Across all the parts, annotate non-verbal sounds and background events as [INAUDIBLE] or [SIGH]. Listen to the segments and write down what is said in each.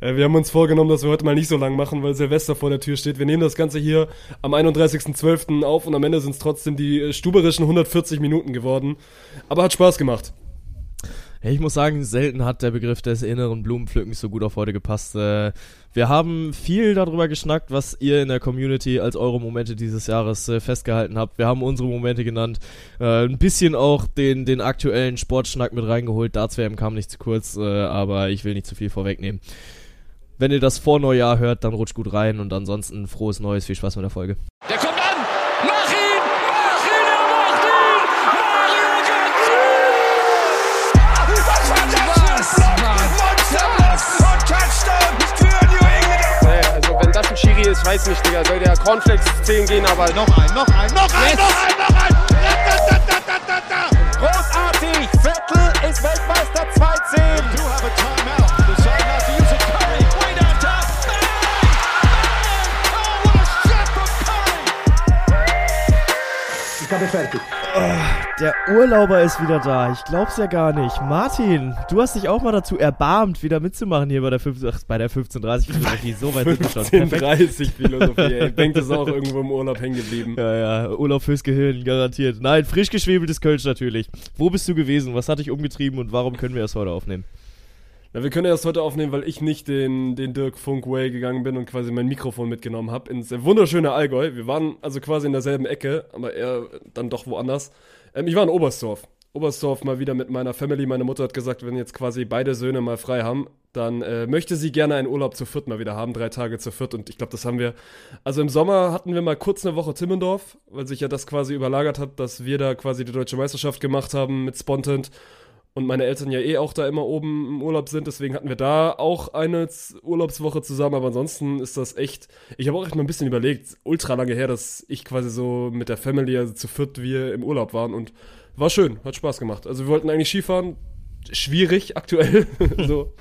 Äh, wir haben uns vorgenommen, dass wir heute mal nicht so lang machen, weil Silvester vor der Tür steht. Wir nehmen das Ganze hier am 31.12. auf und am Ende sind es trotzdem die äh, stuberischen 140 Minuten geworden. Aber hat Spaß gemacht. Ich muss sagen, selten hat der Begriff des inneren Blumenpflückens so gut auf heute gepasst. Äh, wir haben viel darüber geschnackt, was ihr in der Community als eure Momente dieses Jahres äh, festgehalten habt. Wir haben unsere Momente genannt. Äh, ein bisschen auch den, den aktuellen Sportschnack mit reingeholt. Darts-WM kam nicht zu kurz, aber ich will nicht zu viel vorwegnehmen. Wenn ihr das vor Neujahr hört, dann rutscht gut rein und ansonsten frohes Neues, viel Spaß mit der Folge. Der ist, weiß nicht, Digga. Soll der Cornflakes 10 gehen, aber. Noch ein, noch ein, noch ein, yes. noch ein, noch ein! Großartig! Vettel ist Weltmeister 2-10. Ich habe fertig. Oh, der Urlauber ist wieder da. Ich glaub's ja gar nicht. Martin, du hast dich auch mal dazu erbarmt, wieder mitzumachen hier bei der, 15, ach, bei der 1530 Philosophie. So weit sind wir schon. 1530 Philosophie. Ich denke, das ist auch irgendwo im Urlaub hängen geblieben. Ja, ja. Urlaub fürs Gehirn, garantiert. Nein, frisch geschwebeltes Kölsch natürlich. Wo bist du gewesen? Was hat dich umgetrieben und warum können wir das heute aufnehmen? Ja, wir können erst heute aufnehmen, weil ich nicht den, den Dirk Funk Way gegangen bin und quasi mein Mikrofon mitgenommen habe ins wunderschöne Allgäu. Wir waren also quasi in derselben Ecke, aber er dann doch woanders. Ähm, ich war in Oberstdorf. Oberstdorf mal wieder mit meiner Family. Meine Mutter hat gesagt, wenn jetzt quasi beide Söhne mal frei haben, dann äh, möchte sie gerne einen Urlaub zu viert mal wieder haben, drei Tage zu viert. Und ich glaube, das haben wir. Also im Sommer hatten wir mal kurz eine Woche Timmendorf, weil sich ja das quasi überlagert hat, dass wir da quasi die deutsche Meisterschaft gemacht haben mit Spontant und meine Eltern ja eh auch da immer oben im Urlaub sind, deswegen hatten wir da auch eine Urlaubswoche zusammen, aber ansonsten ist das echt, ich habe auch echt mal ein bisschen überlegt, ultra lange her, dass ich quasi so mit der Family, also zu viert wir im Urlaub waren und war schön, hat Spaß gemacht. Also wir wollten eigentlich Skifahren, schwierig aktuell, [LAUGHS] so,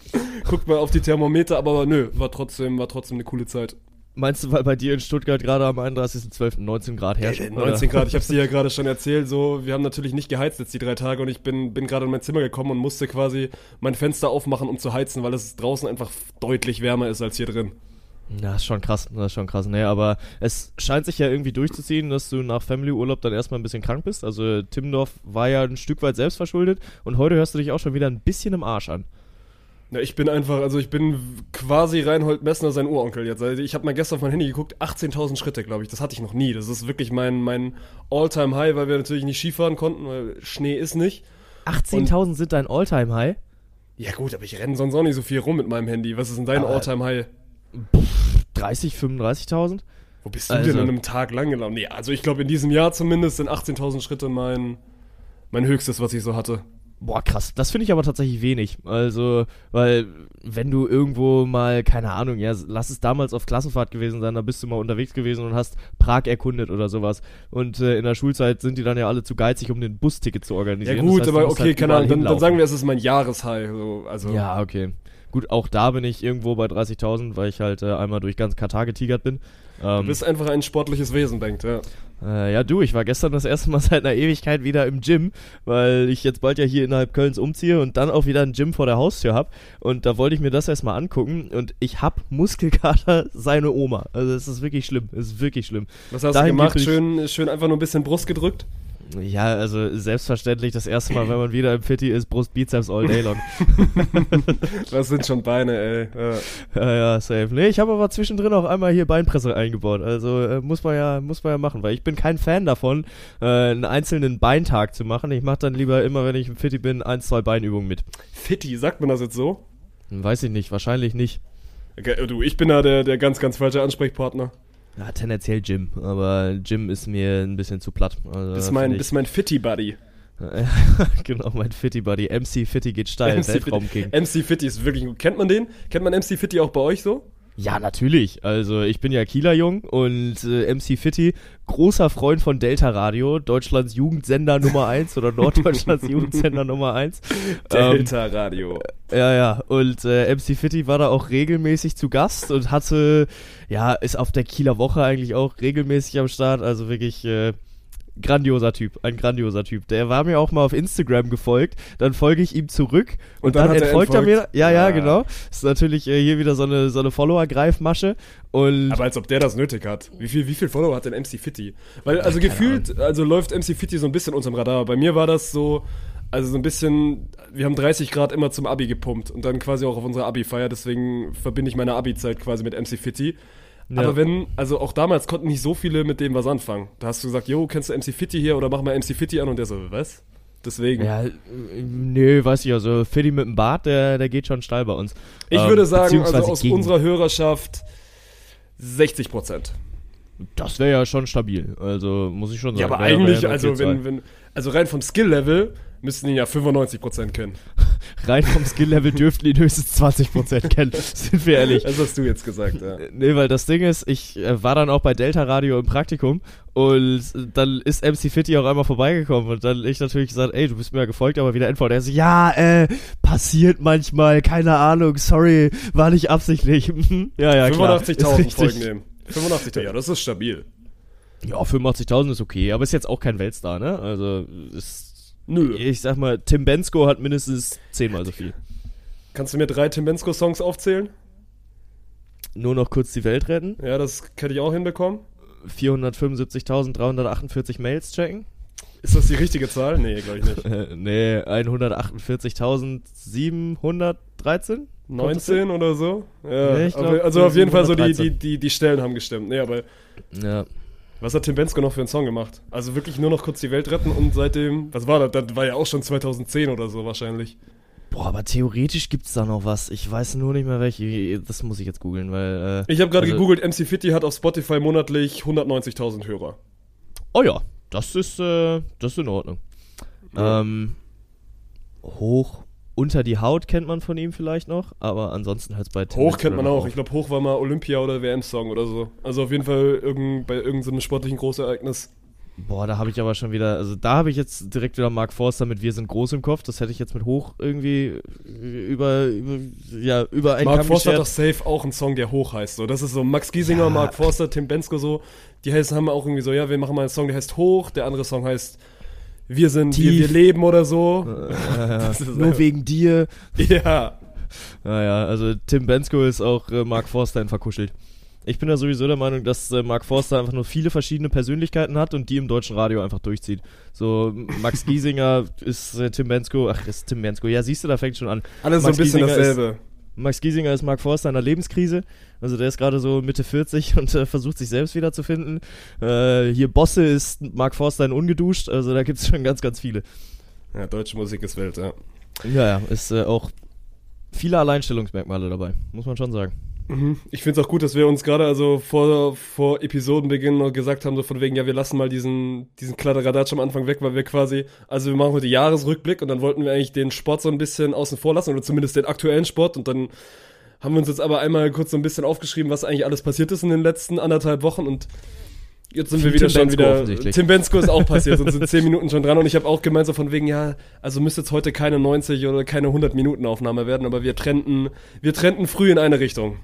guckt mal auf die Thermometer, aber nö, war trotzdem, war trotzdem eine coole Zeit. Meinst du, weil bei dir in Stuttgart gerade am 31.12. 19 Grad herrscht? Äh, 19 Grad, ich habe dir ja [LAUGHS] gerade schon erzählt, so, wir haben natürlich nicht geheizt jetzt die drei Tage und ich bin, bin gerade in mein Zimmer gekommen und musste quasi mein Fenster aufmachen, um zu heizen, weil es draußen einfach deutlich wärmer ist als hier drin. Ja, ist schon krass, das ist schon krass. Nee, aber es scheint sich ja irgendwie durchzuziehen, dass du nach Family-Urlaub dann erstmal ein bisschen krank bist. Also Timmendorf war ja ein Stück weit selbst verschuldet und heute hörst du dich auch schon wieder ein bisschen im Arsch an. Ja, ich bin einfach, also ich bin quasi Reinhold Messner, sein Uronkel jetzt. Also ich habe mal gestern auf mein Handy geguckt, 18.000 Schritte, glaube ich. Das hatte ich noch nie. Das ist wirklich mein, mein All-Time-High, weil wir natürlich nicht Skifahren konnten, weil Schnee ist nicht. 18.000 sind dein All-Time-High? Ja gut, aber ich renne sonst auch nicht so viel rum mit meinem Handy. Was ist denn dein All-Time-High? 30, 35.000? Wo bist du also, denn an einem Tag lang gelaufen? Nee, also ich glaube in diesem Jahr zumindest sind 18.000 Schritte mein, mein höchstes, was ich so hatte. Boah, krass. Das finde ich aber tatsächlich wenig. Also, weil, wenn du irgendwo mal, keine Ahnung, ja, lass es damals auf Klassenfahrt gewesen sein, da bist du mal unterwegs gewesen und hast Prag erkundet oder sowas. Und äh, in der Schulzeit sind die dann ja alle zu geizig, um den Busticket zu organisieren. Ja, gut, das heißt, aber okay, halt keine Ahnung, dann, dann, sagen wir, es ist mein Jahreshigh. So, also. Ja, okay. Gut, auch da bin ich irgendwo bei 30.000, weil ich halt äh, einmal durch ganz Katar getigert bin. Ähm, du bist einfach ein sportliches Wesen, denkt, ja. Äh, ja, du, ich war gestern das erste Mal [LAUGHS] seit einer Ewigkeit wieder im Gym, weil ich jetzt bald ja hier innerhalb Kölns umziehe und dann auch wieder ein Gym vor der Haustür habe. Und da wollte ich mir das erstmal angucken und ich hab [LAUGHS] Muskelkater seine Oma. Also es ist wirklich schlimm, es ist wirklich schlimm. Was hast Dahin du gemacht? Schön, schön einfach nur ein bisschen Brust gedrückt? Ja, also selbstverständlich das erste Mal, wenn man wieder im Fitti ist, Brust, Bizeps all day long. [LAUGHS] das sind schon Beine, ey. Ja, ja, ja safe. Nee, ich habe aber zwischendrin auch einmal hier Beinpresse eingebaut. Also äh, muss man ja, muss man ja machen, weil ich bin kein Fan davon, äh, einen einzelnen Beintag zu machen. Ich mache dann lieber immer, wenn ich im Fitti bin, ein, zwei Beinübungen mit. Fitti, sagt man das jetzt so? Weiß ich nicht, wahrscheinlich nicht. Okay, du, ich bin da der, der ganz, ganz falsche Ansprechpartner. Ja, tendenziell Gym, aber Gym ist mir ein bisschen zu platt. Also, bist mein, bist mein Fitty-Buddy. [LAUGHS] genau, mein Fitty-Buddy. MC Fitty geht steil, MC Weltraum King. MC Fitty ist wirklich gut. Kennt man den? Kennt man MC Fitty auch bei euch so? Ja, natürlich. Also ich bin ja Kieler Jung und äh, MC Fitty, großer Freund von Delta Radio, Deutschlands Jugendsender Nummer 1 oder Norddeutschlands [LAUGHS] Jugendsender Nummer 1. Delta ähm, Radio. Ja, ja. Und äh, MC Fitty war da auch regelmäßig zu Gast und hatte, ja, ist auf der Kieler Woche eigentlich auch regelmäßig am Start. Also wirklich äh, grandioser Typ, ein grandioser Typ. Der war mir auch mal auf Instagram gefolgt, dann folge ich ihm zurück und, Und dann dann, hat er entfolgt er mir. entfolgt? Ja, ja, Ja. genau. Ist natürlich äh, hier wieder so eine, so eine Follower-Greifmasche. Und Aber als ob der das nötig hat. Wie viel, wie viel Follower hat denn MC Fitty? Weil, also keine gefühlt, also läuft MC Fitty so ein bisschen unterm Radar. Bei mir war das so, also so ein bisschen, wir haben 30 Grad immer zum Abi gepumpt und dann quasi auch auf unsere Abi-Feier, deswegen verbinde ich meine Abi-Zeit quasi mit MC Fitty. Ja. Aber wenn, also auch damals konnten nicht so viele mit dem was anfangen. Da hast du gesagt, jo, kennst du MC Fitty hier oder mach mal MC Fitty an und der so, was? Deswegen. ja, nö, weiß ich, also Fiddy mit dem Bart, der, der geht schon steil bei uns. Ich Ähm, würde sagen, also aus gegen. unserer Hörerschaft 60 Prozent. Das wäre ja schon stabil, also muss ich schon sagen. Ja, aber eigentlich, also wenn, wenn, also rein vom Skill-Level müssten die ja 95% können. [LAUGHS] Rein vom Skill-Level dürften die höchstens 20% kennen, [LAUGHS] sind wir ehrlich. Das hast du jetzt gesagt, ja. Nee, weil das Ding ist, ich äh, war dann auch bei Delta Radio im Praktikum und dann ist MC Fitty auch einmal vorbeigekommen und dann ich natürlich gesagt, ey, du bist mir ja gefolgt, aber wieder entfolgt. Er so, ja, äh, passiert manchmal, keine Ahnung, sorry, war nicht absichtlich. [LAUGHS] ja, ja, ist 85.000 richtig. Folgen nehmen. 85.000, ja, das ist stabil. Ja, 85.000 ist okay, aber ist jetzt auch kein Weltstar, ne? Also, ist, Nö. ich sag mal, Tim Bensko hat mindestens zehnmal so viel. Kannst du mir drei Tim Bensko-Songs aufzählen? Nur noch kurz die Welt retten. Ja, das hätte ich auch hinbekommen. 475.348 Mails checken. Ist das die richtige Zahl? Nee, glaube ich nicht. [LAUGHS] Nee, 148.713? 19 oder so? Ja, Nee, ich glaub, also auf jeden Fall so die, 713. die, die, die Stellen haben gestimmt. Nee, aber Ja. Was hat Tim Bensko noch für einen Song gemacht? Also wirklich nur noch kurz die Welt retten und seitdem, was war das? Das war ja auch schon 2010 oder so wahrscheinlich. Boah, aber theoretisch gibt's da noch was. Ich weiß nur nicht mehr welche. Das muss ich jetzt googeln, weil. Äh, Ich habe gerade also- gegoogelt, MC Fitty hat auf Spotify monatlich 190.000 Hörer. Oh ja, das ist, äh, das ist in Ordnung. Ja. Ähm, hoch unter die Haut kennt man von ihm vielleicht noch, aber ansonsten halt bei Tim Hoch kennt man auch. Ich glaube, Hoch war mal Olympia- oder WM-Song oder so. Also auf jeden Fall irgend, bei irgendeinem sportlichen Großereignis. Boah, da habe ich aber schon wieder, also da habe ich jetzt direkt wieder Mark Forster mit Wir sind groß im Kopf. Das hätte ich jetzt mit Hoch irgendwie über, über ja, über einen Mark Kamm Forster hat doch geschert. safe auch einen Song, der Hoch heißt. So, das ist so Max Giesinger, Ja. Mark Forster, Tim Bensko so. Die heißen, haben auch irgendwie so, ja, wir machen mal einen Song, der heißt Hoch. Der andere Song heißt Wir sind, wir, Tief. wir leben oder so. Äh, [LAUGHS] ist nur wegen dir. Ja. Naja, also Tim Bensko ist auch äh, Mark Forster in verkuschelt. Ich bin da sowieso der Meinung, dass äh, Mark Forster einfach nur viele verschiedene Persönlichkeiten hat und die im deutschen Radio einfach durchzieht. So, Max [LAUGHS] Giesinger ist äh, Tim Bensko, ach, ist Tim Bensko. Ja, siehst du, da fängt schon an. Alles so ein Max bisschen Giesinger dasselbe. Max Giesinger ist Mark Forster in einer Lebenskrise. Also der ist gerade so Mitte 40 und äh, versucht sich selbst wiederzufinden. Äh, hier Bosse ist Mark Forster in ungeduscht. Also da gibt es schon ganz, ganz viele. Ja, deutsche Musik ist Welt, ja. Ja, ja, ist äh, auch viele Alleinstellungsmerkmale dabei, muss man schon sagen. Mhm. Ich finde es auch gut, dass wir uns gerade also vor, vor Episodenbeginn noch gesagt haben, so von wegen, ja, wir lassen mal diesen, diesen Kladderadatsch am Anfang weg, weil wir quasi, also wir machen heute Jahresrückblick und dann wollten wir eigentlich den Sport so ein bisschen außen vor lassen oder zumindest den aktuellen Sport und dann haben wir uns jetzt aber einmal kurz so ein bisschen aufgeschrieben, was eigentlich alles passiert ist in den letzten anderthalb Wochen und jetzt sind wir wieder Tim schon Bensko wieder. Tim Bensko ist auch passiert und sind [LAUGHS] zehn Minuten schon dran und ich habe auch gemeint so von wegen, ja, also müsste jetzt heute keine 90 oder keine 100 Minuten Aufnahme werden, aber wir trennten, wir trennten früh in eine Richtung.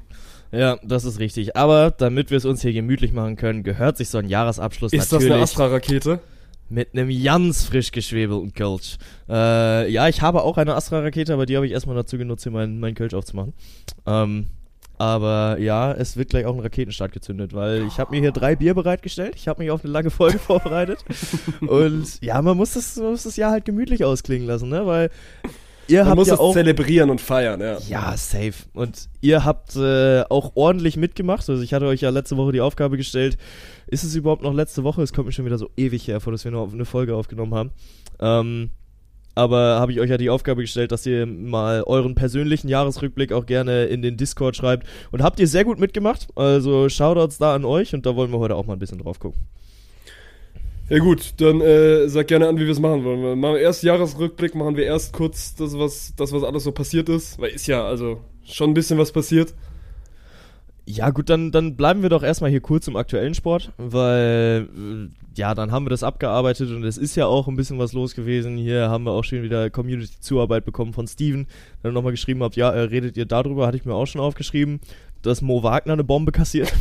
Ja, das ist richtig. Aber damit wir es uns hier gemütlich machen können, gehört sich so ein Jahresabschluss Ist das natürlich eine Astra-Rakete? Mit einem ganz frisch geschwebelten Kölsch. Äh, ja, ich habe auch eine Astra-Rakete, aber die habe ich erstmal dazu genutzt, hier meinen mein Kölsch aufzumachen. Ähm, aber ja, es wird gleich auch ein Raketenstart gezündet, weil ich habe mir hier drei Bier bereitgestellt. Ich habe mich auf eine lange Folge [LAUGHS] vorbereitet. Und ja, man muss das, man muss das Jahr halt gemütlich ausklingen lassen, ne? Weil ihr Man habt muss ja es auch zelebrieren und feiern, ja. ja, safe. Und ihr habt äh, auch ordentlich mitgemacht. Also ich hatte euch ja letzte Woche die Aufgabe gestellt. Ist es überhaupt noch letzte Woche? Es kommt mir schon wieder so ewig hervor, dass wir noch eine Folge aufgenommen haben. Ähm, aber habe ich euch ja die Aufgabe gestellt, dass ihr mal euren persönlichen Jahresrückblick auch gerne in den Discord schreibt. Und habt ihr sehr gut mitgemacht. Also Shoutouts da an euch und da wollen wir heute auch mal ein bisschen drauf gucken. Ja gut, dann äh, sag gerne an, wie wir es machen wollen. Wir machen erst Jahresrückblick, machen wir erst kurz das, was, das, was alles so passiert ist. Weil ist ja, also, schon ein bisschen was passiert. Ja, gut, dann, dann bleiben wir doch erstmal hier kurz im aktuellen Sport, weil äh, ja, dann haben wir das abgearbeitet und es ist ja auch ein bisschen was los gewesen. Hier haben wir auch schon wieder Community-Zuarbeit bekommen von Steven, der nochmal geschrieben hat, ja, äh, redet ihr darüber, hatte ich mir auch schon aufgeschrieben, dass Mo Wagner eine Bombe kassiert.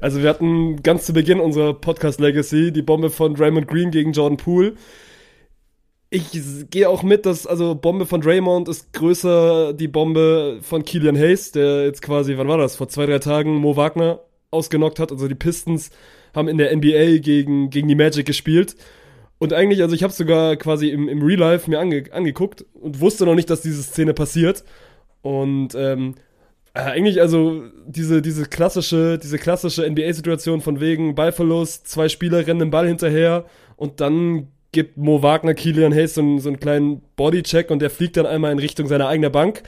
Also wir hatten ganz zu Beginn unserer Podcast Legacy die Bombe von Draymond Green gegen Jordan Poole. Ich gehe auch mit, dass also Bombe von Draymond ist größer die Bombe von Killian Hayes, der jetzt quasi, wann war das, vor zwei, drei Tagen Mo Wagner ausgenockt hat. Also die Pistons haben in der NBA gegen, gegen die Magic gespielt. Und eigentlich, also ich habe sogar quasi im, im Real Life mir ange, angeguckt und wusste noch nicht, dass diese Szene passiert. Und ähm, äh, eigentlich, also diese, diese klassische, diese klassische NBA-Situation von wegen Ballverlust, zwei Spieler rennen den Ball hinterher und dann gibt Mo Wagner Killian Hayes so einen, so einen kleinen Bodycheck und der fliegt dann einmal in Richtung seiner eigenen Bank.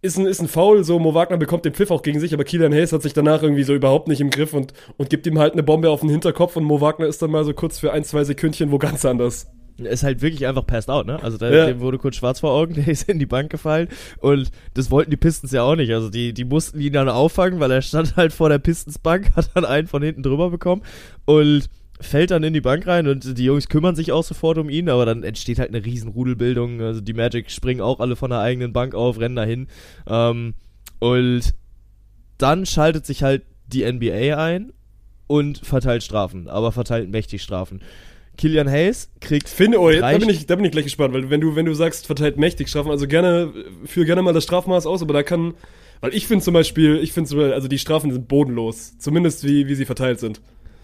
Ist ein, ist ein Foul, so Mo Wagner bekommt den Pfiff auch gegen sich, aber Killian Hayes hat sich danach irgendwie so überhaupt nicht im Griff und, und gibt ihm halt eine Bombe auf den Hinterkopf und Mo Wagner ist dann mal so kurz für ein, zwei Sekündchen wo ganz anders. Ist halt wirklich einfach passed out, ne? Also da, Ja. dem wurde kurz schwarz vor Augen, [LAUGHS] der ist in die Bank gefallen und das wollten die Pistons ja auch nicht. Also die, die mussten ihn dann auffangen, weil er stand halt vor der Pistons-Bank, [LAUGHS] hat dann einen von hinten drüber bekommen und fällt dann in die Bank rein und die Jungs kümmern sich auch sofort um ihn, aber dann entsteht halt eine riesen Rudelbildung. Also die Magic springen auch alle von der eigenen Bank auf, rennen dahin. Ähm, und dann schaltet sich halt die NBA ein und verteilt Strafen, aber verteilt mächtig Strafen. Killian Hayes kriegt Finde, oh, Drei da bin ich, da bin ich gleich gespannt, weil wenn du, wenn du sagst, verteilt mächtig Strafen, also gerne, führ gerne mal das Strafmaß aus, aber da kann, weil ich finde zum Beispiel, ich finde also die Strafen sind bodenlos, zumindest wie, wie sie verteilt sind.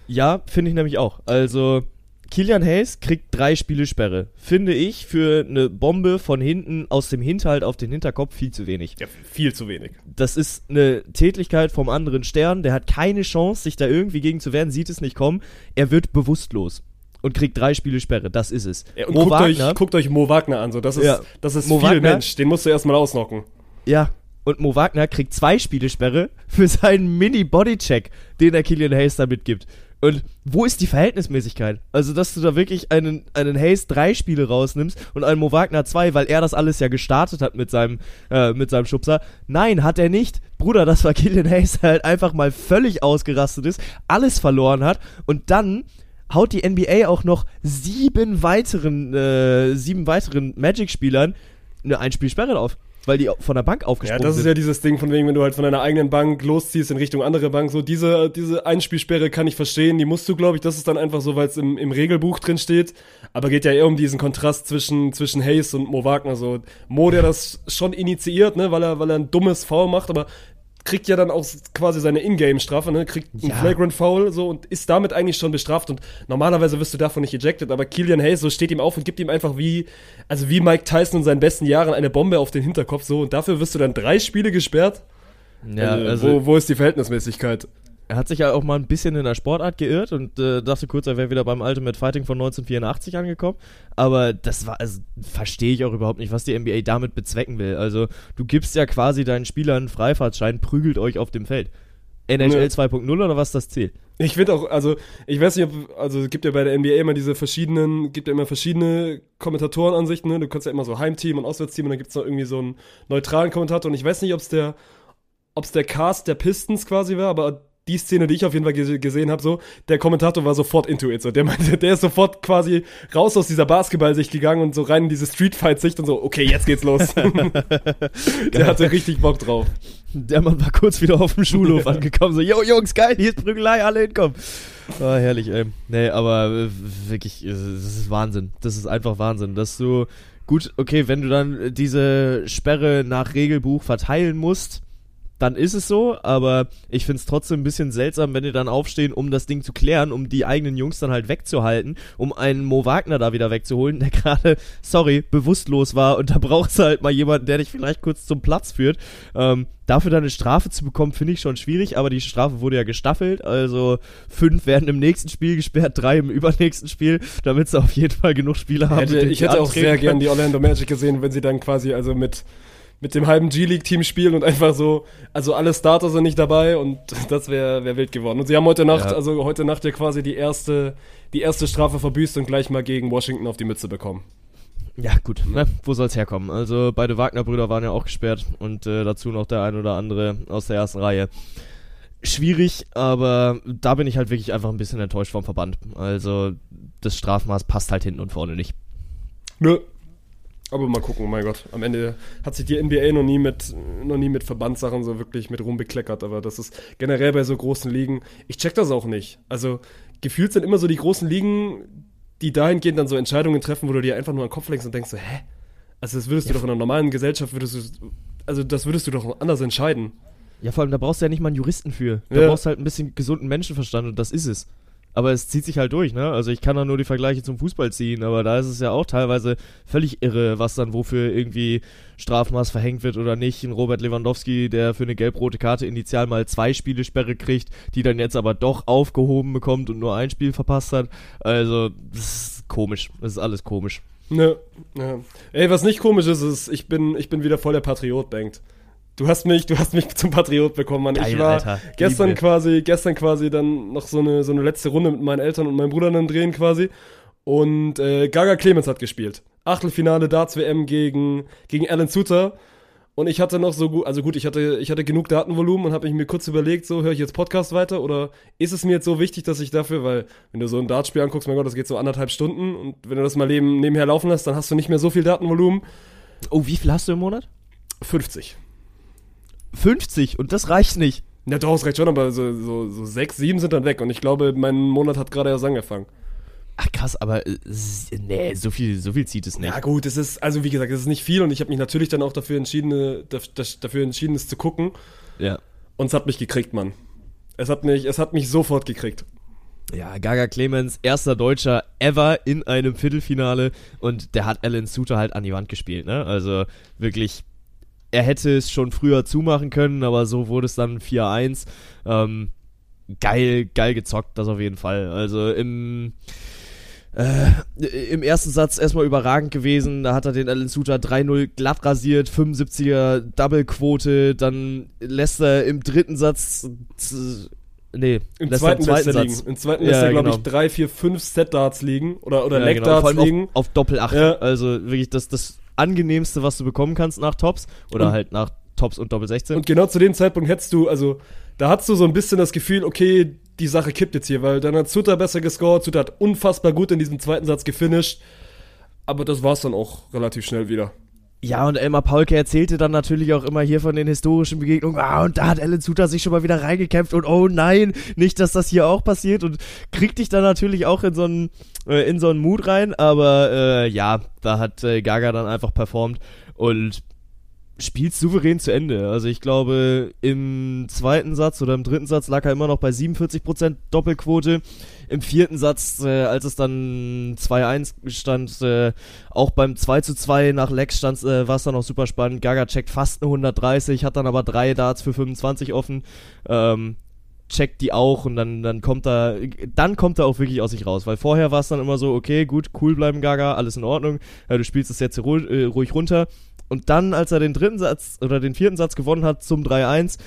Ja, finde ich nämlich auch. Also, Kilian Hayes kriegt drei Spiele Sperre. Finde ich für eine Bombe von hinten aus dem Hinterhalt auf den Hinterkopf viel zu wenig. Ja, viel zu wenig. Das ist eine Tätigkeit vom anderen Stern. Der hat keine Chance, sich da irgendwie gegen zu wehren, sieht es nicht kommen. Er wird bewusstlos und kriegt drei Spiele Sperre. Das ist es. Ja, und Mo guckt, Wagner, euch, guckt euch Mo Wagner an, so, das ist, Ja. das ist Mo viel Wagner- Mensch, den musst du erstmal ausnocken. ja, und Mo Wagner kriegt zwei Spiele Sperre für seinen Mini-Bodycheck, den der Killian Hayes da mitgibt. Und wo ist die Verhältnismäßigkeit? Also, dass du da wirklich einen, einen Hayes drei Spiele rausnimmst und einen Mo Wagner zwei, weil er das alles ja gestartet hat mit seinem, äh, mit seinem Schubser. Nein, hat er nicht. Bruder, das war Killian Hayes, der halt einfach mal völlig ausgerastet ist, alles verloren hat und dann haut die NBA auch noch sieben weiteren, äh, sieben weiteren Magic-Spielern eine Einspielsperre auf, weil die von der Bank Ja, aufgesprungen das ist sind. ja dieses Ding von wegen, wenn du halt von deiner eigenen Bank losziehst in Richtung andere Bank, so diese, diese Einspielsperre kann ich verstehen, die musst du, glaube ich, das ist dann einfach so, weil es im, im Regelbuch drin steht, aber geht ja eher um diesen Kontrast zwischen, zwischen Hayes und Mo Wagner, so Mo, der das schon initiiert, ne, weil er, weil er ein dummes Foul macht, aber kriegt ja dann auch quasi seine Ingame-Strafe, ne, kriegt einen Ja. Flagrant Foul, so, und ist damit eigentlich schon bestraft und normalerweise wirst du davon nicht ejected, aber Killian Hayes, so steht ihm auf und gibt ihm einfach wie, also wie Mike Tyson in seinen besten Jahren eine Bombe auf den Hinterkopf, so, und dafür wirst du dann drei Spiele gesperrt? Ja, also, also wo, wo ist die Verhältnismäßigkeit? Er hat sich ja auch mal ein bisschen in der Sportart geirrt und äh, dachte kurz, er wäre wieder beim Ultimate Fighting von 1984 angekommen. Aber das war, also verstehe ich auch überhaupt nicht, was die NBA damit bezwecken will. Also du gibst ja quasi deinen Spielern einen Freifahrtschein, prügelt euch auf dem Feld. NHL Ne. 2.0 oder was ist das Ziel? Ich finde auch, also, ich weiß nicht, ob, also, es gibt ja bei der NBA immer diese verschiedenen, gibt ja immer verschiedene Kommentatorenansichten, ne? Du kannst ja immer so Heimteam und Auswärtsteam und dann gibt's noch irgendwie so einen neutralen Kommentator und ich weiß nicht, ob's der, ob's der Cast der Pistons quasi war, aber die Szene, die ich auf jeden Fall ge gesehen habe, so, der Kommentator war sofort into it, so, der meinte, [LAUGHS] der ist sofort quasi raus aus dieser Basketball-Sicht gegangen und so rein in diese Street-Fight-Sicht und so, okay, jetzt geht's los. [LAUGHS] [LAUGHS] der hatte richtig Bock drauf. Der Mann war kurz wieder auf dem Schulhof angekommen, so, yo Jungs, geil, hier ist Prügelei, alle hinkommen. Ah, herrlich, ey. Nee, aber äh, wirklich, das ist Wahnsinn. Das ist einfach Wahnsinn, dass du, gut, okay, wenn du dann diese Sperre nach Regelbuch verteilen musst, dann ist es so, aber ich find's trotzdem ein bisschen seltsam, wenn die dann aufstehen, um das Ding zu klären, um die eigenen Jungs dann halt wegzuhalten, um einen Mo Wagner da wieder wegzuholen, [LAUGHS] der gerade, sorry, bewusstlos war und da brauchst du halt mal jemanden, der dich vielleicht kurz zum Platz führt. Ähm, dafür dann eine Strafe zu bekommen, finde ich schon schwierig, aber die Strafe wurde ja gestaffelt, also fünf werden im nächsten Spiel gesperrt, drei im übernächsten Spiel, damit sie auf jeden Fall genug Spiele haben. Hätte, ich hätte auch sehr gern können. die Orlando Magic gesehen, wenn sie dann quasi also mit, mit dem halben G-League-Team spielen und einfach so, also alle Starter sind nicht dabei und [LAUGHS] das wäre wär wild geworden. Und sie haben heute Nacht, Ja. also heute Nacht ja quasi die erste, die erste Strafe verbüßt und gleich mal gegen Washington auf die Mütze bekommen. Ja, gut, ne? wo soll's herkommen? Also beide Wagner-Brüder waren ja auch gesperrt und äh, dazu noch der ein oder andere aus der ersten Reihe. Schwierig, aber da bin ich halt wirklich einfach ein bisschen enttäuscht vom Verband. Also das Strafmaß passt halt hinten und vorne nicht. Nö. Aber mal gucken, mein Gott. Am Ende hat sich die NBA noch nie mit, noch nie mit Verbandssachen so wirklich mit rumbekleckert. Aber das ist generell bei so großen Ligen. Ich check das auch nicht. Also gefühlt sind immer so die großen Ligen, die dahingehend dann so Entscheidungen treffen, wo du dir einfach nur an den Kopf lenkst und denkst so, hä? Also das würdest ja. du doch in einer normalen Gesellschaft, würdest du, also das würdest du doch anders entscheiden. Ja, vor allem, da brauchst du ja nicht mal einen Juristen für. Da ja. brauchst du halt ein bisschen gesunden Menschenverstand und das ist es. Aber es zieht sich halt durch, ne? Also ich kann da nur die Vergleiche zum Fußball ziehen, aber da ist es ja auch teilweise völlig irre, was dann wofür irgendwie Strafmaß verhängt wird oder nicht. Ein Robert Lewandowski, der für eine gelb-rote Karte initial mal zwei Spiele Sperre kriegt, die dann jetzt aber doch aufgehoben bekommt und nur ein Spiel verpasst hat. Also, das ist komisch. Das ist alles komisch. Ne, ja. Ey, was nicht komisch ist, ist, ich bin, ich bin wieder voll der Patriot, denkt. Du hast mich, du hast mich zum Patriot bekommen, Mann. Geil, ich war Alter. gestern Liebe. quasi, gestern quasi dann noch so eine, so eine letzte Runde mit meinen Eltern und meinem Bruder dann drehen quasi. Und äh, Gaga Clemens hat gespielt. Achtelfinale Darts WM gegen, gegen Alan Suter. Und ich hatte noch so gut, also gut, ich hatte, ich hatte genug Datenvolumen und habe mich mir kurz überlegt, so höre ich jetzt Podcast weiter oder ist es mir jetzt so wichtig, dass ich dafür, weil wenn du so ein Dartspiel anguckst, mein Gott, das geht so anderthalb Stunden und wenn du das mal neben, nebenher laufen lässt, dann hast du nicht mehr so viel Datenvolumen. Oh, wie viel hast du im Monat? 50. 50 und das reicht nicht. Ja, doch, es reicht schon, aber so, so, so sechs, sieben sind dann weg und ich glaube, mein Monat hat gerade erst angefangen. Ach krass, aber äh, nee, so viel, so viel zieht es nicht. Ja gut, es ist, also wie gesagt, es ist nicht viel und ich habe mich natürlich dann auch dafür entschieden, äh, dafür entschieden, es zu gucken. Ja. Und es hat mich gekriegt, Mann. Es hat mich, es hat mich sofort gekriegt. Ja, Gaga Clemens, erster Deutscher ever in einem Viertelfinale und der hat Alan Suter halt an die Wand gespielt, ne? Also wirklich er hätte es schon früher zumachen können, aber so wurde es dann 4-1. Ähm, geil, geil gezockt, das auf jeden Fall. Also im, äh, im ersten Satz erstmal überragend gewesen. Da hat er den Alan Suter 3-0 glatt rasiert, 75er Double-Quote. Dann lässt er im dritten Satz. Nee, im zweiten, im zweiten Satz. Liegen. Im zweiten ja, lässt er, glaube genau. ich, 3, 4, 5 Set-Darts liegen. Oder, oder ja, Leg-Darts genau. liegen. Auf, auf Doppel 8. Ja. Also wirklich, das, das angenehmste, was du bekommen kannst nach Tops oder und, halt nach Tops und Doppel 16. Und genau zu dem Zeitpunkt hättest du, also da hast du so ein bisschen das Gefühl, okay, die Sache kippt jetzt hier, weil dann hat Suter besser gescored, Suter hat unfassbar gut in diesem zweiten Satz gefinisht, aber das war's dann auch relativ schnell wieder. Ja, und Elmar Paulke erzählte dann natürlich auch immer hier von den historischen Begegnungen. Ah, und da hat Alan Suter sich schon mal wieder reingekämpft und oh nein, nicht, dass das hier auch passiert und kriegt dich dann natürlich auch in so einen, äh, in so einen Mut rein. Aber äh, ja, da hat äh, Gaga dann einfach performt und spielt souverän zu Ende. Also ich glaube, im zweiten Satz oder im dritten Satz lag er immer noch bei 47% Doppelquote. Im vierten Satz, äh, als es dann 2-1 stand, äh, auch beim 2-2 nach Lex stand, äh, war es dann auch super spannend. Gaga checkt fast eine 130, hat dann aber drei Darts für 25 offen. Ähm, checkt die auch und dann, dann kommt er, dann kommt er auch wirklich aus sich raus, weil vorher war es dann immer so, okay, gut, cool bleiben Gaga, alles in Ordnung, ja, du spielst es jetzt äh, ruhig runter und dann, als er den dritten Satz oder den vierten Satz gewonnen hat zum 3-1,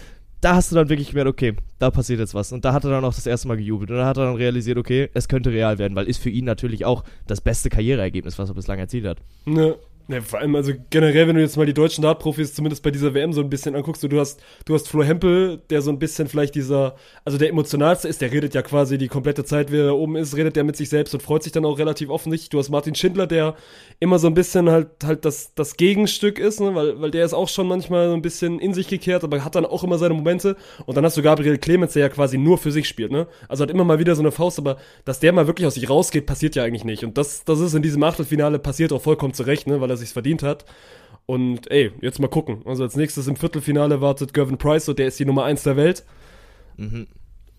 da hast du dann wirklich gemerkt, okay, da passiert jetzt was. Und da hat er dann auch das erste Mal gejubelt. Und da hat er dann realisiert, okay, es könnte real werden, weil ist für ihn natürlich auch das beste Karriereergebnis, was er bislang erzielt hat. Ne, ja, vor allem, also generell, wenn du jetzt mal die deutschen Dartprofis zumindest bei dieser WM so ein bisschen anguckst, du hast, du hast Flo Hempel, der so ein bisschen vielleicht dieser, also der emotionalste ist, der redet ja quasi die komplette Zeit, wie er oben ist, redet der mit sich selbst und freut sich dann auch relativ offensichtlich. Du hast Martin Schindler, der immer so ein bisschen halt, halt das, das Gegenstück ist, ne? weil, weil der ist auch schon manchmal so ein bisschen in sich gekehrt, aber hat dann auch immer seine Momente. Und dann hast du Gabriel Clemens, der ja quasi nur für sich spielt, ne? Also hat immer mal wieder so eine Faust, aber dass der mal wirklich aus sich rausgeht, passiert ja eigentlich nicht. Und das, das ist in diesem Achtelfinale passiert auch vollkommen zurecht, ne? Weil er sich's verdient hat. Und ey, jetzt mal gucken. Also als nächstes im Viertelfinale wartet Gervin Price, so der ist die Nummer 1 der Welt. Mhm.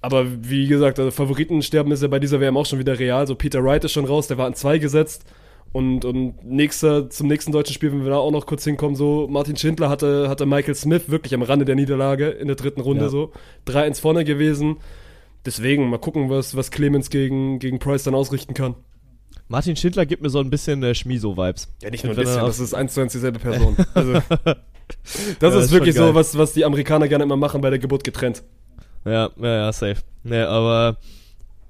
Aber wie gesagt, also Favoritensterben ist ja bei dieser WM auch schon wieder real. So Peter Wright ist schon raus, der war an zwei gesetzt. Und, und nächster, zum nächsten deutschen Spiel, wenn wir da auch noch kurz hinkommen, so Martin Schindler hatte, hatte Michael Smith wirklich am Rande der Niederlage in der dritten Runde ja. so. 3-1 vorne gewesen. Deswegen mal gucken, was, was Clemens gegen, gegen Price dann ausrichten kann. Martin Schindler gibt mir so ein bisschen äh, Schmiso-Vibes. Ja, nicht nur ein bisschen, das ist eins zu eins dieselbe Person. [LAUGHS] Also, [LAUGHS] das ja, ist, ist wirklich so, was, was die Amerikaner gerne immer machen, bei der Geburt getrennt. Ja, ja, ja, safe. Ja, aber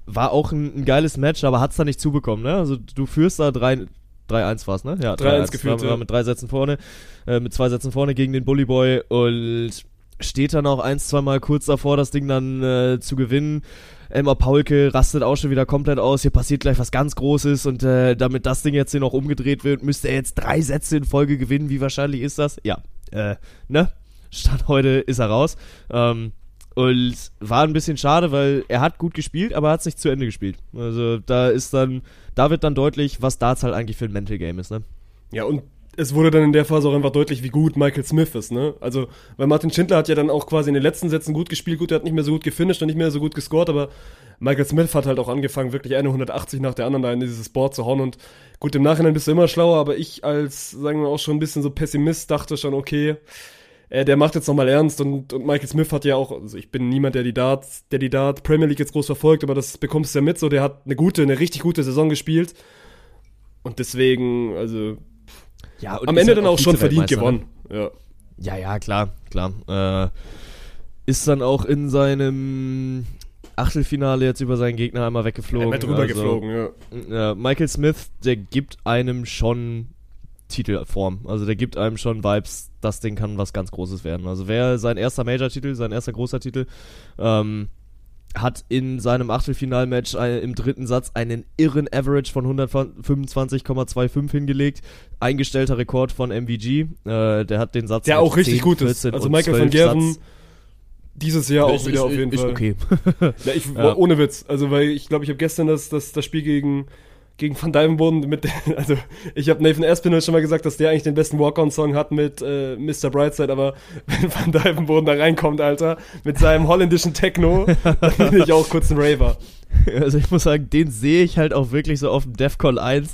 war auch ein, ein geiles Match, aber hat's da nicht zubekommen, ne? Also du führst da 3 3-1 war's, ne? Ja, 3-1 geführt. War, war mit drei Sätzen vorne, äh, mit zwei Sätzen vorne gegen den Bully Boy und steht dann auch ein, zwei Mal kurz davor, das Ding dann äh, zu gewinnen. Elmar Paulke rastet auch schon wieder komplett aus. Hier passiert gleich was ganz Großes und äh, damit das Ding jetzt hier noch umgedreht wird, müsste er jetzt drei Sätze in Folge gewinnen. Wie wahrscheinlich ist das? Ja, äh, ne? Stand heute ist er raus. Ähm, und war ein bisschen schade, weil er hat gut gespielt, aber er hat es nicht zu Ende gespielt. Also da ist dann, da wird dann deutlich, was Darts halt eigentlich für ein Mental Game ist, ne? Ja, und es wurde dann in der Phase auch einfach deutlich, wie gut Michael Smith ist, ne? Also, weil Martin Schindler hat ja dann auch quasi in den letzten Sätzen gut gespielt, gut, er hat nicht mehr so gut gefinisht und nicht mehr so gut gescored, aber Michael Smith hat halt auch angefangen, wirklich eine 180 nach der anderen da in dieses Board zu hauen. Und gut, im Nachhinein bist du immer schlauer, aber ich als, sagen wir auch schon ein bisschen so Pessimist dachte schon, okay, äh, der macht jetzt nochmal ernst. Und, und Michael Smith hat ja auch, also ich bin niemand, der die Darts, der die Dart Premier League jetzt groß verfolgt, aber das bekommst du ja mit, so, der hat eine gute, eine richtig gute Saison gespielt. Und deswegen, also Ja, und am Ende halt dann auch schon verdient Vize-Weltmeister, gewonnen. Ja. Ne? Ja, ja, klar, klar. Äh, ist dann auch in seinem Achtelfinale jetzt über seinen Gegner einmal weggeflogen. Einmal drüber also, geflogen, ja. Ja, Michael Smith, der gibt einem schon Titelform. Also der gibt einem schon Vibes, das Ding kann was ganz Großes werden. Also wer sein erster Major-Titel, sein erster großer Titel, ähm, hat in seinem Achtelfinalmatch im dritten Satz einen irren Average von 125,25 hingelegt. Eingestellter Rekord von MVG. Äh, der hat den Satz Der auch richtig 10, gut ist. 14 Also Michael 12 van Gerven dieses Jahr auch Ist- wieder ist- auf jeden ist Fall. okay. [LAUGHS] Ja, ich, Ja. Ohne Witz. Also, weil ich glaube, ich habe gestern das, das, das Spiel gegen, gegen Van Dyvenboden mit, [LAUGHS] also ich habe Nathan Aspinall schon mal gesagt, dass der eigentlich den besten Walk-On-Song hat mit äh, Mr. Brightside, aber [LAUGHS] wenn Van Dyvenboden da reinkommt, Alter, mit seinem holländischen Techno, dann [LAUGHS] bin ich auch kurz ein Raver. Also ich muss sagen, den sehe ich halt auch wirklich so auf dem Defcon 1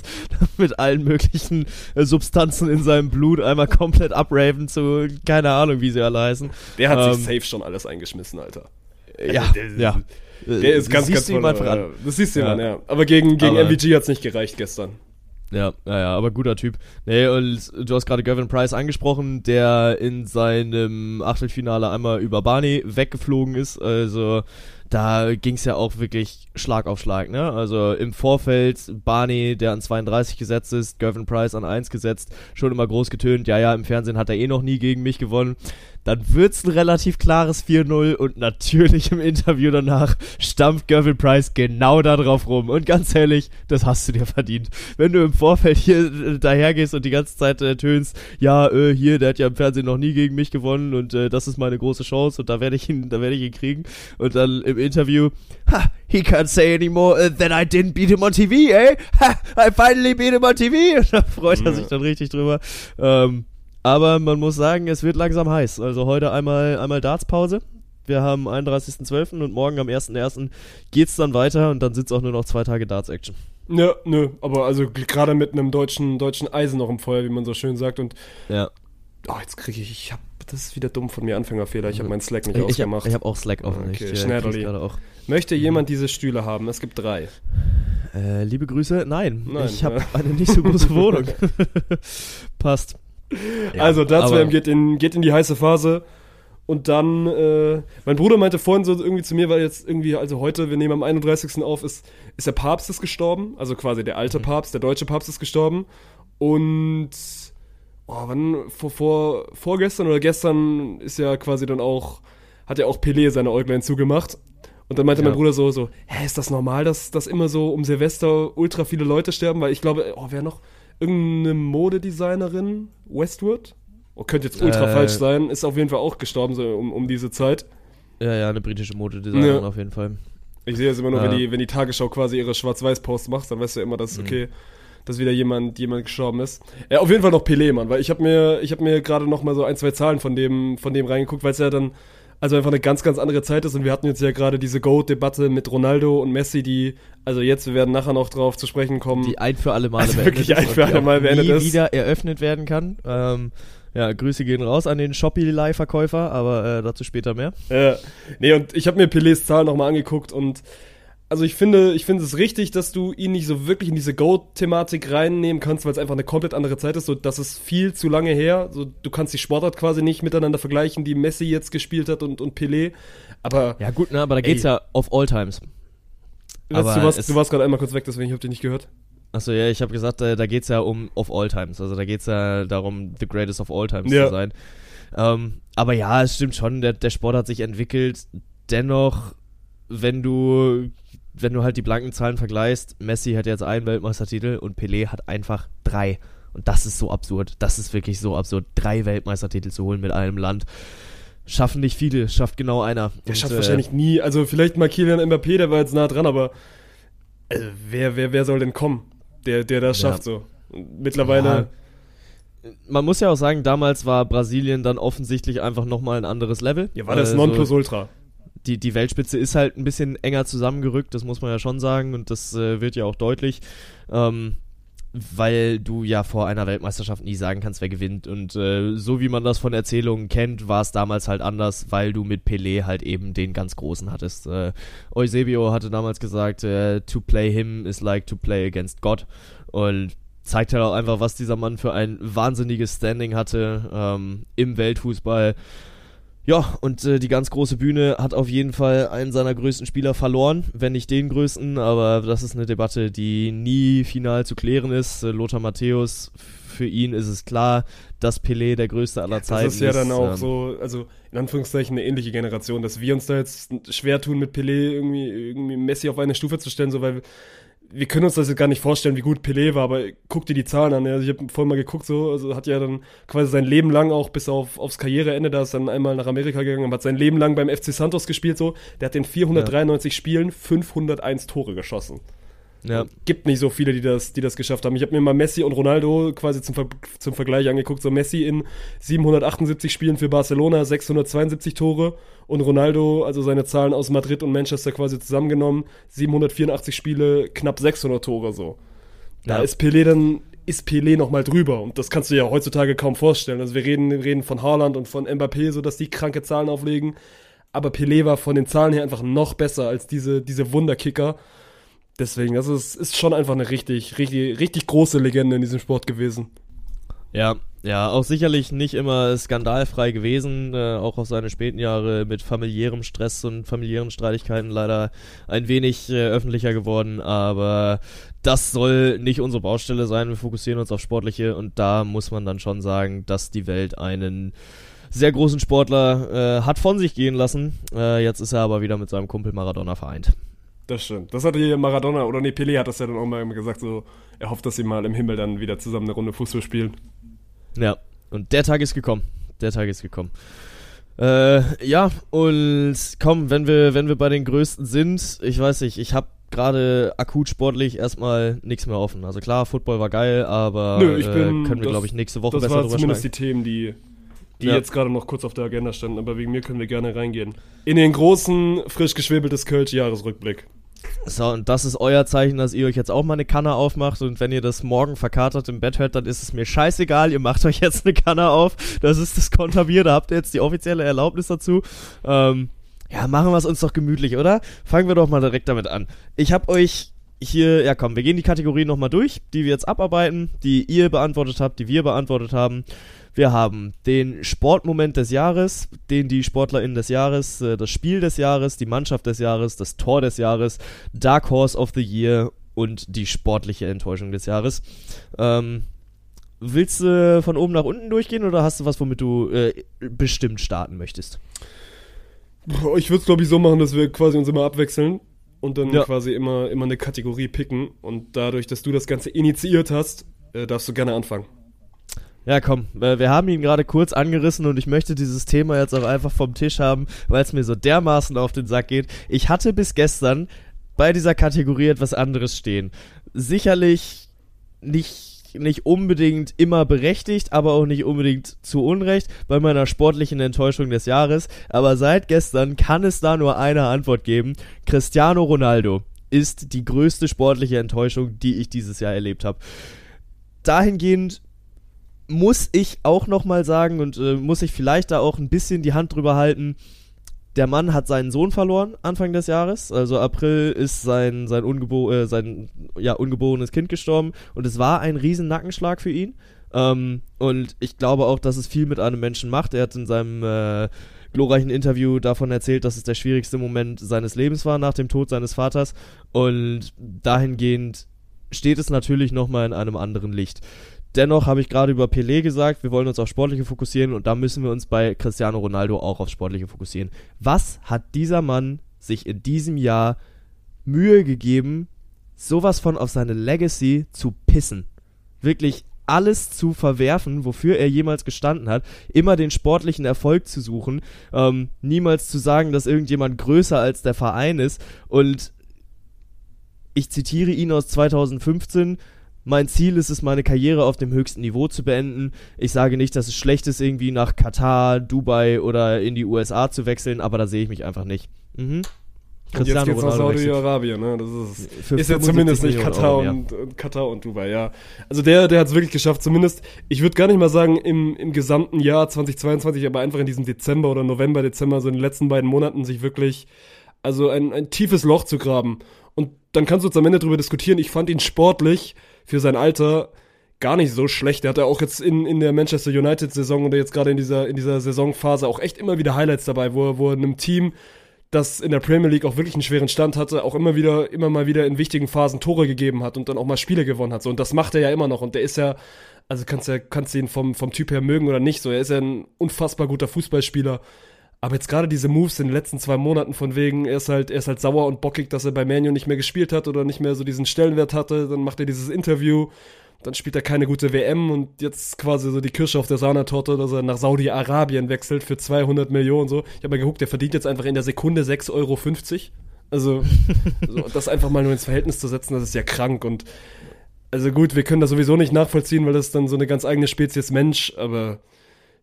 mit allen möglichen äh, Substanzen in seinem Blut einmal komplett abraven zu, keine Ahnung, wie sie alle heißen. Der hat Ähm, sich safe schon alles eingeschmissen, Alter. Ja, der- ja. Der ist ganz, ganz voll, einfach ja, an. Das siehst du Ja. ja. Aber gegen, gegen Aber- MVG hat's nicht gereicht gestern. Ja, ja, ja, aber guter Typ. Nee, und du hast gerade Gavin Price angesprochen, der in seinem Achtelfinale einmal über Barney weggeflogen ist. Also da ging's ja auch wirklich Schlag auf Schlag, ne? Also im Vorfeld Barney, der an 32 gesetzt ist, Gavin Price an 1 gesetzt, schon immer groß getönt, ja, ja, im Fernsehen hat er eh noch nie gegen mich gewonnen. Dann wird's ein relativ klares 4-0 und natürlich im Interview danach stampft Gavin Price genau da drauf rum. Und ganz ehrlich, das hast du dir verdient. Wenn du im Vorfeld hier äh, dahergehst und die ganze Zeit äh, tönst, ja, äh, hier, der hat ja im Fernsehen noch nie gegen mich gewonnen und äh, das ist meine große Chance und da werde ich ihn, da werde ich ihn kriegen. Und dann im Interview, ha, he can't say anymore uh, that I didn't beat him on TV, eh? Ha, I finally beat him on TV. Und [LAUGHS] da freut er sich dann richtig drüber. Ähm, aber man muss sagen, es wird langsam heiß. Also heute einmal, einmal Dartspause. Wir haben 31.12. und morgen am 1.1. geht's dann weiter und dann sind's auch nur noch zwei Tage Darts-Action. Ja, nö, aber also gerade mit einem deutschen, deutschen Eisen noch im Feuer, wie man so schön sagt. Und Ja. oh, jetzt kriege ich, ich hab, das ist wieder dumm von mir, Anfängerfehler. Ich habe meinen Slack nicht Ich, ich ausgemacht. habe hab auch Slack offen. Okay, ich, äh, auch. Möchte jemand diese Stühle haben? Es gibt drei. Äh, liebe Grüße, nein. Nein, ich habe ja. eine nicht so große Wohnung. [LAUGHS] Passt. Ja, also, Darts aber- WM geht in, geht in die heiße Phase. Und dann, äh, mein Bruder meinte vorhin so irgendwie zu mir, weil jetzt irgendwie, also heute, wir nehmen am 31. auf, ist, ist der Papst ist gestorben. Also quasi der Mhm. alte Papst, der deutsche Papst ist gestorben. Und, oh, wann, vor, vor, vorgestern oder gestern ist ja quasi dann auch, hat ja auch Pelé seine Äuglein zugemacht. Und dann meinte Ja. mein Bruder so, so, hä, ist das normal, dass, dass immer so um Silvester ultra viele Leute sterben? Weil ich glaube, oh, wer noch? Irgendeine Modedesignerin, Westwood? Oh, könnte jetzt ultra Äh. falsch sein, ist auf jeden Fall auch gestorben so um, um diese Zeit. Ja, ja, eine britische Modedesignerin Ja. auf jeden Fall. Ich sehe es immer nur, Ja. wenn, die, wenn die Tagesschau quasi ihre Schwarz-Weiß-Post macht, dann weißt du ja immer, Mhm. dass, okay, dass wieder jemand, jemand gestorben ist. Ja, auf jeden Fall noch Pelé, Mann, weil ich habe mir, ich habe mir gerade noch mal so ein, zwei Zahlen von dem, von dem reingeguckt, weil es ja dann, also einfach eine ganz, ganz andere Zeit ist und wir hatten jetzt ja gerade diese Goat-Debatte mit Ronaldo und Messi, die, also jetzt, wir werden nachher noch drauf zu sprechen kommen. Die ein für alle Male Also beendet wirklich ist ein für alle Mal beendet nie ist. wieder eröffnet werden kann. Ähm, ja, Grüße gehen raus an den Shopify-Verkäufer, aber äh, dazu später mehr. Ja. Nee, und ich habe mir Pelés Zahlen nochmal angeguckt und also ich finde, ich finde es richtig, dass du ihn nicht so wirklich in diese Goat-Thematik reinnehmen kannst, weil es einfach eine komplett andere Zeit ist. So, das ist viel zu lange her. So, du kannst die Sportart quasi nicht miteinander vergleichen, die Messi jetzt gespielt hat und, und Pelé. Aber Ja gut, ne, aber da geht's Ey. ja auf All Times. weißt, du warst, du warst gerade einmal kurz weg, deswegen habe ich dich nicht gehört. Achso, ja, ich habe gesagt, äh, da geht's ja um of all times. Also da geht's ja darum, the greatest of all times Ja. zu sein. Ähm, aber ja, es stimmt schon, der, der Sport hat sich entwickelt. Dennoch, wenn du, wenn du halt die blanken Zahlen vergleichst, Messi hat jetzt einen Weltmeistertitel und Pelé hat einfach drei. Und das ist so absurd. Das ist wirklich so absurd. Drei Weltmeistertitel zu holen mit einem Land. Schaffen nicht viele, schafft genau einer. Der Und, schafft äh, wahrscheinlich nie. Also vielleicht mal Kylian Mbappé, der war jetzt nah dran, aber äh, wer, wer, wer soll denn kommen, der, der das Ja. schafft so? Mittlerweile, Man muss ja auch sagen, damals war Brasilien dann offensichtlich einfach nochmal ein anderes Level. ja, war das Also, Nonplusultra. Die, die Weltspitze ist halt ein bisschen enger zusammengerückt, das muss man ja schon sagen, und das äh, wird ja auch deutlich. Ähm, weil du ja vor einer Weltmeisterschaft nie sagen kannst, wer gewinnt. Und äh, so wie man das von Erzählungen kennt, war es damals halt anders, weil du mit Pelé halt eben den ganz Großen hattest. Äh, Eusebio hatte damals gesagt, äh, to play him is like to play against God. Und zeigt halt auch einfach, was dieser Mann für ein wahnsinniges Standing hatte ähm, im Weltfußball. Ja, und äh, die ganz große Bühne hat auf jeden Fall einen seiner größten Spieler verloren, wenn nicht den größten, aber das ist eine Debatte, die nie final zu klären ist. Äh, Lothar Matthäus, für ihn ist es klar, dass Pelé der größte aller Das Zeiten ist ja dann auch ähm, so, also in Anführungszeichen eine ähnliche Generation, dass wir uns da jetzt schwer tun, mit Pelé irgendwie, irgendwie Messi auf eine Stufe zu stellen, so weil wir können uns das jetzt gar nicht vorstellen, wie gut Pelé war, aber guck dir die Zahlen an. Also ich habe vorhin mal geguckt, so, also hat ja dann quasi sein Leben lang auch bis auf, aufs Karriereende, da ist dann einmal nach Amerika gegangen, hat sein Leben lang beim FC Santos gespielt, so. Der hat in 493 Spielen 501 Tore geschossen. Ja. Gibt nicht so viele, die das, die das geschafft haben. Ich habe mir mal Messi und Ronaldo quasi zum, Ver zum Vergleich angeguckt. So Messi in 778 Spielen für Barcelona, 672 Tore und Ronaldo, also seine Zahlen aus Madrid und Manchester quasi zusammengenommen, 784 Spiele, knapp 600 Tore so. Da Ja. ist Pelé dann ist Pelé noch mal drüber und das kannst du ja heutzutage kaum vorstellen. Also wir reden, reden von Haaland und von Mbappé, so dass die kranke Zahlen auflegen, aber Pelé war von den Zahlen her einfach noch besser als diese diese Wunderkicker. Deswegen, das ist, ist schon einfach eine richtig, richtig, richtig große Legende in diesem Sport gewesen. Ja, ja, auch sicherlich nicht immer skandalfrei gewesen, äh, auch auf seine späten Jahre mit familiärem Stress und familiären Streitigkeiten leider ein wenig äh, öffentlicher geworden, aber das soll nicht unsere Baustelle sein, wir fokussieren uns auf Sportliche und da muss man dann schon sagen, dass die Welt einen sehr großen Sportler äh, hat von sich gehen lassen. Äh, jetzt ist er aber wieder mit seinem Kumpel Maradona vereint. Das stimmt. Das hatte hier Maradona, oder nee, Pelé hat das ja dann auch mal gesagt, so, er hofft, dass sie mal im Himmel dann wieder zusammen eine Runde Fußball spielen. Ja, und der Tag ist gekommen. Der Tag ist gekommen. Äh, ja, und komm, wenn wir, wenn wir bei den Größten sind, ich weiß nicht, ich habe gerade akut sportlich erstmal nichts mehr offen. Also klar, Football war geil, aber Nö, ich äh, bin- können wir, das- glaube ich, nächste Woche Das besser waren drüber zumindest sprechen. die Themen, die, die Ja. jetzt gerade noch kurz auf der Agenda standen, aber wegen mir können wir gerne reingehen. In den großen, frisch geschwebeltes Kölsch-Jahresrückblick. So, und das ist euer Zeichen, dass ihr euch jetzt auch mal eine Kanne aufmacht und wenn ihr das morgen verkatert im Bett hört, dann ist es mir scheißegal, ihr macht [LAUGHS] euch jetzt eine Kanne auf. Das ist das Konterbier, da habt ihr jetzt die offizielle Erlaubnis dazu. Ähm, ja, machen wir es uns doch gemütlich, oder? Fangen wir doch mal direkt damit an. Ich hab euch hier, ja komm, wir gehen die Kategorien nochmal durch, die wir jetzt abarbeiten, die ihr beantwortet habt, die wir beantwortet haben. Wir haben den Sportmoment des Jahres, den die SportlerInnen des Jahres, äh, das Spiel des Jahres, die Mannschaft des Jahres, das Tor des Jahres, Dark Horse of the Year und die sportliche Enttäuschung des Jahres. Ähm, willst du von oben nach unten durchgehen oder hast du was, womit du äh, bestimmt starten möchtest? Ich würde es, glaube ich, so machen, dass wir quasi uns immer abwechseln und dann Ja. quasi immer, immer eine Kategorie picken. Und dadurch, dass du das Ganze initiiert hast, äh, darfst du gerne anfangen. Ja, komm, äh, wir haben ihn gerade kurz angerissen und ich möchte dieses Thema jetzt auch einfach vom Tisch haben, weil es mir so dermaßen auf den Sack geht. Ich hatte bis gestern bei dieser Kategorie etwas anderes stehen. Sicherlich nicht, nicht unbedingt immer berechtigt, aber auch nicht unbedingt zu Unrecht bei meiner sportlichen Enttäuschung des Jahres. Aber seit gestern kann es da nur eine Antwort geben. Cristiano Ronaldo ist die größte sportliche Enttäuschung, die ich dieses Jahr erlebt habe. Dahingehend muss ich auch nochmal sagen und äh, muss ich vielleicht da auch ein bisschen die Hand drüber halten. Der Mann hat seinen Sohn verloren Anfang des Jahres. Also April ist sein, sein, ungebo äh, sein ja, ungeborenes Kind gestorben und es war ein riesen Nackenschlag für ihn. Ähm, und ich glaube auch, dass es viel mit einem Menschen macht. Er hat in seinem äh, glorreichen Interview davon erzählt, dass es der schwierigste Moment seines Lebens war nach dem Tod seines Vaters. Und dahingehend steht es natürlich nochmal in einem anderen Licht. Dennoch habe ich gerade über Pelé gesagt, wir wollen uns auf Sportliche fokussieren und da müssen wir uns bei Cristiano Ronaldo auch auf Sportliche fokussieren. Was hat dieser Mann sich in diesem Jahr Mühe gegeben, sowas von auf seine Legacy zu pissen? Wirklich alles zu verwerfen, wofür er jemals gestanden hat, immer den sportlichen Erfolg zu suchen, ähm, niemals zu sagen, dass irgendjemand größer als der Verein ist und ich zitiere ihn aus 2015, mein Ziel ist es, meine Karriere auf dem höchsten Niveau zu beenden. Ich sage nicht, dass es schlecht ist, irgendwie nach Katar, Dubai oder in die USA zu wechseln, aber da sehe ich mich einfach nicht. Mhm. Und jetzt geht's nach Saudi-Arabien, ne? Das ist, ist ja zumindest nicht Katar Euro, und, ja. Katar und Dubai, ja. Also der, der hat es wirklich geschafft, zumindest, ich würde gar nicht mal sagen im, im gesamten Jahr 2022, aber einfach in diesem Dezember oder November, Dezember, so in den letzten beiden Monaten sich wirklich, also ein, ein tiefes Loch zu graben. Und dann kannst du uns am Ende drüber diskutieren. Ich fand ihn sportlich für sein Alter gar nicht so schlecht. Der hatte auch jetzt in, in der Manchester United-Saison oder jetzt gerade in dieser, in dieser Saisonphase auch echt immer wieder Highlights dabei, wo er, wo er einem Team, das in der Premier League auch wirklich einen schweren Stand hatte, auch immer wieder, immer mal wieder in wichtigen Phasen Tore gegeben hat und dann auch mal Spiele gewonnen hat. So, und das macht er ja immer noch. Und der ist ja, also kannst ja, kannst du ihn vom, vom Typ her mögen oder nicht. So, er ist ja ein unfassbar guter Fußballspieler. Aber jetzt gerade diese Moves in den letzten zwei Monaten von wegen, er ist halt, er ist halt sauer und bockig, dass er bei Manu nicht mehr gespielt hat oder nicht mehr so diesen Stellenwert hatte. Dann macht er dieses Interview, dann spielt er keine gute WM und jetzt quasi so die Kirsche auf der Sahnetorte, dass er nach Saudi-Arabien wechselt für 200 Millionen so. Ich habe mal geguckt, der verdient jetzt einfach in der Sekunde 6,50 Euro. Also, [LAUGHS] so, das einfach mal nur ins Verhältnis zu setzen, das ist ja krank und also gut, wir können das sowieso nicht nachvollziehen, weil das ist dann so eine ganz eigene Spezies Mensch, aber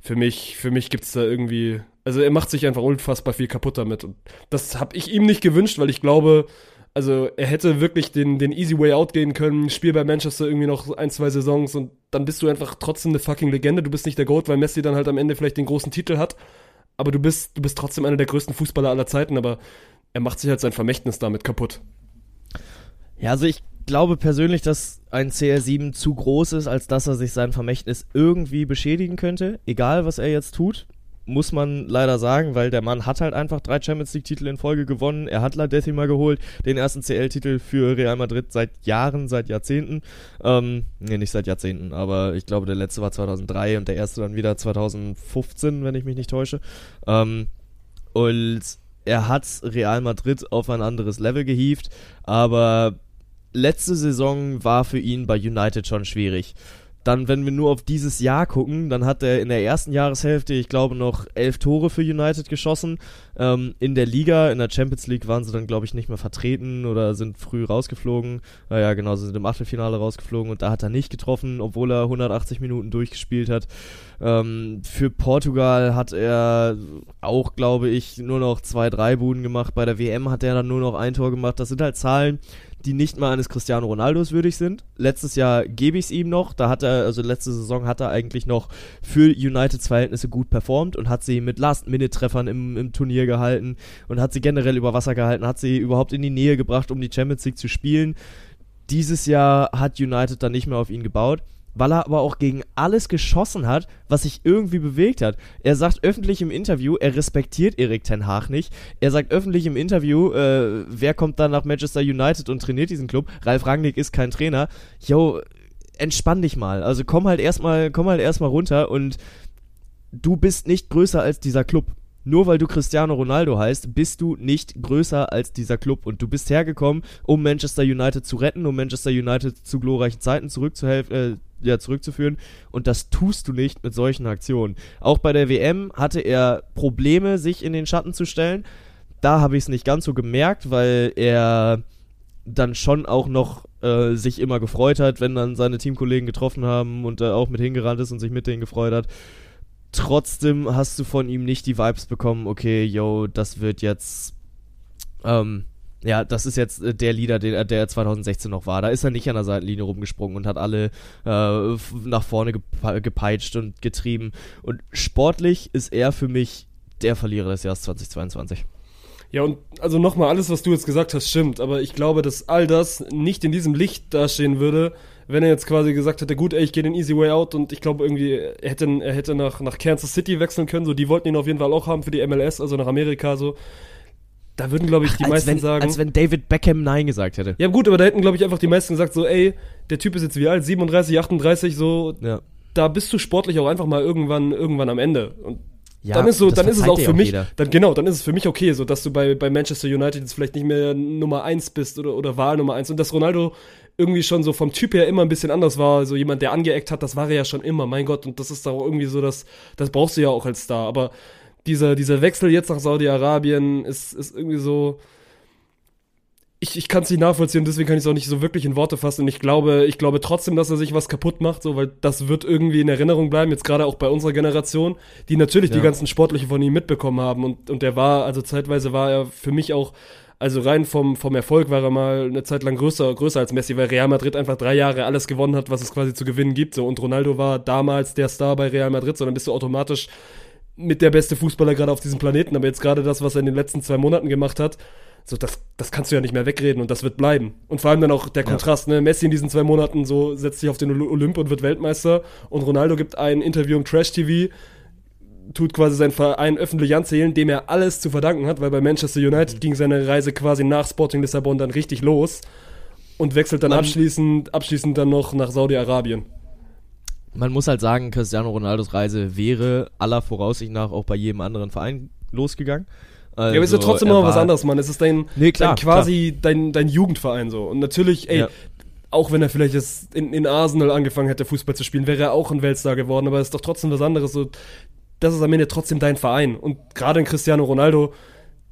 für mich, für mich gibt's da irgendwie, also er macht sich einfach unfassbar viel kaputt damit. Und das habe ich ihm nicht gewünscht, weil ich glaube, also er hätte wirklich den, den easy way out gehen können, Spiel bei Manchester irgendwie noch ein, zwei Saisons und dann bist du einfach trotzdem eine fucking Legende. Du bist nicht der Goat, weil Messi dann halt am Ende vielleicht den großen Titel hat. Aber du bist, du bist trotzdem einer der größten Fußballer aller Zeiten, aber er macht sich halt sein Vermächtnis damit kaputt. Ja, also ich glaube persönlich, dass ein CR7 zu groß ist, als dass er sich sein Vermächtnis irgendwie beschädigen könnte. Egal, was er jetzt tut, muss man leider sagen, weil der Mann hat halt einfach drei Champions League-Titel in Folge gewonnen. Er hat La Decima geholt, den ersten CL-Titel für Real Madrid seit Jahren, seit Jahrzehnten. Ähm, nee, nicht seit Jahrzehnten, aber ich glaube, der letzte war 2003 und der erste dann wieder 2015, wenn ich mich nicht täusche. Ähm, und er hat Real Madrid auf ein anderes Level gehievt, aber letzte Saison war für ihn bei United schon schwierig. Dann, wenn wir nur auf dieses Jahr gucken, dann hat er in der ersten Jahreshälfte, ich glaube, noch elf Tore für United geschossen. Ähm, in der Liga, in der Champions League waren sie dann, glaube ich, nicht mehr vertreten oder sind früh rausgeflogen. Naja, genau, sie sind im Achtelfinale rausgeflogen und da hat er nicht getroffen, obwohl er 180 Minuten durchgespielt hat. Ähm, für Portugal hat er auch, glaube ich, nur noch zwei, drei Buden gemacht. Bei der WM hat er dann nur noch ein Tor gemacht. Das sind halt Zahlen, die nicht mal eines Cristiano Ronaldos würdig sind. Letztes Jahr gebe ich es ihm noch. Da hat er, also letzte Saison hat er eigentlich noch für Uniteds Verhältnisse gut performt und hat sie mit Last-Minute-Treffern im, im Turnier gehalten und hat sie generell über Wasser gehalten, hat sie überhaupt in die Nähe gebracht, um die Champions League zu spielen. Dieses Jahr hat United dann nicht mehr auf ihn gebaut weil er aber auch gegen alles geschossen hat, was sich irgendwie bewegt hat. Er sagt öffentlich im Interview, er respektiert Erik Ten Haag nicht. Er sagt öffentlich im Interview, äh, wer kommt dann nach Manchester United und trainiert diesen Club? Ralf Rangnick ist kein Trainer. Yo, entspann dich mal. Also komm halt erstmal, komm halt erstmal runter und du bist nicht größer als dieser Club. Nur weil du Cristiano Ronaldo heißt, bist du nicht größer als dieser Club. Und du bist hergekommen, um Manchester United zu retten, um Manchester United zu glorreichen Zeiten zurückzuhelfen, äh, ja, zurückzuführen. Und das tust du nicht mit solchen Aktionen. Auch bei der WM hatte er Probleme, sich in den Schatten zu stellen. Da habe ich es nicht ganz so gemerkt, weil er dann schon auch noch äh, sich immer gefreut hat, wenn dann seine Teamkollegen getroffen haben und äh, auch mit hingerannt ist und sich mit denen gefreut hat. Trotzdem hast du von ihm nicht die Vibes bekommen, okay, yo, das wird jetzt ähm, ja, das ist jetzt äh, der Leader, der, der 2016 noch war. Da ist er nicht an der Seitenlinie rumgesprungen und hat alle äh, nach vorne gepeitscht und getrieben. Und sportlich ist er für mich der Verlierer des Jahres 2022. Ja, und also nochmal, alles, was du jetzt gesagt hast, stimmt. Aber ich glaube, dass all das nicht in diesem Licht dastehen würde, wenn er jetzt quasi gesagt hätte, gut, ey, ich gehe den easy way out und ich glaube irgendwie, er hätte, er hätte nach, nach Kansas City wechseln können, so, die wollten ihn auf jeden Fall auch haben für die MLS, also nach Amerika, so da würden, glaube ich, die als meisten wenn, sagen. Als wenn David Beckham Nein gesagt hätte. ja, gut, aber da hätten, glaube ich, einfach die meisten gesagt, so, ey, der Typ ist jetzt wie alt? 37, 38, so, Ja. da bist du sportlich auch einfach mal irgendwann, irgendwann am Ende. Und Ja, dann ist so, dann ist es auch für mich, jeder. dann genau, dann ist es für mich okay, so dass du bei, bei Manchester United jetzt vielleicht nicht mehr Nummer eins bist oder, oder Wahl Nummer eins und dass Ronaldo irgendwie schon so vom Typ her immer ein bisschen anders war, so jemand, der angeeckt hat, das war er ja schon immer, mein Gott, und das ist auch irgendwie so, das, das brauchst du ja auch als Star, aber dieser, dieser Wechsel jetzt nach Saudi-Arabien ist, ist irgendwie so, ich, ich kann es nicht nachvollziehen, deswegen kann ich es auch nicht so wirklich in Worte fassen. Und ich glaube, ich glaube trotzdem, dass er sich was kaputt macht, so, weil das wird irgendwie in Erinnerung bleiben, jetzt gerade auch bei unserer Generation, die natürlich die Ja. ganzen Sportlichen von ihm mitbekommen haben. Und, und der war, also zeitweise war er für mich auch, also rein vom, vom Erfolg war er mal eine Zeit lang größer, größer als Messi, weil Real Madrid einfach drei Jahre alles gewonnen hat, was es quasi zu gewinnen gibt. So. Und Ronaldo war damals der Star bei Real Madrid, sondern bist du automatisch mit der beste Fußballer gerade auf diesem Planeten. Aber jetzt gerade das, was er in den letzten zwei Monaten gemacht hat, so das, das kannst du ja nicht mehr wegreden und das wird bleiben. Und vor allem dann auch der Kontrast, ne? Messi in diesen zwei Monaten so setzt sich auf den Oly- Olymp und wird Weltmeister und Ronaldo gibt ein Interview im Trash TV, tut quasi seinen Verein öffentlich anzählen, dem er alles zu verdanken hat, weil bei Manchester United ging seine Reise quasi nach Sporting Lissabon dann richtig los und wechselt dann Man- abschließend, abschließend dann noch nach Saudi-Arabien. Man muss halt sagen, Cristiano Ronaldos Reise wäre aller Voraussicht nach auch bei jedem anderen Verein losgegangen. Also, ja, aber es ist ja trotzdem er noch was anderes, Mann. Es ist dein, Nee, klar, dein quasi Dein, dein Jugendverein so. Und natürlich, ey, Ja. auch wenn er vielleicht jetzt in, in Arsenal angefangen hätte, Fußball zu spielen, wäre er auch ein Weltstar geworden, aber es ist doch trotzdem was anderes. So, das ist am Ende trotzdem dein Verein. Und gerade in Cristiano Ronaldo,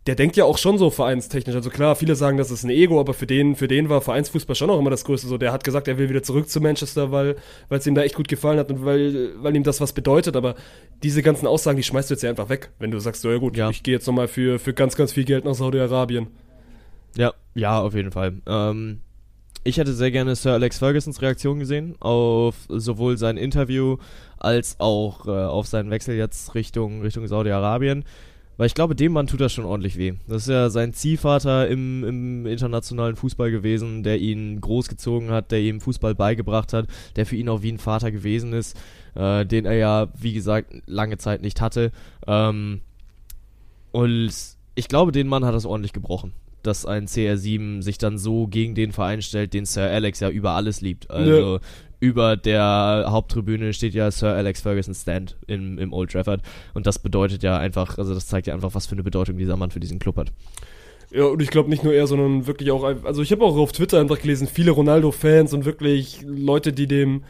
der denkt ja auch schon so vereinstechnisch. Also klar, viele sagen, das ist ein Ego, aber für den, für den war Vereinsfußball schon auch immer das Größte. So, der hat gesagt, er will wieder zurück zu Manchester, weil es ihm da echt gut gefallen hat und weil, weil ihm das was bedeutet. Aber diese ganzen Aussagen, die schmeißt du jetzt ja einfach weg, wenn du sagst, so ja gut, Ja. ich gehe jetzt nochmal für, für ganz, ganz viel Geld nach Saudi-Arabien. Ja, ja, auf jeden Fall. Ähm, ich hätte sehr gerne Sir Alex Fergusons Reaktion gesehen auf sowohl sein Interview als auch äh, auf seinen Wechsel jetzt Richtung, Richtung Saudi-Arabien. Weil ich glaube, dem Mann tut das schon ordentlich weh. Das ist ja sein Ziehvater im, im internationalen Fußball gewesen, der ihn großgezogen hat, der ihm Fußball beigebracht hat, der für ihn auch wie ein Vater gewesen ist, äh, den er ja, wie gesagt, lange Zeit nicht hatte. Ähm, und ich glaube, den Mann hat das ordentlich gebrochen, dass ein CR7 sich dann so gegen den Verein stellt, den Sir Alex ja über alles liebt. Also über der Haupttribüne steht ja Sir Alex Ferguson Stand im, im Old Trafford. Und das bedeutet ja einfach, also das zeigt ja einfach, was für eine Bedeutung dieser Mann für diesen Club hat. Ja, und ich glaube nicht nur er, sondern wirklich auch, also ich habe auch auf Twitter einfach gelesen, viele Ronaldo-Fans und wirklich Leute, die dem,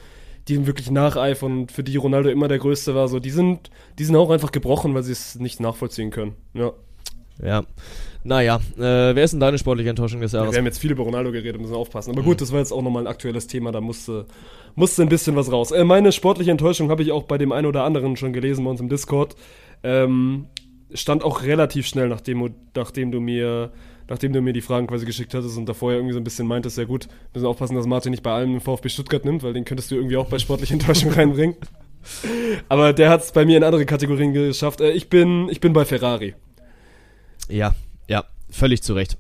die ihm wirklich nacheifern und für die Ronaldo immer der Größte war, so, die sind, die sind auch einfach gebrochen, weil sie es nicht nachvollziehen können. Ja. Ja. Naja, äh, wer ist denn deine sportliche Enttäuschung des Jahres? Wir haben jetzt viel über Ronaldo geredet, müssen aufpassen. Aber gut, das war jetzt auch nochmal ein aktuelles Thema, da musste, musste ein bisschen was raus. Äh, meine sportliche Enttäuschung habe ich auch bei dem einen oder anderen schon gelesen bei uns im Discord. Ähm, stand auch relativ schnell, nachdem, du- nachdem du mir nachdem du mir die Fragen quasi geschickt hattest und davor ja irgendwie so ein bisschen meintest, ja gut, müssen aufpassen, dass Martin nicht bei allem den VfB Stuttgart nimmt, weil den könntest du irgendwie auch bei sportlicher Enttäuschung reinbringen. Aber der hat es bei mir in andere Kategorien geschafft. Äh, ich, bin, ich bin bei Ferrari. Ja, völlig zu Recht.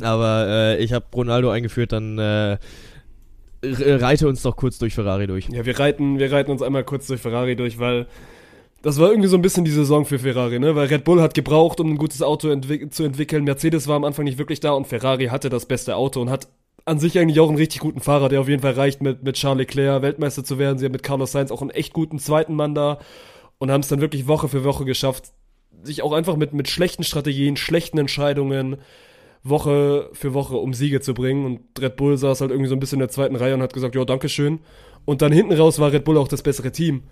Aber äh, ich habe Ronaldo eingeführt, dann äh, re- reite uns doch kurz durch Ferrari durch. Ja, wir reiten, wir reiten uns einmal kurz durch Ferrari durch, weil das war irgendwie so ein bisschen die Saison für Ferrari, ne? Weil Red Bull hat gebraucht, um ein gutes Auto entwick zu entwickeln. Mercedes war am Anfang nicht wirklich da und Ferrari hatte das beste Auto und hat an sich eigentlich auch einen richtig guten Fahrer, der auf jeden Fall reicht, mit, mit Charles Leclerc Weltmeister zu werden. Sie haben mit Carlos Sainz auch einen echt guten zweiten Mann da und haben es dann wirklich Woche für Woche geschafft, sich auch einfach mit, mit schlechten Strategien, schlechten Entscheidungen Woche für Woche um Siege zu bringen. Und Red Bull saß halt irgendwie so ein bisschen in der zweiten Reihe und hat gesagt, ja, Dankeschön. Und dann hinten raus war Red Bull auch das bessere Team.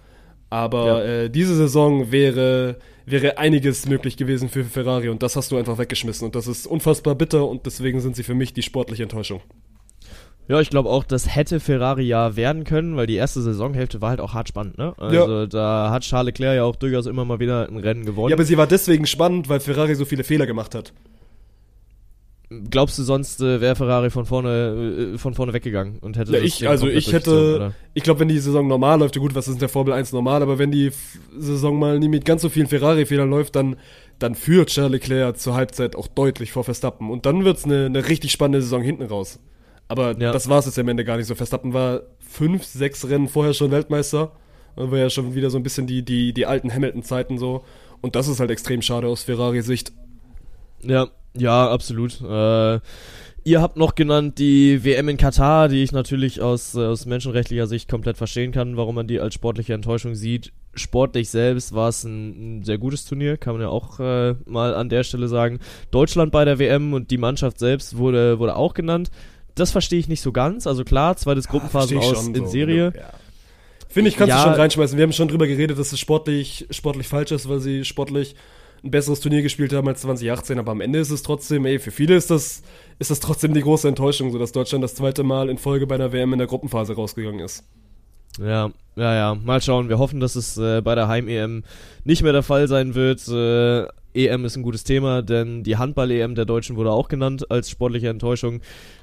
Aber äh, diese Saison wäre, wäre einiges möglich gewesen für Ferrari und das hast du einfach weggeschmissen. Und das ist unfassbar bitter und deswegen sind sie für mich die sportliche Enttäuschung. Ja, ich glaube auch, das hätte Ferrari ja werden können, weil die erste Saisonhälfte war halt auch hart spannend, ne? Also da hat Charles Leclerc ja auch durchaus immer mal wieder ein Rennen gewonnen. Ja, aber sie war deswegen spannend, weil Ferrari so viele Fehler gemacht hat. Glaubst du sonst, äh, wäre Ferrari von vorne äh, von vorne weggegangen und hätte Ja, ich, also ich hätte, oder? ich glaube, wenn die Saison normal läuft, ja gut, was ist in der Formel 1 normal, aber wenn die Saison mal nie mit ganz so vielen Ferrari-Fehlern läuft, dann, dann führt Charles Leclerc zur Halbzeit auch deutlich vor Verstappen. Und dann wird's eine, eine richtig spannende Saison hinten raus. Aber Ja. das war es jetzt am Ende gar nicht so. Verstappen war fünf, sechs Rennen vorher schon Weltmeister. Dann war ja schon wieder so ein bisschen die, die, die alten Hamilton-Zeiten so. Und das ist halt extrem schade aus Ferrari-Sicht. Ja, Ja, absolut. Äh, ihr habt noch genannt die WM in Katar, die ich natürlich aus, äh, aus menschenrechtlicher Sicht komplett verstehen kann, warum man die als sportliche Enttäuschung sieht. Sportlich selbst war es ein, ein, sehr gutes Turnier, kann man ja auch äh, mal an der Stelle sagen. Deutschland bei der WM und die Mannschaft selbst wurde, wurde auch genannt. Das verstehe ich nicht so ganz. Also klar, zweites Gruppenphasen ja, aus in so, Serie. Ja. Finde ich, kannst ja, du schon reinschmeißen. Wir haben schon drüber geredet, dass es sportlich, sportlich falsch ist, weil sie sportlich ein besseres Turnier gespielt haben als 2018, aber am Ende ist es trotzdem, ey, für viele ist das, ist das trotzdem die große Enttäuschung, so dass Deutschland das zweite Mal in Folge bei einer WM in der Gruppenphase rausgegangen ist. Ja, ja, ja. Mal schauen. Wir hoffen, dass es äh, bei der Heim-EM nicht mehr der Fall sein wird. Äh, EM ist ein gutes Thema, denn die Handball-EM der Deutschen wurde auch genannt als sportliche Enttäuschung.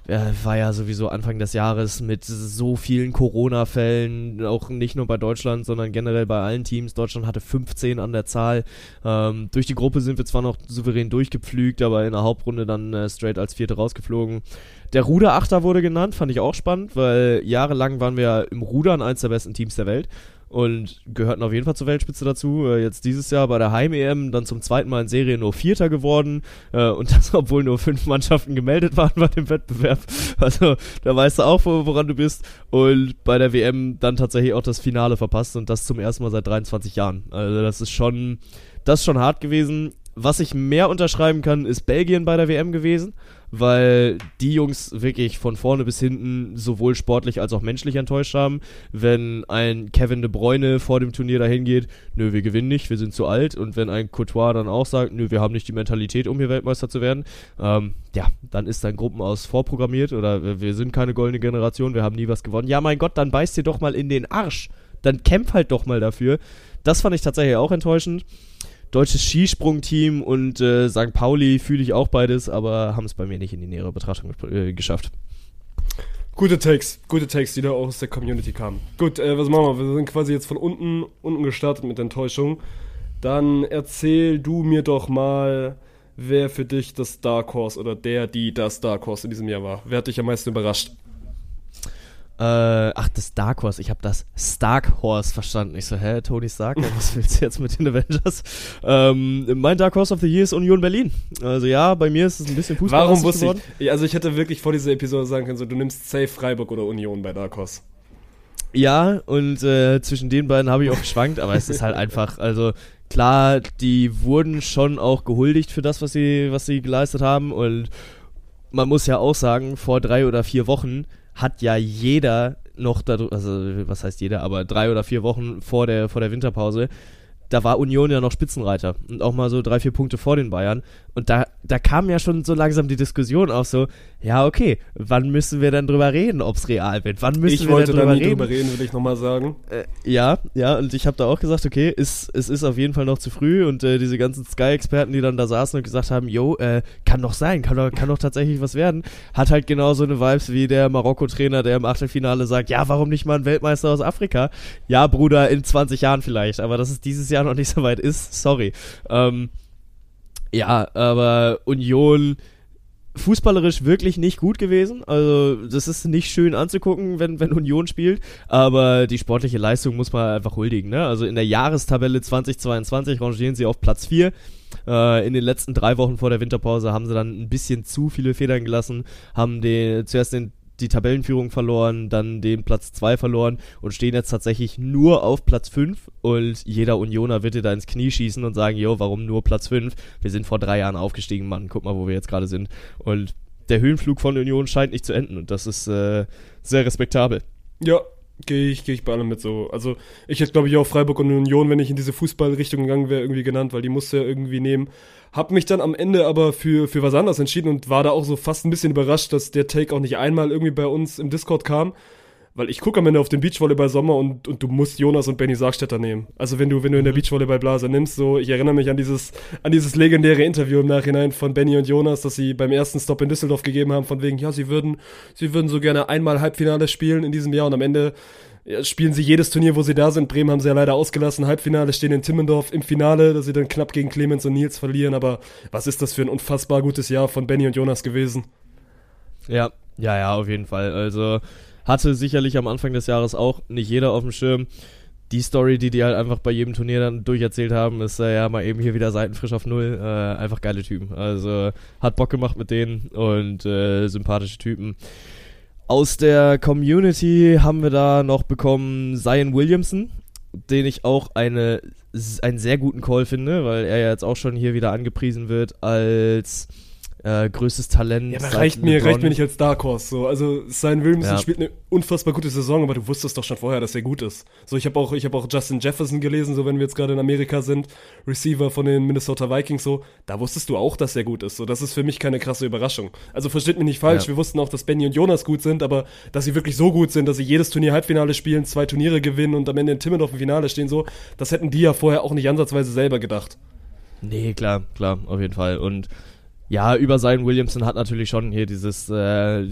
Äh, war ja sowieso Anfang des Jahres mit so vielen Corona-Fällen, auch nicht nur bei Deutschland, sondern generell bei allen Teams. Deutschland hatte 15 an der Zahl. Ähm, durch die Gruppe sind wir zwar noch souverän durchgepflügt, aber in der Hauptrunde dann äh, straight als Vierte rausgeflogen. Der Ruderachter wurde genannt, fand ich auch spannend, weil jahrelang waren wir im Rudern eins der besten Teams der Welt und gehörten auf jeden Fall zur Weltspitze dazu. Äh, jetzt dieses Jahr bei der Heim-EM dann zum zweiten Mal in Serie nur Vierter geworden äh, und das, [LAUGHS] obwohl nur fünf Mannschaften gemeldet waren bei dem Wettbewerb. [LAUGHS] Also da weißt du auch, woran du bist. Und bei der WM dann tatsächlich auch das Finale verpasst und das zum ersten Mal seit 23 Jahren. Also das ist schon, das ist schon hart gewesen. Was ich mehr unterschreiben kann, ist Belgien bei der WM gewesen weil die Jungs wirklich von vorne bis hinten sowohl sportlich als auch menschlich enttäuscht haben. Wenn ein Kevin de Bruyne vor dem Turnier dahin geht, nö, wir gewinnen nicht, wir sind zu alt. Und wenn ein Courtois dann auch sagt, nö, wir haben nicht die Mentalität, um hier Weltmeister zu werden, ähm, ja, dann ist dein Gruppenaus vorprogrammiert oder wir sind keine goldene Generation, wir haben nie was gewonnen. Ja, mein Gott, dann beißt dir doch mal in den Arsch. Dann kämpf halt doch mal dafür. Das fand ich tatsächlich auch enttäuschend deutsches Skisprungteam und äh, St. Pauli fühle ich auch beides, aber haben es bei mir nicht in die nähere Betrachtung äh, geschafft. Gute Takes, gute Takes, die da auch aus der Community kamen. Gut, äh, was machen wir? Wir sind quasi jetzt von unten, unten gestartet mit Enttäuschung. Dann erzähl du mir doch mal, wer für dich das Dark Horse oder der, die das Dark Horse in diesem Jahr war. Wer hat dich am meisten überrascht? Äh, ach, das Dark Horse. Ich habe das Stark Horse verstanden. Ich so, hä, Tony Stark? [LAUGHS] was willst du jetzt mit den Avengers? Ähm, mein Dark Horse of the Year ist Union Berlin. Also ja, bei mir ist es ein bisschen Fußball Warum wusste ich? Also ich hätte wirklich vor dieser Episode sagen können, so, du nimmst Safe Freiburg oder Union bei Dark Horse. Ja, und äh, zwischen den beiden habe ich auch geschwankt, aber es ist halt einfach, also klar, die wurden schon auch gehuldigt für das, was sie, was sie geleistet haben und man muss ja auch sagen, vor drei oder vier Wochen hat ja jeder noch, also was heißt jeder, aber drei oder vier Wochen vor der, vor der Winterpause, da war Union ja noch Spitzenreiter und auch mal so drei, vier Punkte vor den Bayern. Und da, da kam ja schon so langsam die Diskussion auf so, ja, okay, wann müssen wir dann drüber reden, ob es real wird? Wann müssen ich wir denn drüber da nie reden? drüber reden, will ich nochmal sagen. Äh, ja, ja, und ich habe da auch gesagt, okay, ist, es ist auf jeden Fall noch zu früh und äh, diese ganzen Sky-Experten, die dann da saßen und gesagt haben, yo, äh, kann doch sein, kann doch, kann doch tatsächlich was werden, hat halt genauso eine Vibes wie der Marokko-Trainer, der im Achtelfinale sagt, ja, warum nicht mal ein Weltmeister aus Afrika? Ja, Bruder, in 20 Jahren vielleicht, aber dass es dieses Jahr noch nicht so weit ist, sorry. Ähm, ja, aber Union fußballerisch wirklich nicht gut gewesen. Also, das ist nicht schön anzugucken, wenn, wenn Union spielt. Aber die sportliche Leistung muss man einfach huldigen. Ne? Also in der Jahrestabelle 2022 rangieren sie auf Platz 4. Äh, in den letzten drei Wochen vor der Winterpause haben sie dann ein bisschen zu viele Federn gelassen, haben den, zuerst den die Tabellenführung verloren, dann den Platz 2 verloren und stehen jetzt tatsächlich nur auf Platz 5 und jeder Unioner wird dir da ins Knie schießen und sagen, jo, warum nur Platz 5? Wir sind vor drei Jahren aufgestiegen, Mann, guck mal, wo wir jetzt gerade sind. Und der Höhenflug von Union scheint nicht zu enden und das ist äh, sehr respektabel. Ja, gehe ich, geh ich bei allem mit so. Also ich hätte, glaube ich, auch Freiburg und Union, wenn ich in diese Fußballrichtung gegangen wäre, irgendwie genannt, weil die musste ja irgendwie nehmen. Hab mich dann am Ende aber für, für was anderes entschieden und war da auch so fast ein bisschen überrascht, dass der Take auch nicht einmal irgendwie bei uns im Discord kam. Weil ich gucke am Ende auf den Beachvolleyball Sommer und, und du musst Jonas und Benny Sargstetter nehmen. Also wenn du, wenn du in der mhm. Beachvolleyball-Blase nimmst, so, ich erinnere mich an dieses, an dieses legendäre Interview im Nachhinein von Benny und Jonas, das sie beim ersten Stop in Düsseldorf gegeben haben, von wegen, ja, sie würden, sie würden so gerne einmal Halbfinale spielen in diesem Jahr und am Ende spielen sie jedes Turnier, wo sie da sind. Bremen haben sie ja leider ausgelassen. Halbfinale stehen in Timmendorf im Finale, dass sie dann knapp gegen Clemens und Nils verlieren. Aber was ist das für ein unfassbar gutes Jahr von Benny und Jonas gewesen? Ja, ja, ja, auf jeden Fall. Also hatte sicherlich am Anfang des Jahres auch nicht jeder auf dem Schirm. die Story, die die halt einfach bei jedem Turnier dann durcherzählt haben, ist äh, ja mal eben hier wieder seitenfrisch auf Null. Äh, einfach geile Typen. Also hat Bock gemacht mit denen und äh, sympathische Typen. Aus der Community haben wir da noch bekommen Zion Williamson, den ich auch eine, einen sehr guten Call finde, weil er ja jetzt auch schon hier wieder angepriesen wird als äh, größtes Talent. Ja, aber reicht mir, reicht mir nicht als Dark Horse. So. Also Zion Williamson ja. spielt eine unfassbar gute Saison, aber du wusstest doch schon vorher, dass er gut ist. So, ich habe auch, ich habe auch Justin Jefferson gelesen, so wenn wir jetzt gerade in Amerika sind, Receiver von den Minnesota Vikings, so, da wusstest du auch, dass er gut ist. So, das ist für mich keine krasse Überraschung. Also versteht mich nicht falsch, ja. wir wussten auch, dass Benny und Jonas gut sind, aber dass sie wirklich so gut sind, dass sie jedes Turnier Halbfinale spielen, zwei Turniere gewinnen und am Ende in Timmendorf im Finale stehen, so, das hätten die ja vorher auch nicht ansatzweise selber gedacht. Nee, klar, klar, auf jeden Fall. Und ja, über Zion Williamson hat natürlich schon hier dieses, äh,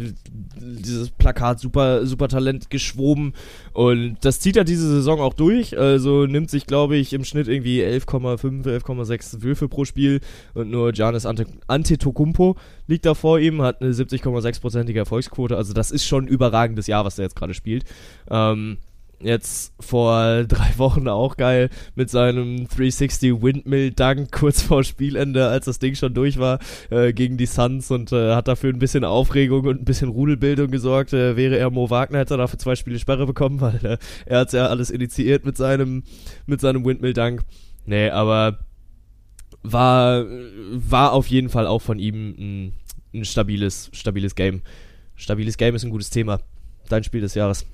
dieses Plakat super, super Talent geschwoben. Und das zieht er diese Saison auch durch. Also nimmt sich, glaube ich, im Schnitt irgendwie 11,5, 11,6 Würfe pro Spiel. Und nur Giannis Ante Antetokounmpo liegt da vor ihm, hat eine 70,6%ige Erfolgsquote. Also das ist schon ein überragendes Jahr, was er jetzt gerade spielt. Ähm, jetzt vor drei [LAUGHS] Wochen auch geil mit seinem 360 Windmill Dunk kurz vor Spielende, als das Ding schon durch war, äh, gegen die Suns und äh, hat dafür ein bisschen Aufregung und ein bisschen Rudelbildung gesorgt. Äh, wäre er Mo Wagner, hätte er dafür zwei Spiele Sperre bekommen, [LAUGHS] weil äh, er hat ja alles initiiert mit seinem, mit seinem Windmill Dunk. Nee, aber war, war auf jeden Fall auch von ihm ein, ein stabiles, stabiles Game. Stabiles Game ist ein gutes Thema. Dein Spiel des Jahres.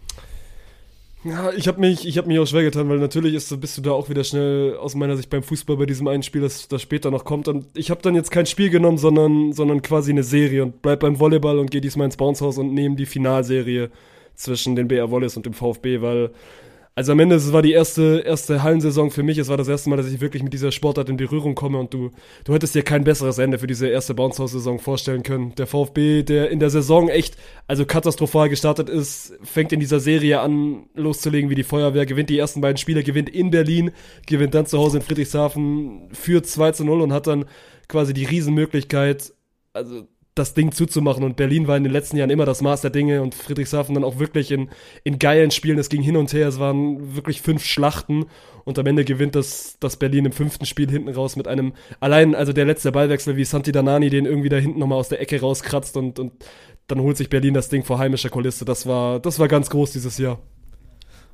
Ja, ich habe mich, ich hab mich auch schwer getan, weil natürlich ist, bist du da auch wieder schnell aus meiner Sicht beim Fußball bei diesem einen Spiel, das, das später noch kommt. Und ich habe dann jetzt kein Spiel genommen, sondern, sondern quasi eine Serie und bleib beim Volleyball und gehe diesmal ins Bouncehaus und nehme die Finalserie zwischen den BR Volleys und dem VfB, weil also am Ende, es war die erste, erste Hallensaison für mich. Es war das erste Mal, dass ich wirklich mit dieser Sportart in Berührung komme und du, du hättest dir kein besseres Ende für diese erste Bounce-House-Saison vorstellen können. Der VfB, der in der Saison echt, also katastrophal gestartet ist, fängt in dieser Serie an, loszulegen wie die Feuerwehr, gewinnt die ersten beiden Spiele, gewinnt in Berlin, gewinnt dann zu Hause in Friedrichshafen, führt 2 zu 0 und hat dann quasi die Riesenmöglichkeit, also das Ding zuzumachen. Und Berlin war in den letzten Jahren immer das Maß der Dinge und Friedrichshafen dann auch wirklich in, in geilen Spielen. Es ging hin und her, es waren wirklich fünf Schlachten und am Ende gewinnt das, das Berlin im fünften Spiel hinten raus mit einem, allein, also der letzte Ballwechsel, wie Santi Danani den irgendwie da hinten nochmal aus der Ecke rauskratzt und, und dann holt sich Berlin das Ding vor heimischer Kulisse. Das war, das war ganz groß dieses Jahr.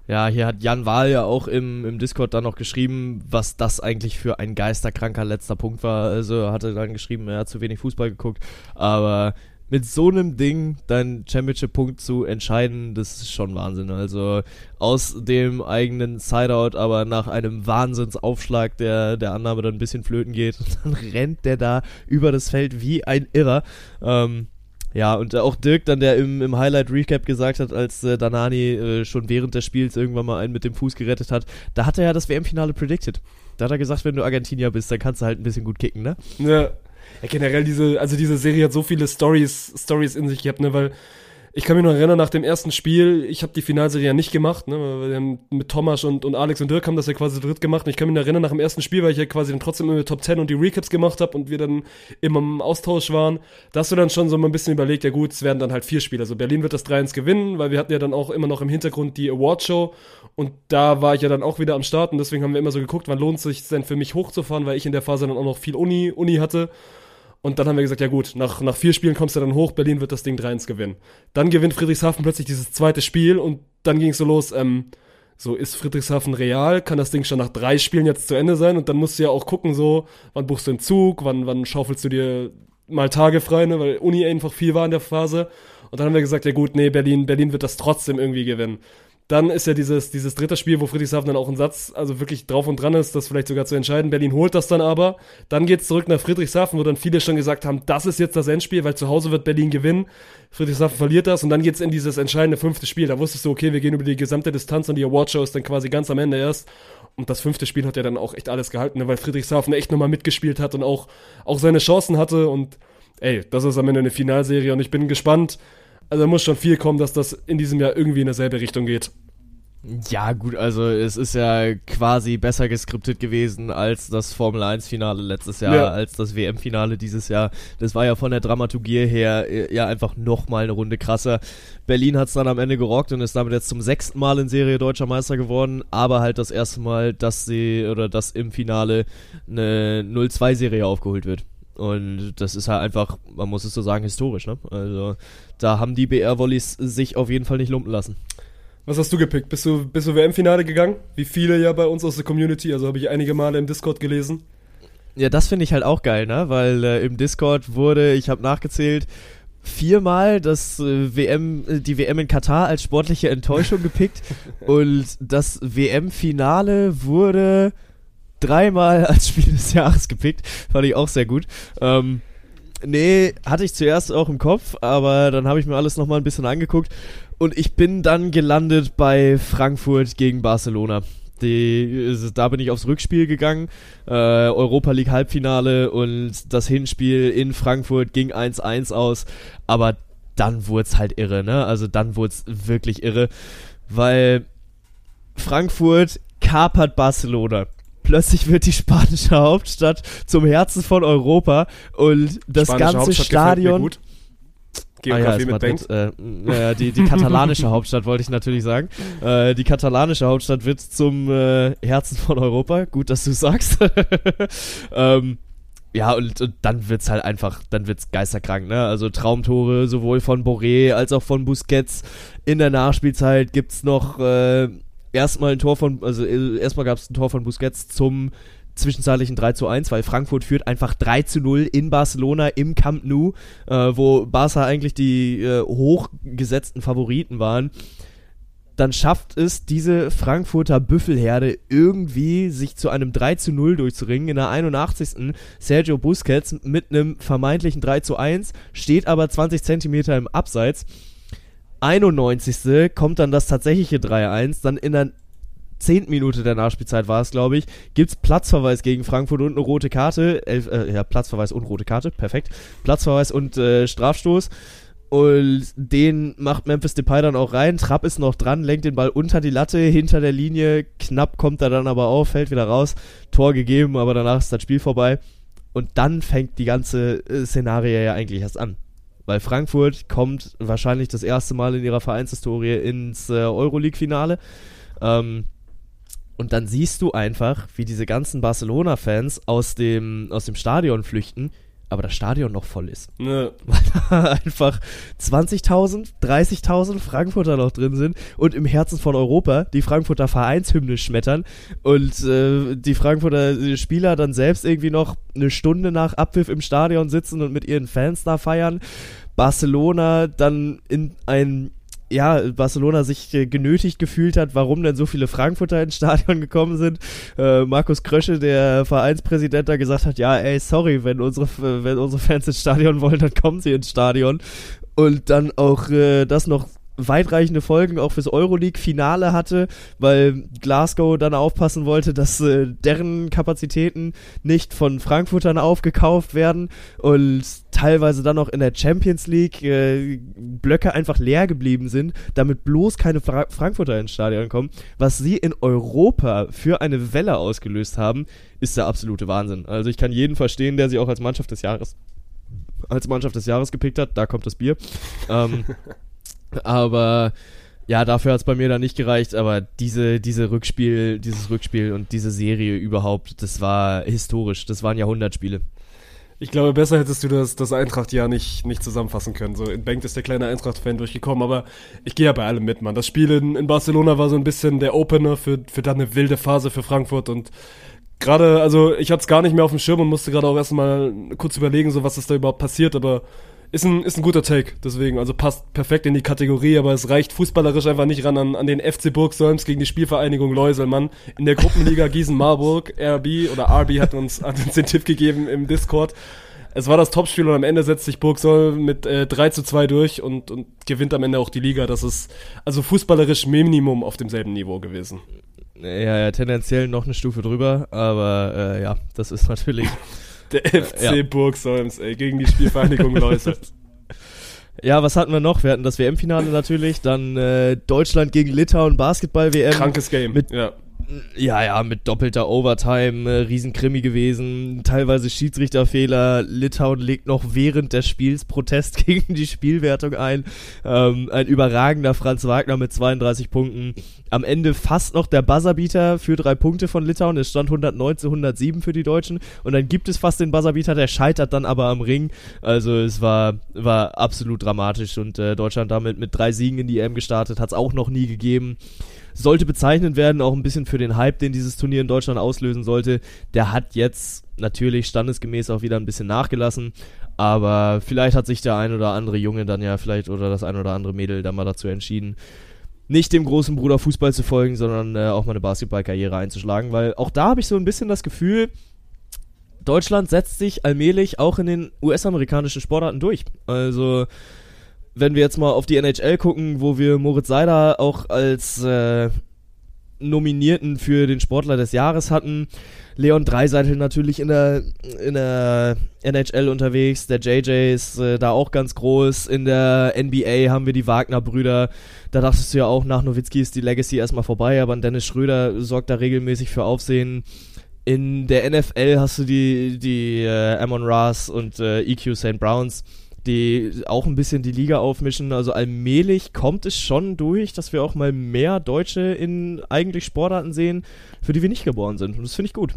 Ja, hier hat Jan Wahl ja auch im, im Discord dann noch geschrieben, was das eigentlich für ein geisterkranker letzter Punkt war. Also hatte dann geschrieben, er hat zu wenig Fußball geguckt. Aber mit so einem Ding deinen Championship-Punkt zu entscheiden, das ist schon Wahnsinn. Also aus dem eigenen Sideout, aber nach einem Wahnsinnsaufschlag, der der Annahme dann ein bisschen flöten geht, [LAUGHS] dann rennt der da über das Feld wie ein Irrer. Ähm, ja, und auch Dirk dann, der im, im Highlight-Recap gesagt hat, als äh, Danani äh, schon während des Spiels irgendwann mal einen mit dem Fuß gerettet hat, da hat er ja das WM-Finale predicted. Da hat er gesagt, wenn du Argentinier bist, dann kannst du halt ein bisschen gut kicken, ne? Ja. ja generell diese, also diese Serie hat so viele Stories, Stories in sich gehabt, ne, weil ich kann mich noch erinnern, nach dem ersten Spiel, ich habe die Finalserie ja nicht gemacht, ne, wir haben mit Thomas und, und Alex und Dirk haben das ja quasi dritt gemacht. Und ich kann mich noch erinnern, nach dem ersten Spiel, weil ich ja quasi dann trotzdem immer Top 10 und die Recaps gemacht habe und wir dann immer im Austausch waren, da hast du dann schon so mal ein bisschen überlegt, ja gut, es werden dann halt vier Spiele. Also Berlin wird das 3-1 gewinnen, weil wir hatten ja dann auch immer noch im Hintergrund die Awardshow und da war ich ja dann auch wieder am Start und deswegen haben wir immer so geguckt, wann lohnt es sich denn für mich hochzufahren, weil ich in der Phase dann auch noch viel Uni, Uni hatte. Und dann haben wir gesagt, ja gut, nach, nach vier Spielen kommst du dann hoch, Berlin wird das Ding 3-1 gewinnen. Dann gewinnt Friedrichshafen plötzlich dieses zweite Spiel und dann ging es so los, ähm, so ist Friedrichshafen real, kann das Ding schon nach drei Spielen jetzt zu Ende sein und dann musst du ja auch gucken, so, wann buchst du einen Zug, wann, wann schaufelst du dir mal Tage frei, ne, weil Uni einfach viel war in der Phase. Und dann haben wir gesagt, ja gut, nee, Berlin, Berlin wird das trotzdem irgendwie gewinnen. Dann ist ja dieses, dieses dritte Spiel, wo Friedrichshafen dann auch ein Satz, also wirklich drauf und dran ist, das vielleicht sogar zu entscheiden. Berlin holt das dann aber. Dann geht es zurück nach Friedrichshafen, wo dann viele schon gesagt haben, das ist jetzt das Endspiel, weil zu Hause wird Berlin gewinnen. Friedrichshafen verliert das und dann geht es in dieses entscheidende fünfte Spiel. Da wusstest du, okay, wir gehen über die gesamte Distanz und die Awardshow ist dann quasi ganz am Ende erst. Und das fünfte Spiel hat ja dann auch echt alles gehalten, ne, weil Friedrichshafen echt nochmal mitgespielt hat und auch, auch seine Chancen hatte. Und ey, das ist am Ende eine Finalserie und ich bin gespannt. Also da muss schon viel kommen, dass das in diesem Jahr irgendwie in derselbe Richtung geht. Ja, gut, also es ist ja quasi besser geskriptet gewesen als das Formel 1 Finale letztes Jahr, Ja. als das WM Finale dieses Jahr. Das war ja von der Dramaturgie her äh, ja einfach nochmal eine Runde krasser. Berlin hat es dann am Ende gerockt und ist damit jetzt zum sechsten Mal in Serie deutscher Meister geworden, aber halt das erste Mal, dass sie oder dass im Finale eine 0-2-Serie aufgeholt wird. Und das ist halt einfach, man muss es so sagen, historisch, ne? Also da haben die BR-Volleys sich auf jeden Fall nicht lumpen lassen. Was hast du gepickt? Bist du, bist du WM-Finale gegangen? Wie viele ja bei uns aus der Community, also habe ich einige Male im Discord gelesen. Ja, das finde ich halt auch geil, ne? Weil äh, im Discord wurde, ich habe nachgezählt, viermal das äh, WM, äh, die WM in Katar als sportliche Enttäuschung gepickt [LAUGHS] und das WM-Finale wurde dreimal als Spiel des Jahres gepickt. Fand ich auch sehr gut. Ähm, nee, hatte ich zuerst auch im Kopf, aber dann habe ich mir alles nochmal ein bisschen angeguckt und ich bin dann gelandet bei Frankfurt gegen Barcelona. Die, da bin ich aufs Rückspiel gegangen, äh, Europa League Halbfinale und das Hinspiel in Frankfurt ging 1-1 aus, aber dann wurde es halt irre, ne? Also dann wurde es wirklich irre, weil Frankfurt kapert Barcelona. Plötzlich wird die spanische Hauptstadt zum Herzen von Europa und das Spanische ganze Stadion. Ah ja, mit Madrid. Äh, naja, die, die katalanische Hauptstadt wollte ich natürlich sagen. Äh, die katalanische Hauptstadt wird zum äh, Herzen von Europa. Gut, dass du sagst. [LAUGHS] ähm, ja, und, und dann wird's halt einfach, dann wird's geisterkrank, ne? Also Traumtore sowohl von Boré als auch von Busquets. In der Nachspielzeit gibt's noch äh, erstmal ein Tor von, also äh, erstmal gab's ein Tor von Busquets zum zwischenzeitlichen 3 zu 1, weil Frankfurt führt einfach 3 zu 0 in Barcelona im Camp Nou, äh, wo Barca eigentlich die äh, hochgesetzten Favoriten waren. Dann schafft es diese Frankfurter Büffelherde irgendwie sich zu einem 3 zu 0 durchzuringen. In der 81. Sergio Busquets mit einem vermeintlichen 3 zu 1, steht aber 20 Zentimeter im Abseits. 91. kommt dann das tatsächliche 3-1, dann in der zehnten Minute der Nachspielzeit war es, glaube ich, gibt's Platzverweis gegen Frankfurt und eine rote Karte. Elf, äh, ja, Platzverweis und rote Karte, perfekt. Platzverweis und äh, Strafstoß. Und den macht Memphis Depay dann auch rein. Trapp ist noch dran, lenkt den Ball unter die Latte, hinter der Linie. Knapp kommt er dann aber auf, fällt wieder raus. Tor gegeben, aber danach ist das Spiel vorbei. Und dann fängt die ganze äh, Szenarie ja eigentlich erst an. Weil Frankfurt kommt wahrscheinlich das erste Mal in ihrer Vereinshistorie ins äh, Euroleague-Finale. Ähm, und dann siehst du einfach, wie diese ganzen Barcelona-Fans aus dem, aus dem Stadion flüchten, aber das Stadion noch voll ist. Ne, [LAUGHS] Weil da einfach 20.000, 30.000 Frankfurter noch drin sind und im Herzen von Europa die Frankfurter Vereinshymne schmettern und äh, die Frankfurter Spieler dann selbst irgendwie noch eine Stunde nach Abpfiff im Stadion sitzen und mit ihren Fans da feiern. Barcelona dann in ein ja, Barcelona sich äh, genötigt gefühlt hat, warum denn so viele Frankfurter ins Stadion gekommen sind. Äh, Markus Krösche, der Vereinspräsident, da gesagt hat, ja, ey, sorry, wenn unsere, äh, wenn unsere Fans ins Stadion wollen, dann kommen sie ins Stadion. Und dann auch äh, das noch weitreichende Folgen auch fürs Euroleague-Finale hatte, weil Glasgow dann aufpassen wollte, dass äh, deren Kapazitäten nicht von Frankfurtern aufgekauft werden und teilweise dann auch in der Champions League äh, Blöcke einfach leer geblieben sind, damit bloß keine Fra Frankfurter ins Stadion kommen. Was sie in Europa für eine Welle ausgelöst haben, ist der absolute Wahnsinn. Also ich kann jeden verstehen, der sie auch als Mannschaft des Jahres als Mannschaft des Jahres gepickt hat. Da kommt das Bier. ähm, [LAUGHS] aber ja, dafür hat es bei mir dann nicht gereicht, aber diese, diese Rückspiel, dieses Rückspiel und diese Serie überhaupt, das war historisch. Das waren Jahrhundertspiele. Ich glaube, besser hättest du das, das Eintracht-Jahr nicht, nicht zusammenfassen können. So, in Bank ist der kleine Eintracht-Fan durchgekommen, aber ich gehe ja bei allem mit, Mann. Das Spiel in, in Barcelona war so ein bisschen der Opener für, für dann eine wilde Phase für Frankfurt und gerade, also ich hatte es gar nicht mehr auf dem Schirm und musste gerade auch erstmal kurz überlegen, so was ist da überhaupt passiert, aber ist ein, ist ein guter Take, deswegen, also passt perfekt in die Kategorie, aber es reicht fußballerisch einfach nicht ran an, an den FC Burg Solms gegen die Spielvereinigung Leusel, Mann. In der Gruppenliga Gießen-Marburg, [LAUGHS] RB oder RB hat uns, hat uns den Tipp gegeben im Discord. Es war das Topspiel und am Ende setzt sich Burg Soll mit äh, 3 zu 2 durch und, und gewinnt am Ende auch die Liga. Das ist also fußballerisch Minimum auf demselben Niveau gewesen. Ja, ja, tendenziell noch eine Stufe drüber, aber äh, ja, das ist natürlich. [LAUGHS] Der FC ja. Burg Solms, ey, gegen die Spielvereinigung [LAUGHS] Leusel. Ja, was hatten wir noch? Wir hatten das WM-Finale natürlich, dann äh, Deutschland gegen Litauen Basketball-WM. Krankes Game. Mit, ja. Ja, ja, mit doppelter Overtime, äh, Riesenkrimi gewesen, teilweise Schiedsrichterfehler. Litauen legt noch während des Spiels Protest [LAUGHS] gegen die Spielwertung ein. Ähm, ein überragender Franz Wagner mit 32 Punkten. Am Ende fast noch der Buzzerbeater für drei Punkte von Litauen. Es stand 119 107 für die Deutschen. Und dann gibt es fast den Buzzerbeater, der scheitert dann aber am Ring. Also es war, war absolut dramatisch und äh, Deutschland damit mit drei Siegen in die EM gestartet, hat es auch noch nie gegeben sollte bezeichnend werden, auch ein bisschen für den Hype, den dieses Turnier in Deutschland auslösen sollte. Der hat jetzt natürlich standesgemäß auch wieder ein bisschen nachgelassen, aber vielleicht hat sich der ein oder andere Junge dann ja vielleicht oder das ein oder andere Mädel dann mal dazu entschieden, nicht dem großen Bruder Fußball zu folgen, sondern äh, auch mal eine Basketballkarriere einzuschlagen, weil auch da habe ich so ein bisschen das Gefühl, Deutschland setzt sich allmählich auch in den US-amerikanischen Sportarten durch. Also wenn wir jetzt mal auf die NHL gucken, wo wir Moritz Seider auch als äh, Nominierten für den Sportler des Jahres hatten, Leon Dreiseitel natürlich in der, in der NHL unterwegs, der JJ ist äh, da auch ganz groß, in der NBA haben wir die Wagner-Brüder, da dachtest du ja auch, nach Nowitzki ist die Legacy erstmal vorbei, aber Dennis Schröder sorgt da regelmäßig für Aufsehen. In der NFL hast du die, die äh, Amon Ross und äh, EQ St. Browns, die auch ein bisschen die Liga aufmischen. Also allmählich kommt es schon durch, dass wir auch mal mehr Deutsche in eigentlich Sportarten sehen, für die wir nicht geboren sind. Und das finde ich gut.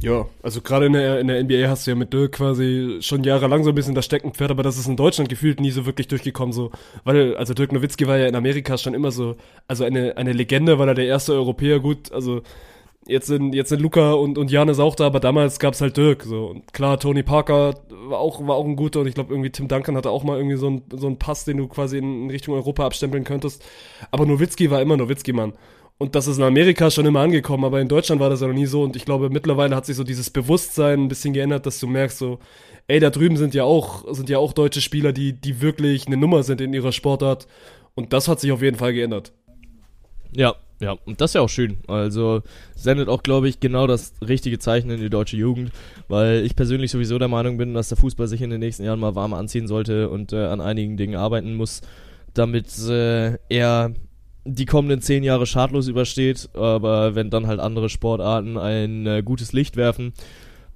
Ja, also gerade in der, in der NBA hast du ja mit Dirk quasi schon jahrelang so ein bisschen das Steckenpferd, aber das ist in Deutschland gefühlt nie so wirklich durchgekommen, so, weil, also Dirk Nowitzki war ja in Amerika schon immer so, also eine, eine Legende, weil er der erste Europäer, gut, also Jetzt sind, jetzt sind Luca und, und Janis auch da, aber damals gab's halt Dirk. So. Und klar, Tony Parker war auch, war auch ein guter und ich glaube, irgendwie Tim Duncan hatte auch mal irgendwie so einen so einen Pass, den du quasi in Richtung Europa abstempeln könntest. Aber Nowitzki war immer Nowitzki, Mann. Und das ist in Amerika schon immer angekommen, aber in Deutschland war das ja noch nie so. Und ich glaube, mittlerweile hat sich so dieses Bewusstsein ein bisschen geändert, dass du merkst, so, ey, da drüben sind ja auch, sind ja auch deutsche Spieler, die, die wirklich eine Nummer sind in ihrer Sportart. Und das hat sich auf jeden Fall geändert. Ja, ja, und das ist ja auch schön. Also sendet auch, glaube ich, genau das richtige Zeichen in die deutsche Jugend, weil ich persönlich sowieso der Meinung bin, dass der Fußball sich in den nächsten Jahren mal warm anziehen sollte und äh, an einigen Dingen arbeiten muss, damit äh, er die kommenden zehn Jahre schadlos übersteht. Aber wenn dann halt andere Sportarten ein äh, gutes Licht werfen,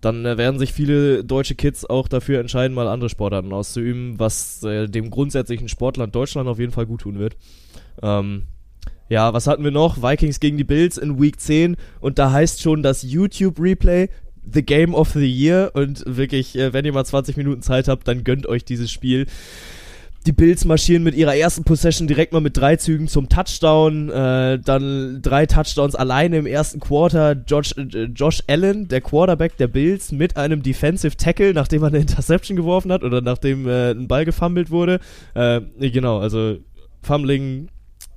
dann äh, werden sich viele deutsche Kids auch dafür entscheiden, mal andere Sportarten auszuüben, was äh, dem grundsätzlichen Sportland Deutschland auf jeden Fall gut tun wird. Ähm, ja, was hatten wir noch? Vikings gegen die Bills in Week 10 und da heißt schon das YouTube-Replay The Game of the Year und wirklich, äh, wenn ihr mal 20 Minuten Zeit habt, dann gönnt euch dieses Spiel. Die Bills marschieren mit ihrer ersten Possession direkt mal mit drei Zügen zum Touchdown. Äh, dann drei Touchdowns alleine im ersten Quarter. Josh, äh, Josh Allen, der Quarterback der Bills, mit einem Defensive Tackle, nachdem er eine Interception geworfen hat oder nachdem äh, ein Ball gefummelt wurde. Äh, genau, also Fumbling,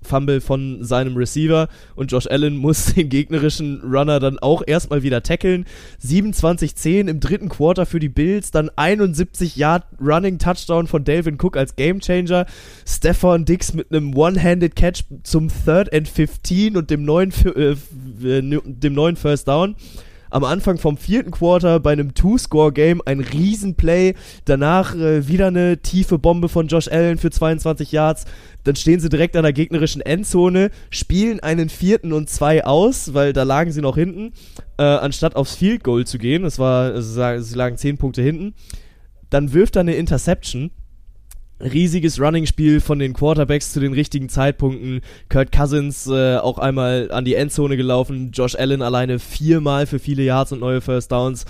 Fumble von seinem Receiver und Josh Allen muss [LAUGHS] den gegnerischen Runner dann auch erstmal wieder tackeln. 27-10 im dritten Quarter für die Bills, dann 71 Yard Running Touchdown von Delvin Cook als Gamechanger. Stefan Dix mit einem One-Handed Catch zum Third and 15 und dem neuen, äh, dem neuen First Down am Anfang vom vierten Quarter bei einem Two-Score-Game ein Riesenplay. Danach äh, wieder eine tiefe Bombe von Josh Allen für 22 Yards. Dann stehen sie direkt an der gegnerischen Endzone, spielen einen vierten und zwei aus, weil da lagen sie noch hinten, äh, anstatt aufs Field Goal zu gehen. Das war, also, sie lagen zehn Punkte hinten. Dann wirft er eine Interception riesiges Running-Spiel von den Quarterbacks zu den richtigen Zeitpunkten. Kurt Cousins äh, auch einmal an die Endzone gelaufen. Josh Allen alleine viermal für viele Yards und neue First Downs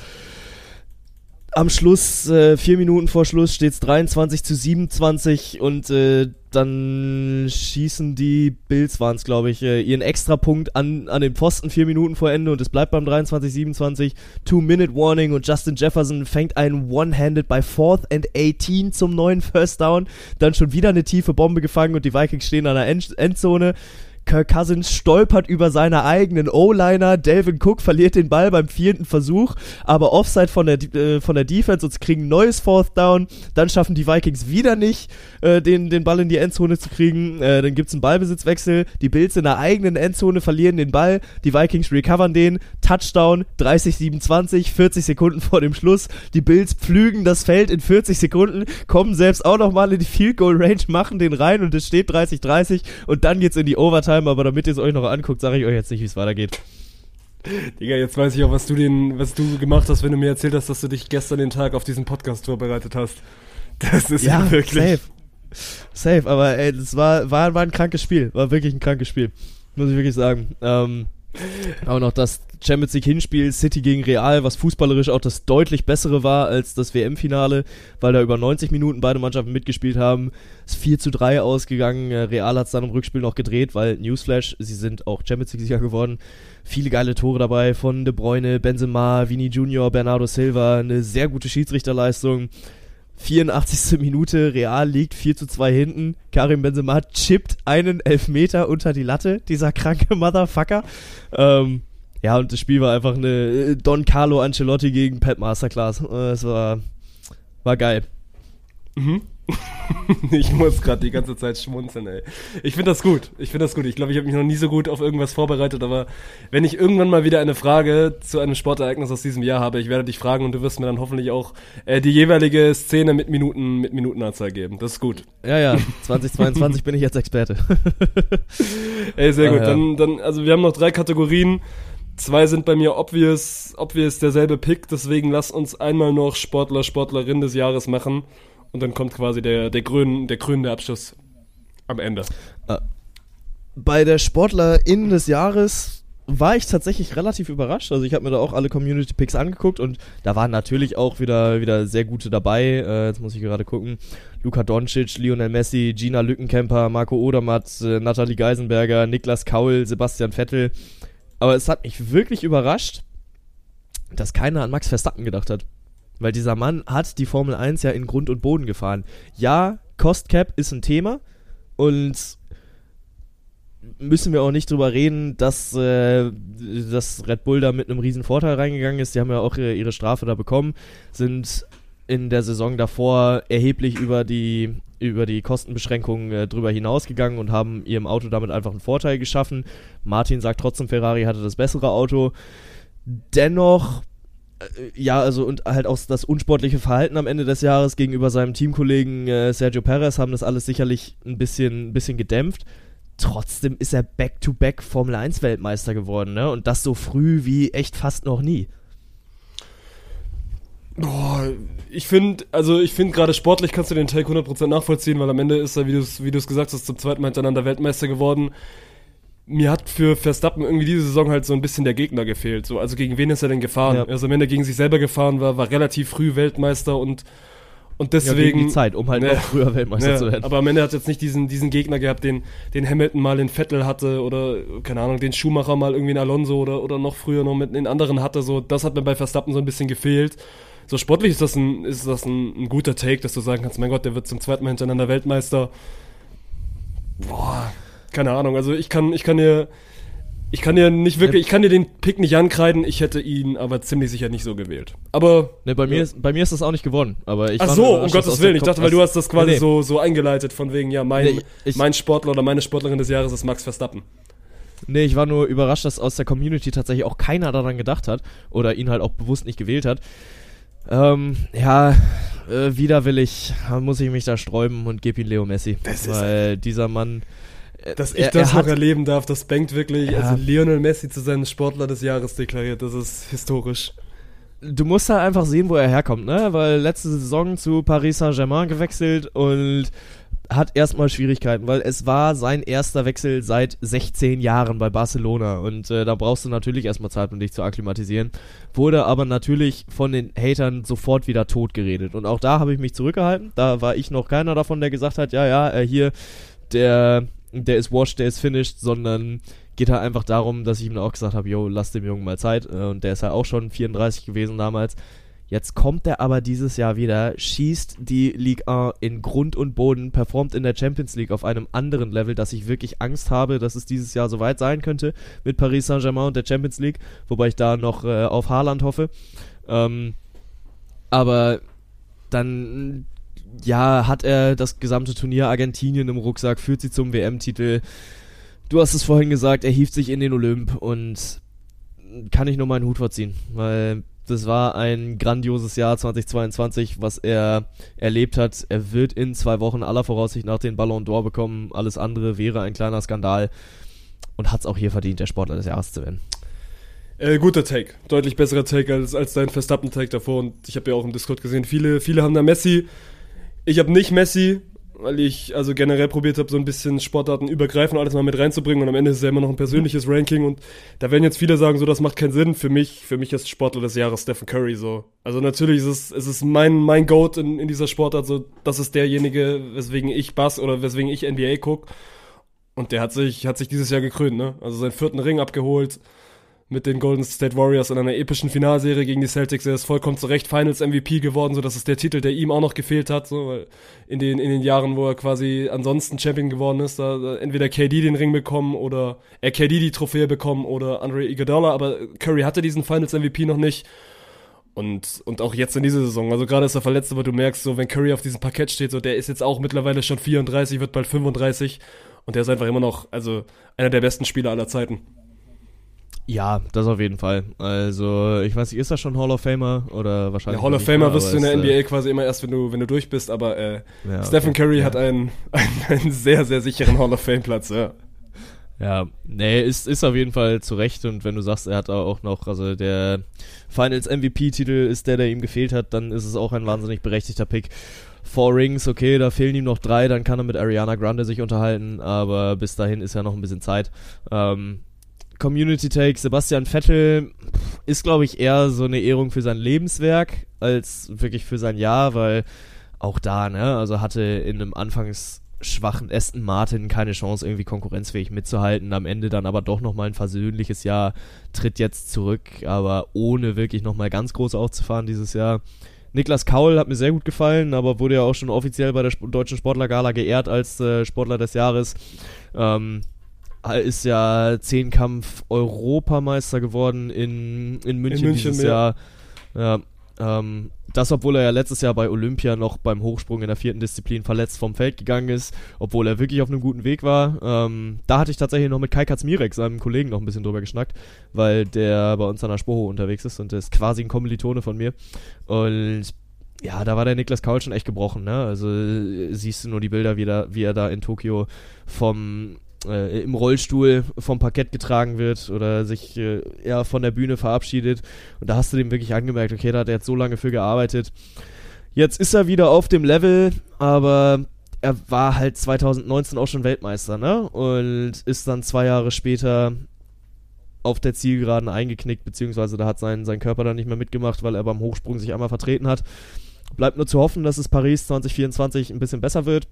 am Schluss, äh, vier Minuten vor Schluss, steht es 23 zu 27 und äh, dann schießen die Bills, waren es glaube ich, äh, ihren Extrapunkt an, an den Pfosten vier Minuten vor Ende und es bleibt beim 23-27. Two-Minute-Warning und Justin Jefferson fängt einen One-Handed bei Fourth and 18 zum neuen First Down. Dann schon wieder eine tiefe Bombe gefangen und die Vikings stehen an der End Endzone. Kirk Cousins stolpert über seine eigenen O-Liner. Delvin Cook verliert den Ball beim vierten Versuch, aber Offside von der, äh, von der Defense und kriegen ein neues Fourth Down. Dann schaffen die Vikings wieder nicht, äh, den, den Ball in die Endzone zu kriegen. Äh, dann gibt's einen Ballbesitzwechsel. Die Bills in der eigenen Endzone verlieren den Ball. Die Vikings recovern den. Touchdown 30-27, 40 Sekunden vor dem Schluss. Die Bills pflügen das Feld in 40 Sekunden, kommen selbst auch nochmal in die Field Goal Range, machen den rein und es steht 30-30 und dann geht's in die Overtime. Aber damit ihr es euch noch anguckt, sage ich euch jetzt nicht, wie es weitergeht. Digga, jetzt weiß ich auch, was du den, was du gemacht hast, wenn du mir erzählt hast, dass du dich gestern den Tag auf diesen Podcast vorbereitet hast. Das ist ja, wirklich. Safe. Safe, aber ey, das war, war, war ein krankes Spiel. War wirklich ein krankes Spiel. Muss ich wirklich sagen. Ähm, [LAUGHS] auch noch das Champions League Hinspiel City gegen Real, was fußballerisch auch das deutlich bessere war als das WM-Finale, weil da über 90 Minuten beide Mannschaften mitgespielt haben. Ist 4 zu 3 ausgegangen. Äh, Real hat es dann im Rückspiel noch gedreht, weil Newsflash, sie sind auch Champions League-Sieger geworden. Viele geile Tore dabei von De Bruyne, Benzema, Vini Junior, Bernardo Silva. Eine sehr gute Schiedsrichterleistung. 84. Minute, Real liegt 4 zu 2 hinten. Karim Benzema chippt einen Elfmeter unter die Latte, dieser kranke Motherfucker. Ähm, ja, und das Spiel war einfach eine äh, Don Carlo Ancelotti gegen Pep Masterclass. Äh, es war, war geil. Mhm. [LAUGHS] ich muss gerade die ganze Zeit schmunzeln, ey. Ich finde das gut. Ich finde das gut. Ich glaube, ich habe mich noch nie so gut auf irgendwas vorbereitet, aber wenn ich irgendwann mal wieder eine Frage zu einem Sportereignis aus diesem Jahr habe, ich werde dich fragen und du wirst mir dann hoffentlich auch äh, die jeweilige Szene mit Minuten mit Minutenanzahl geben. Das ist gut. Ja, ja. 2022 bin ich jetzt Experte. [LAUGHS] ey, sehr ah, gut. Ja. Dann, dann, also wir haben noch drei Kategorien. Zwei sind bei mir obvious, obvious derselbe Pick, deswegen lass uns einmal noch Sportler, Sportlerin des Jahres machen. Und dann kommt quasi der, der, grün, der grünende Abschluss am Ende. Äh, bei der Sportlerin des Jahres war ich tatsächlich relativ überrascht. Also ich habe mir da auch alle Community Picks angeguckt und da waren natürlich auch wieder, wieder sehr gute dabei. Äh, jetzt muss ich gerade gucken. Luka Doncic, Lionel Messi, Gina Lückenkämper, Marco Odermatt, äh, Nathalie Geisenberger, Niklas Kaul, Sebastian Vettel. Aber es hat mich wirklich überrascht, dass keiner an Max Verstappen gedacht hat. Weil dieser Mann hat die Formel 1 ja in Grund und Boden gefahren. Ja, Cost Cap ist ein Thema und müssen wir auch nicht drüber reden, dass, äh, dass Red Bull da mit einem riesen Vorteil reingegangen ist. Die haben ja auch ihre, ihre Strafe da bekommen, sind in der Saison davor erheblich über die über die Kostenbeschränkungen äh, drüber hinausgegangen und haben ihrem Auto damit einfach einen Vorteil geschaffen. Martin sagt trotzdem, Ferrari hatte das bessere Auto. Dennoch ja, also und halt auch das unsportliche Verhalten am Ende des Jahres gegenüber seinem Teamkollegen äh, Sergio Perez haben das alles sicherlich ein bisschen, ein bisschen gedämpft. Trotzdem ist er Back-to-Back Formel 1 Weltmeister geworden, ne? Und das so früh wie echt fast noch nie. Boah, ich finde, also ich finde gerade sportlich kannst du den Take 100% nachvollziehen, weil am Ende ist er, wie du es wie gesagt hast, zum zweiten Mal hintereinander Weltmeister geworden mir hat für Verstappen irgendwie diese Saison halt so ein bisschen der Gegner gefehlt. So, also gegen wen ist er denn gefahren? Ja. Also wenn er gegen sich selber gefahren war, war relativ früh Weltmeister und und deswegen ja, die Zeit, um halt ne, noch früher Weltmeister ne, zu werden. Aber am Ende hat jetzt nicht diesen diesen Gegner gehabt, den den Hamilton mal in Vettel hatte oder keine Ahnung, den Schumacher mal irgendwie in Alonso oder oder noch früher noch mit den anderen hatte. So, das hat mir bei Verstappen so ein bisschen gefehlt. So sportlich ist das ein ist das ein, ein guter Take, dass du sagen kannst, mein Gott, der wird zum zweiten Mal hintereinander Weltmeister. Boah, keine Ahnung, also ich kann, ich kann dir, ich kann dir nicht wirklich, ich kann dir den Pick nicht ankreiden, ich hätte ihn aber ziemlich sicher nicht so gewählt. Aber. Ne, bei mir, ist, bei mir ist das auch nicht geworden. Aber ich Ach so, um Gottes Willen. Ich dachte, weil du hast das quasi nee, so, so eingeleitet, von wegen, ja, mein, nee, ich, mein Sportler oder meine Sportlerin des Jahres ist Max Verstappen. Nee, ich war nur überrascht, dass aus der Community tatsächlich auch keiner daran gedacht hat oder ihn halt auch bewusst nicht gewählt hat. Ähm, ja, äh, widerwillig muss ich mich da sträuben und gebe ihn Leo Messi. Das weil dieser Mann dass ich er, das er noch erleben darf, das bangt wirklich. Ja. Also Lionel Messi zu seinem Sportler des Jahres deklariert, das ist historisch. Du musst halt einfach sehen, wo er herkommt, ne? Weil letzte Saison zu Paris Saint-Germain gewechselt und hat erstmal Schwierigkeiten, weil es war sein erster Wechsel seit 16 Jahren bei Barcelona und äh, da brauchst du natürlich erstmal Zeit, um dich zu akklimatisieren. Wurde aber natürlich von den Hatern sofort wieder tot geredet und auch da habe ich mich zurückgehalten. Da war ich noch keiner davon, der gesagt hat, ja, ja, äh, hier der der ist washed, der ist finished, sondern geht halt einfach darum, dass ich ihm auch gesagt habe, yo, lass dem Jungen mal Zeit. Äh, und der ist halt auch schon 34 gewesen damals. Jetzt kommt er aber dieses Jahr wieder, schießt die Ligue 1 in Grund und Boden, performt in der Champions League auf einem anderen Level, dass ich wirklich Angst habe, dass es dieses Jahr soweit sein könnte mit Paris Saint-Germain und der Champions League, wobei ich da noch äh, auf Haaland hoffe. Ähm, aber dann ja, hat er das gesamte Turnier Argentinien im Rucksack, führt sie zum WM-Titel. Du hast es vorhin gesagt, er hieft sich in den Olymp und kann ich nur meinen Hut vorziehen, weil das war ein grandioses Jahr 2022, was er erlebt hat. Er wird in zwei Wochen aller Voraussicht nach den Ballon d'Or bekommen. Alles andere wäre ein kleiner Skandal und hat es auch hier verdient, der Sportler des Jahres zu werden. Äh, guter Take. Deutlich besserer Take als, als dein Verstappen-Take davor. Und ich habe ja auch im Discord gesehen, viele, viele haben da Messi. Ich habe nicht Messi, weil ich also generell probiert habe, so ein bisschen Sportarten übergreifend alles mal mit reinzubringen und am Ende ist ja immer noch ein persönliches Ranking und da werden jetzt viele sagen, so das macht keinen Sinn. Für mich, für mich ist Sportler des Jahres Stephen Curry so. Also natürlich ist es, es ist mein, mein Goat in, in dieser Sportart, so das ist derjenige, weswegen ich Bass oder weswegen ich NBA gucke. Und der hat sich, hat sich dieses Jahr gekrönt, ne? Also seinen vierten Ring abgeholt, mit den Golden State Warriors in einer epischen Finalserie gegen die Celtics. Er ist vollkommen zu Recht Finals MVP geworden, so dass es der Titel, der ihm auch noch gefehlt hat, so, weil in den, in den Jahren, wo er quasi ansonsten Champion geworden ist, da, da entweder KD den Ring bekommen oder er KD die Trophäe bekommen oder Andre Iguodala, aber Curry hatte diesen Finals MVP noch nicht. Und, und auch jetzt in dieser Saison. Also gerade ist er verletzt, aber du merkst so, wenn Curry auf diesem Parkett steht, so der ist jetzt auch mittlerweile schon 34, wird bald 35 und der ist einfach immer noch, also einer der besten Spieler aller Zeiten. Ja, das auf jeden Fall. Also, ich weiß nicht, ist er schon Hall of Famer oder wahrscheinlich? Ja, Hall of Famer wirst du in der aber NBA quasi immer erst, wenn du, wenn du durch bist, aber äh, Ja, Stephen okay. Curry Ja. hat einen, [LAUGHS] einen, einen sehr, sehr sicheren Hall of Fame Platz, ja. Äh, ja, nee, ist, ist auf jeden Fall zu Recht und wenn du sagst, er hat auch noch, also der Finals MVP-Titel ist der, der ihm gefehlt hat, dann ist es auch ein wahnsinnig berechtigter Pick. Four Rings, okay, da fehlen ihm noch drei, dann kann er mit Ariana Grande sich unterhalten, aber bis dahin ist ja noch ein bisschen Zeit. Ähm, Community Take, Sebastian Vettel ist, glaube ich, eher so eine Ehrung für sein Lebenswerk als wirklich für sein Jahr, weil auch da, ne, also hatte in einem anfangs schwachen Aston Martin keine Chance, irgendwie konkurrenzfähig mitzuhalten. Am Ende dann aber doch nochmal ein versöhnliches Jahr, tritt jetzt zurück, aber ohne wirklich nochmal ganz groß aufzufahren dieses Jahr. Niklas Kaul hat mir sehr gut gefallen, aber wurde ja auch schon offiziell bei der Deutschen Sportlergala geehrt als äh, Sportler des Jahres. Ähm, ist ja Zehnkampf-Europameister geworden in, in München, München, dieses ja. Jahr. Ja, ähm, das, obwohl er ja letztes Jahr bei Olympia noch beim Hochsprung in der vierten Disziplin verletzt vom Feld gegangen ist, obwohl er wirklich auf einem guten Weg war. Ähm, da hatte ich tatsächlich noch mit Kai Katzmirek, seinem Kollegen, noch ein bisschen drüber geschnackt, weil der bei uns an der Spoho unterwegs ist und der ist quasi ein Kommilitone von mir. Und ja, da war der Niklas Kaul schon echt gebrochen, ne? Also siehst du nur die Bilder, wie, da, wie er da in Tokio vom äh, im Rollstuhl vom Parkett getragen wird oder sich äh, ja, von der Bühne verabschiedet. Und da hast du dem wirklich angemerkt, okay, da hat er jetzt so lange für gearbeitet. Jetzt ist er wieder auf dem Level, aber er war halt 2019 auch schon Weltmeister, ne? Und ist dann zwei Jahre später auf der Zielgeraden eingeknickt, beziehungsweise da hat sein, sein Körper dann nicht mehr mitgemacht, weil er beim Hochsprung sich einmal vertreten hat. Bleibt nur zu hoffen, dass es Paris 2024 ein bisschen besser wird.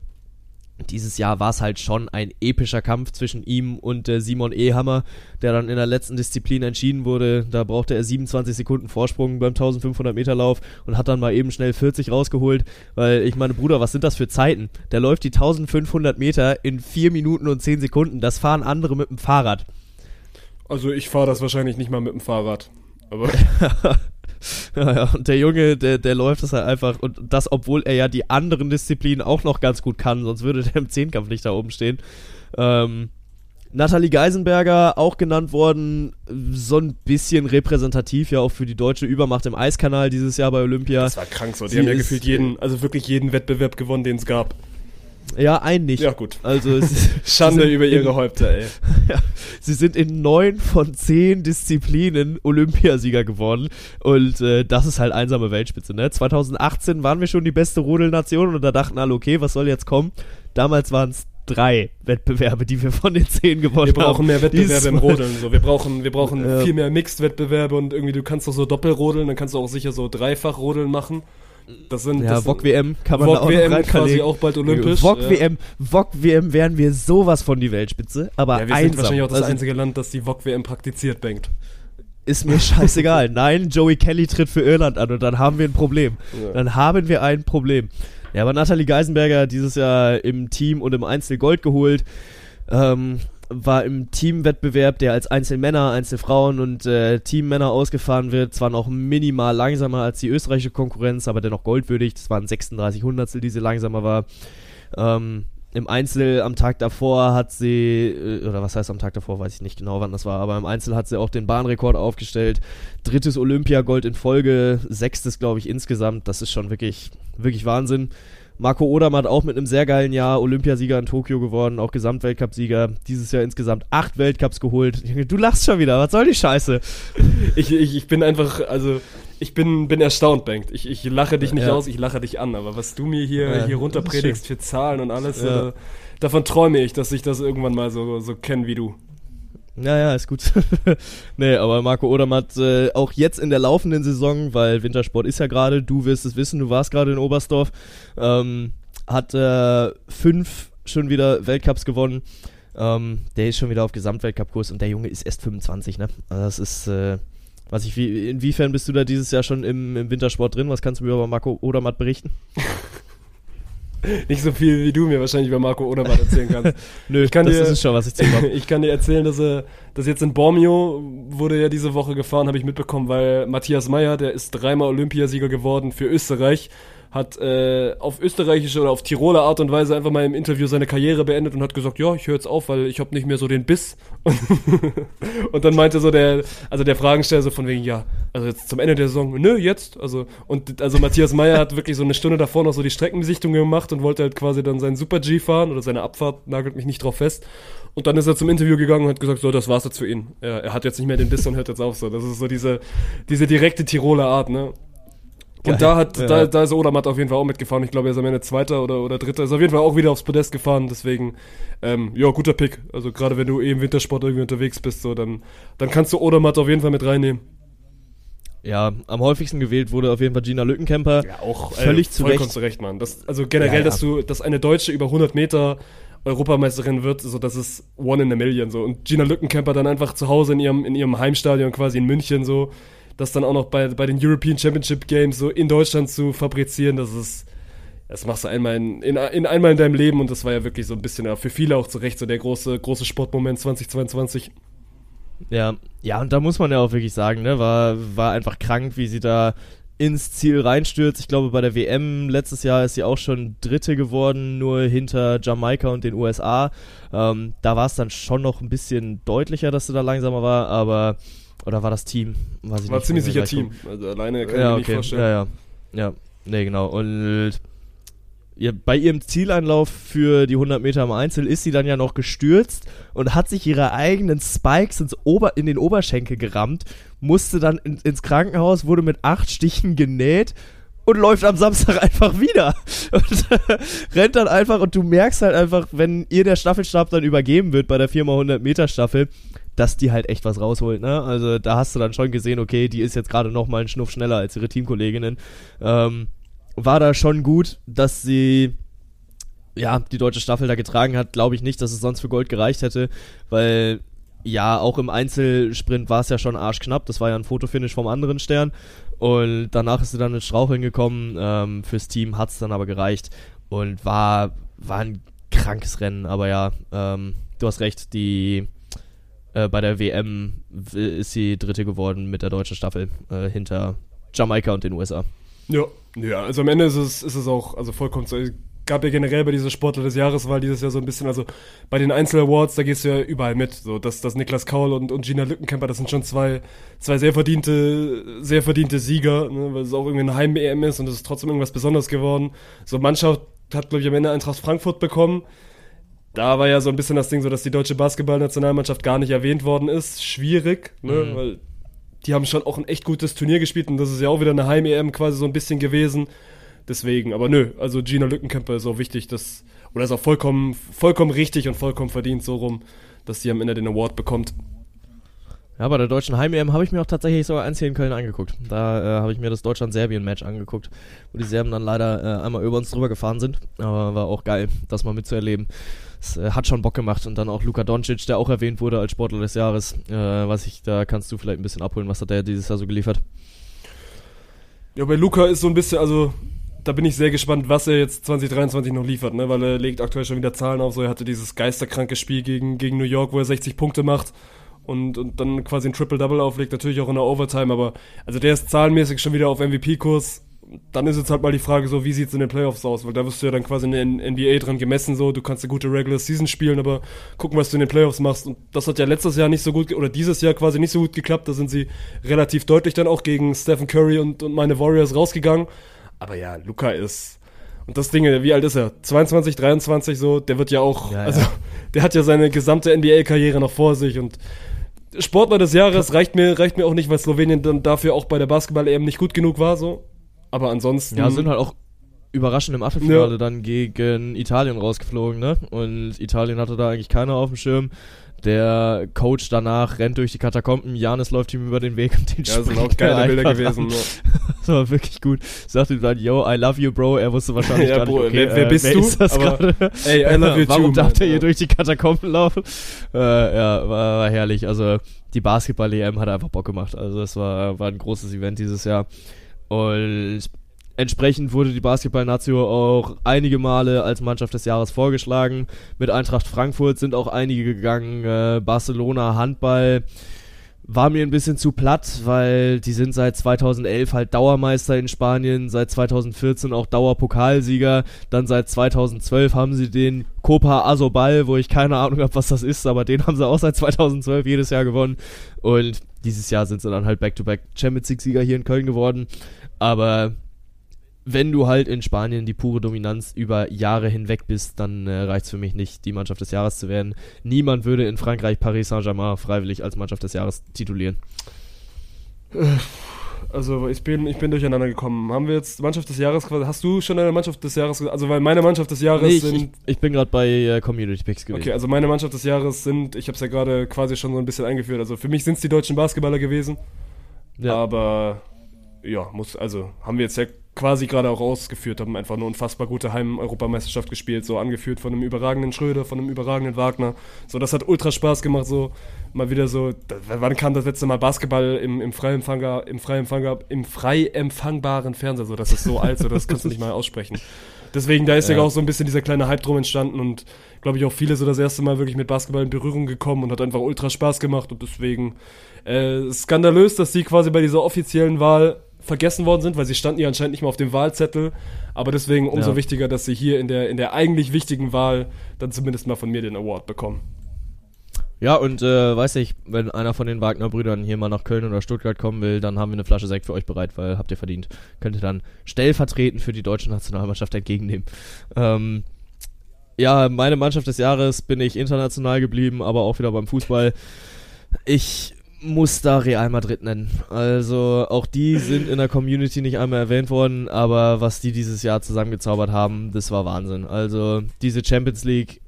Dieses Jahr war es halt schon ein epischer Kampf zwischen ihm und äh, Simon Ehammer, der dann in der letzten Disziplin entschieden wurde. Da brauchte er 27 Sekunden Vorsprung beim 1500 Meter Lauf und hat dann mal eben schnell 40 rausgeholt, weil ich meine, Bruder, was sind das für Zeiten? Der läuft die 1500 Meter in 4 Minuten und 10 Sekunden. Das fahren andere mit dem Fahrrad. Also ich fahre das wahrscheinlich nicht mal mit dem Fahrrad. Aber [LAUGHS] [LAUGHS] Ja, ja, und der Junge, der, der läuft das halt einfach und das, obwohl er ja die anderen Disziplinen auch noch ganz gut kann, sonst würde der im Zehnkampf nicht da oben stehen. Ähm, Nathalie Geisenberger, auch genannt worden, so ein bisschen repräsentativ ja auch für die deutsche Übermacht im Eiskanal dieses Jahr bei Olympia. das war krank so. Die Sie haben ja gefühlt jeden, also wirklich jeden Wettbewerb gewonnen, den es gab. Ja, einen nicht. Ja, gut. Also es [LAUGHS] ist, Schande über in- ihre Häupter, ey. [LAUGHS] ja, sie sind in neun von zehn Disziplinen Olympiasieger geworden und äh, das ist halt einsame Weltspitze. Ne? 2018 waren wir schon die beste Rodelnation und da dachten alle, okay, was soll jetzt kommen? Damals waren es drei Wettbewerbe, die wir von den zehn gewonnen Wir brauchen haben. mehr Wettbewerbe im Diesmal- Rodeln. So. Wir brauchen, wir brauchen Ja. viel mehr Mixed-Wettbewerbe und irgendwie, du kannst doch so Doppelrodeln, dann kannst du auch sicher so Dreifach-Rodeln machen. Das sind, Ja, VOG WM kann man da auch noch WM quasi auch bald olympisch. VOG ja. WM, VOG WM wären wir sowas von die Weltspitze, aber Ja, wir sind einsam. wahrscheinlich auch das Also, einzige Land, das die VOG WM praktiziert, denkt. ist mir scheißegal. [LAUGHS] Nein, Joey Kelly tritt für Irland an und dann haben wir ein Problem. Ja. Dann haben wir ein Problem. Ja, aber Nathalie Geisenberger hat dieses Jahr im Team und im Einzel Gold geholt. Ähm, war im Teamwettbewerb, der als Einzelmänner, Einzelfrauen und äh, Teammänner ausgefahren wird. Zwar noch minimal langsamer als die österreichische Konkurrenz, aber dennoch goldwürdig. Das waren 36 Hundertstel, die sie langsamer war. Ähm, Im Einzel am Tag davor hat sie, äh, oder was heißt am Tag davor, weiß ich nicht genau, wann das war, aber im Einzel hat sie auch den Bahnrekord aufgestellt. Drittes Olympiagold in Folge, sechstes, glaube ich, insgesamt. Das ist schon wirklich, wirklich Wahnsinn. Marco Odam hat auch mit einem sehr geilen Jahr Olympiasieger in Tokio geworden, auch Gesamtweltcupsieger. Dieses Jahr insgesamt acht Weltcups geholt. Du lachst schon wieder, was soll die Scheiße? Ich, ich, ich bin einfach, also ich bin, bin erstaunt, Bengt. Ich, ich lache dich nicht Ja. aus, ich lache dich an. Aber was du mir hier, Ja, hier runterpredigst für Zahlen und alles, Ja. äh, davon träume ich, dass ich das irgendwann mal so, so kenne wie du. Ja, ja, ist gut. [LAUGHS] nee, aber Marco Odam hat äh, auch jetzt in der laufenden Saison, weil Wintersport ist ja gerade, du wirst es wissen, du warst gerade in Oberstdorf, ähm, hat äh, fünf schon wieder Weltcups gewonnen. Ähm, der ist schon wieder auf Gesamtweltcup-Kurs und der Junge ist erst 25, ne? Also das ist, äh, was ich, wie, inwiefern bist du da dieses Jahr schon im, im Wintersport drin? Was kannst du mir über Marco Odermatt berichten? [LAUGHS] [LAUGHS] Nicht so viel, wie du mir wahrscheinlich über Marco Odermatt erzählen kannst. [LAUGHS] Nö, Ich kann das dir- ist schon, was ich zu [LAUGHS] habe. ich kann dir erzählen, dass er, dass jetzt in Bormio wurde ja diese Woche gefahren, habe ich mitbekommen, weil Matthias Meyer, der ist dreimal Olympiasieger geworden für Österreich, hat äh, auf österreichische oder auf Tiroler Art und Weise einfach mal im Interview seine Karriere beendet und hat gesagt, ja, ich höre jetzt auf, weil ich habe nicht mehr so den Biss. [LAUGHS] Und, dann meinte so der, also der Fragensteller so von wegen, ja, also jetzt zum Ende der Saison, nö, jetzt. Also, und also Matthias Meyer hat wirklich so eine Stunde davor noch so die Streckenbesichtigung gemacht und wollte halt quasi dann seinen Super-G fahren oder seine Abfahrt, nagelt mich nicht drauf fest. Und dann ist er zum Interview gegangen und hat gesagt, so, das war's jetzt für ihn. Er, er hat jetzt nicht mehr den Biss und hört jetzt auf so. Das ist so diese, diese direkte Tiroler Art, ne? Geil. Und da hat, Ja. da, da ist Odermatt auf jeden Fall auch mitgefahren. Ich glaube, er ist am Ende Zweiter oder, oder Dritter. Ist auf jeden Fall auch wieder aufs Podest gefahren. Deswegen, ähm, ja, guter Pick. Also gerade wenn du eh im Wintersport irgendwie unterwegs bist, so, dann, dann kannst du Odermatt auf jeden Fall mit reinnehmen. Ja, am häufigsten gewählt wurde auf jeden Fall Gina Lückenkämper. Ja, auch Völlig zu vollkommen Recht. zu Recht, Mann. Das, also generell, Ja, ja. dass du, dass eine Deutsche über 100 Meter Europameisterin wird, so das ist one in a million so. Und Gina Lückenkämper dann einfach zu Hause in ihrem, in ihrem Heimstadion quasi in München so, das dann auch noch bei, bei den European Championship Games so in Deutschland zu fabrizieren, das ist, das machst du einmal in, in, in einmal in deinem Leben und das war ja wirklich so ein bisschen, ja, für viele auch zu Recht so der große, große Sportmoment 2022. Ja, ja, und da muss man ja auch wirklich sagen, ne, war, war einfach krank, wie sie da ins Ziel reinstürzt. Ich glaube, bei der WM letztes Jahr ist sie auch schon Dritte geworden, nur hinter Jamaika und den USA. Ähm, da war es dann schon noch ein bisschen deutlicher, dass sie da langsamer war, aber oder war das Team? Weiß ich War nicht, ziemlich sicher Team. Also alleine kann ja, ich mir nicht okay. vorstellen. Ja, ja. Ja, nee, genau. Und ihr, bei ihrem Zieleinlauf für die 100 Meter im Einzel ist sie dann ja noch gestürzt und hat sich ihre eigenen Spikes ins Ober, in den Oberschenkel gerammt, musste dann in, ins Krankenhaus, wurde mit acht Stichen genäht und läuft am Samstag [LAUGHS] einfach wieder. Und [LAUGHS] rennt dann einfach und du merkst halt einfach, wenn ihr der Staffelstab dann übergeben wird bei der 4x100 Meter Staffel, dass die halt echt was rausholt, ne? Also da hast du dann schon gesehen, okay, die ist jetzt gerade noch mal einen Schnuff schneller als ihre Teamkolleginnen. Ähm, war da schon gut, dass sie ja die deutsche Staffel da getragen hat. Glaube ich nicht, dass es sonst für Gold gereicht hätte, weil ja auch im Einzelsprint war es ja schon arschknapp. Das war ja ein Fotofinish vom anderen Stern und danach ist sie dann ins Straucheln gekommen. Ähm, fürs Team hat es dann aber gereicht und war war ein krankes Rennen. Aber ja, ähm, du hast recht, die äh, bei der WM ist sie Dritte geworden mit der deutschen Staffel äh, hinter Jamaika und den USA. Ja, ja, also am Ende ist es, ist es auch also vollkommen so. Es gab ja generell bei dieser Sportler des Jahreswahl dieses Jahr so ein bisschen, also bei den Einzel-Awards, da gehst du ja überall mit. So, dass, dass Niklas Kaul und, und Gina Lückenkämper, das sind schon zwei, zwei sehr verdiente, sehr verdiente Sieger, ne, weil es auch irgendwie ein Heim-EM ist und es ist trotzdem irgendwas Besonderes geworden. So, Mannschaft hat, glaube ich, am Ende Eintracht Frankfurt bekommen. Da war ja so ein bisschen das Ding so, dass die deutsche Basketballnationalmannschaft gar nicht erwähnt worden ist. Schwierig, ne, Mhm. weil die haben schon auch ein echt gutes Turnier gespielt und das ist ja auch wieder eine Heim-EM quasi so ein bisschen gewesen. Deswegen, aber nö, also Gina Lückenkämper ist auch wichtig, dass, oder ist auch vollkommen, vollkommen richtig und vollkommen verdient so rum, dass sie am Ende den Award bekommt. Ja, bei der deutschen Heim-EM habe ich mir auch tatsächlich sogar eins hier in Köln angeguckt. Da äh, habe ich mir das Deutschland-Serbien-Match angeguckt, wo die Serben dann leider äh, einmal über uns drüber gefahren sind. Aber war auch geil, das mal mitzuerleben. Es äh, hat schon Bock gemacht und dann auch Luka Doncic, der auch erwähnt wurde als Sportler des Jahres. Äh, was ich, da kannst du vielleicht ein bisschen abholen, was hat der dieses Jahr so geliefert? Ja, bei Luca ist so ein bisschen, also da bin ich sehr gespannt, was er jetzt 2023 noch liefert, ne? weil er legt aktuell schon wieder Zahlen auf. So, er hatte dieses geisterkranke Spiel gegen, gegen New York, wo er 60 Punkte macht und, und dann quasi ein Triple-Double auflegt, natürlich auch in der Overtime, aber also der ist zahlenmäßig schon wieder auf MVP-Kurs. Dann ist jetzt halt mal die Frage so, wie sieht's in den Playoffs aus? Weil da wirst du ja dann quasi in der NBA dran gemessen, so, du kannst eine gute Regular Season spielen, aber gucken, was du in den Playoffs machst. Und das hat ja letztes Jahr nicht so gut, oder dieses Jahr quasi nicht so gut geklappt. Da sind sie relativ deutlich dann auch gegen Stephen Curry und, und meine Warriors rausgegangen. Aber ja, Luca ist, und das Ding, wie alt ist er? 22, 23 so, der wird ja auch, Ja, ja. also der hat ja seine gesamte NBA-Karriere noch vor sich und Sportler des Jahres reicht mir, reicht mir auch nicht, weil Slowenien dann dafür auch bei der Basketball-EM nicht gut genug war, so. Aber ansonsten. Ja, sind halt auch überraschend im Achtelfinale Ja. dann gegen Italien rausgeflogen, ne? Und Italien hatte da eigentlich keiner auf dem Schirm. Der Coach danach rennt durch die Katakomben, Janis läuft ihm über den Weg und den ja, das sind auch geile er Bilder gewesen. [LAUGHS] Das war wirklich gut. Sagt ihm dann, yo, I love you, bro. Er wusste wahrscheinlich [LAUGHS] Ja, gar nicht, okay, wer- wer äh, bist wer du? das Aber-? Ey, I love you [LAUGHS] Warum too, darf der hier durch die Katakomben laufen? Äh, ja, war, war herrlich. Also die Basketball-EM hat einfach Bock gemacht. Also es war, war ein großes Event dieses Jahr. Und entsprechend wurde die Basketball-Nazio auch einige Male als Mannschaft des Jahres vorgeschlagen. Mit Eintracht Frankfurt sind auch einige gegangen. Äh, Barcelona Handball war mir ein bisschen zu platt, weil die sind seit 2011 halt Dauermeister in Spanien, seit 2014 auch Dauerpokalsieger, dann seit 2012 haben sie den Copa Asobal, wo ich keine Ahnung habe, was das ist, aber den haben sie auch seit 2012 jedes Jahr gewonnen und dieses Jahr sind sie dann halt Back-to-Back Champions League Sieger hier in Köln geworden, aber wenn du halt in Spanien die pure Dominanz über Jahre hinweg bist, dann äh, reicht es für mich nicht, die Mannschaft des Jahres zu werden. Niemand würde in Frankreich Paris Saint-Germain freiwillig als Mannschaft des Jahres titulieren. Also ich bin, ich bin durcheinander gekommen. Haben wir jetzt Mannschaft des Jahres quasi? Hast du schon eine Mannschaft des Jahres? Also weil meine Mannschaft des Jahres Nee, ich, sind. ich, ich bin gerade bei äh, Community Picks gewesen. Okay, also meine Mannschaft des Jahres sind, ich habe es ja gerade quasi schon so ein bisschen eingeführt. Also für mich sind es die deutschen Basketballer gewesen. ja. Aber ja, muss, also haben wir jetzt ja quasi gerade auch ausgeführt, haben einfach eine unfassbar gute Heim-Europameisterschaft gespielt, so angeführt von einem überragenden Schröder, von einem überragenden Wagner. So, das hat ultra Spaß gemacht, so mal wieder so, da, wann kam das letzte Mal Basketball im, im frei Empfangbar, im frei Empfangbar, im frei empfangbaren Fernseher, so, das ist so alt, so, das kannst du nicht mal aussprechen. Deswegen, da ist ja. Ja. auch so ein bisschen dieser kleine Hype drum entstanden und glaube ich auch viele so das erste Mal wirklich mit Basketball in Berührung gekommen und hat einfach ultra Spaß gemacht und deswegen äh, skandalös, dass die quasi bei dieser offiziellen Wahl vergessen worden sind, weil sie standen ja anscheinend nicht mehr auf dem Wahlzettel, aber deswegen umso Ja. wichtiger, dass sie hier in der, in der eigentlich wichtigen Wahl dann zumindest mal von mir den Award bekommen. ja, und äh, weiß ich, wenn einer von den Wagner-Brüdern hier mal nach Köln oder Stuttgart kommen will, dann haben wir eine Flasche Sekt für euch bereit, weil habt ihr verdient. Könnt ihr dann stellvertretend für die deutsche Nationalmannschaft entgegennehmen. Ähm, ja, meine Mannschaft des Jahres bin ich international geblieben, aber auch wieder beim Fußball. Ich muss da Real Madrid nennen. Also auch die sind in der Community nicht einmal erwähnt worden, aber was die dieses Jahr zusammengezaubert haben, das war Wahnsinn. Also diese Champions League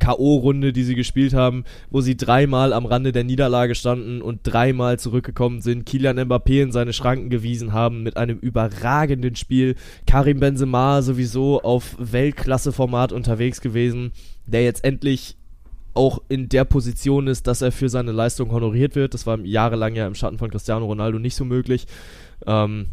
K.O.-Runde, die sie gespielt haben, wo sie dreimal am Rande der Niederlage standen und dreimal zurückgekommen sind, Kylian Mbappé in seine Schranken gewiesen haben mit einem überragenden Spiel, Karim Benzema sowieso auf Weltklasse-Format unterwegs gewesen, der jetzt endlich auch in der Position ist, dass er für seine Leistung honoriert wird. Das war jahrelang ja im Schatten von Cristiano Ronaldo nicht so möglich. Ähm,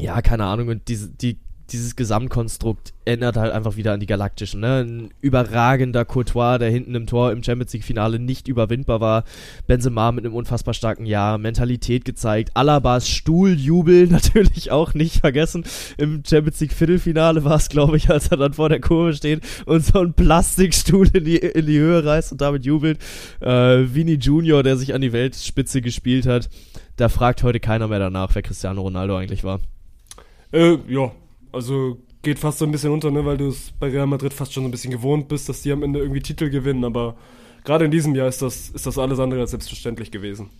ja, keine Ahnung. Und diese, die, dieses Gesamtkonstrukt erinnert halt einfach wieder an die Galaktischen. Ne? Ein überragender Courtois, der hinten im Tor im Champions League-Finale nicht überwindbar war. Benzema mit einem unfassbar starken Jahr, Mentalität gezeigt. Alabas Stuhljubel [LAUGHS] natürlich auch nicht vergessen. Im Champions League-Viertelfinale war es, glaube ich, als er dann vor der Kurve steht und so einen Plastikstuhl in die, in die Höhe reißt und damit jubelt. Äh, Vini Junior, der sich an die Weltspitze gespielt hat. Da fragt heute keiner mehr danach, wer Cristiano Ronaldo eigentlich war. Äh, ja, also geht fast so ein bisschen unter, ne, weil du es bei Real Madrid fast schon so ein bisschen gewohnt bist, dass die am Ende irgendwie Titel gewinnen, aber gerade in diesem Jahr ist das, ist das alles andere als selbstverständlich gewesen.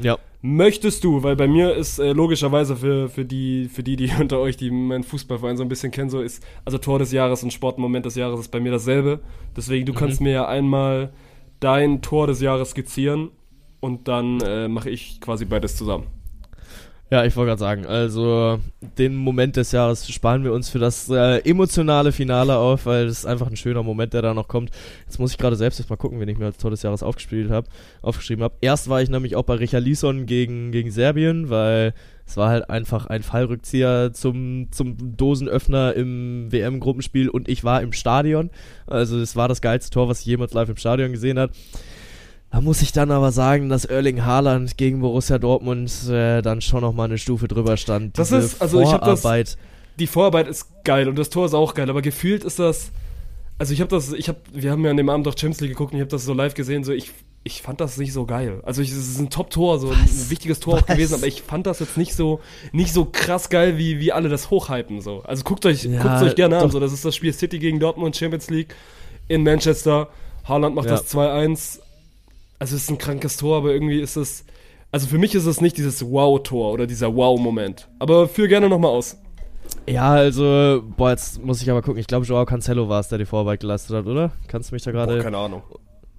Ja. Möchtest du, weil bei mir ist äh, logischerweise für, für, die, für die, die [LAUGHS] unter euch, die meinen Fußballverein so ein bisschen kennen, so ist, also Tor des Jahres und Sportmoment des Jahres ist bei mir dasselbe. Deswegen, du kannst mir ja einmal dein Tor des Jahres skizzieren und dann äh, mache ich quasi beides zusammen. Ja, ich wollte gerade sagen, also den Moment des Jahres sparen wir uns für das äh, emotionale Finale auf, weil das ist einfach ein schöner Moment, der da noch kommt. Jetzt muss ich gerade selbst jetzt mal gucken, wenn ich mir als Tor des Jahres aufgespielt hab, aufgeschrieben habe. Erst war ich nämlich auch bei Richard Lisson gegen, gegen Serbien, weil es war halt einfach ein Fallrückzieher zum, zum Dosenöffner im WM-Gruppenspiel und ich war im Stadion. Also es war das geilste Tor, was ich jemals live im Stadion gesehen habe. Da muss ich dann aber sagen, dass Erling Haaland gegen Borussia Dortmund äh, dann schon noch mal eine Stufe drüber stand. Das Diese ist, also ich habe das, Vorarbeit. die Vorarbeit ist geil und das Tor ist auch geil, aber gefühlt ist das, also ich habe das, ich habe, wir haben ja an dem Abend doch Champions League geguckt und ich habe das so live gesehen, so ich, ich fand das nicht so geil. Also ich, es ist ein Top-Tor, so ein Was? wichtiges Tor auch Was? gewesen, aber ich fand das jetzt nicht so, nicht so krass geil, wie, wie alle das hochhypen, so. Also guckt euch, Ja, guckt euch gerne an, doch. so. Das ist das Spiel City gegen Dortmund, Champions League in Manchester. Haaland macht Ja. das 2-1. Also es ist ein krankes Tor, aber irgendwie ist es, also für mich ist es nicht dieses Wow-Tor oder dieser Wow-Moment. Aber führ gerne nochmal aus. Ja, also, boah, jetzt muss ich aber gucken. Ich glaube, Joao Cancelo war es, der die Vorarbeit geleistet hat, oder? Kannst du mich da gerade. keine Ahnung.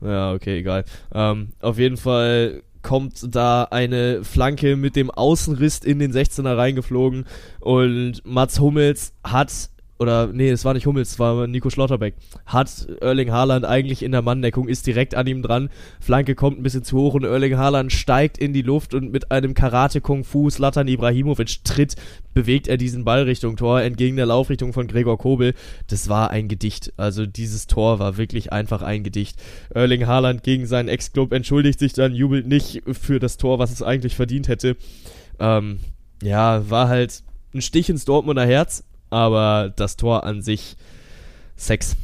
Ja, okay, egal. Ähm, auf jeden Fall kommt da eine Flanke mit dem Außenriss in den 16er reingeflogen und Mats Hummels hat oder nee, es war nicht Hummels, es war Nico Schlotterbeck, hat Erling Haaland eigentlich in der Manndeckung, ist direkt an ihm dran, Flanke kommt ein bisschen zu hoch und Erling Haaland steigt in die Luft und mit einem Karate-Kung-Fu Slatan Ibrahimovic tritt, bewegt er diesen Ball Richtung Tor, entgegen der Laufrichtung von Gregor Kobel. Das war ein Gedicht, also dieses Tor war wirklich einfach ein Gedicht. Erling Haaland gegen seinen Ex-Club entschuldigt sich dann, jubelt nicht für das Tor, was es eigentlich verdient hätte. Ähm, ja, war halt ein Stich ins Dortmunder Herz, aber das Tor an sich Sex.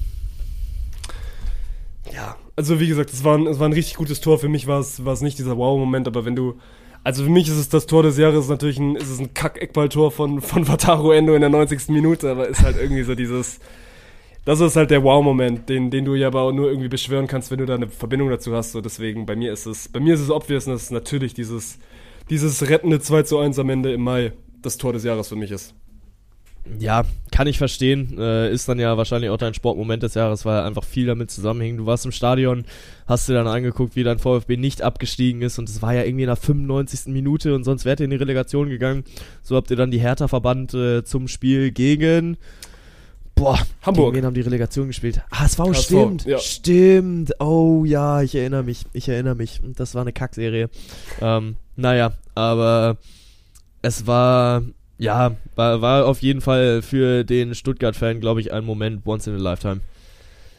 Ja, also wie gesagt, es war ein, war ein richtig gutes Tor. Für mich war es, war es nicht dieser Wow-Moment, aber wenn du. Also für mich ist es das Tor des Jahres natürlich ein, ist es ein Kack-Eckballtor von, von Wataru Endo in der 90. Minute, aber ist halt irgendwie so dieses. Das ist halt der Wow-Moment, den, den du ja aber nur irgendwie beschwören kannst, wenn du da eine Verbindung dazu hast. So deswegen, bei mir ist es, bei mir ist es obvious, und das ist natürlich dieses, dieses rettende 2 zu 1 am Ende im Mai das Tor des Jahres für mich ist. Ja, kann ich verstehen. Äh, ist dann ja wahrscheinlich auch dein Sportmoment des Jahres, weil einfach viel damit zusammenhing. Du warst im Stadion, hast dir dann angeguckt, wie dein VfB nicht abgestiegen ist und es war ja irgendwie in der 95. Minute und sonst wärt ihr in die Relegation gegangen. So habt ihr dann die Hertha verbannt äh, zum Spiel gegen Boah, Hamburg. Gegen haben die Relegation gespielt? HSV, HSV, stimmt. ja. Stimmt. Oh ja, ich erinnere mich. Ich erinnere mich. Und Das war eine Kackserie. Ähm, naja, aber es war, ja, war, war auf jeden Fall für den Stuttgart-Fan, glaube ich, ein Moment once in a lifetime.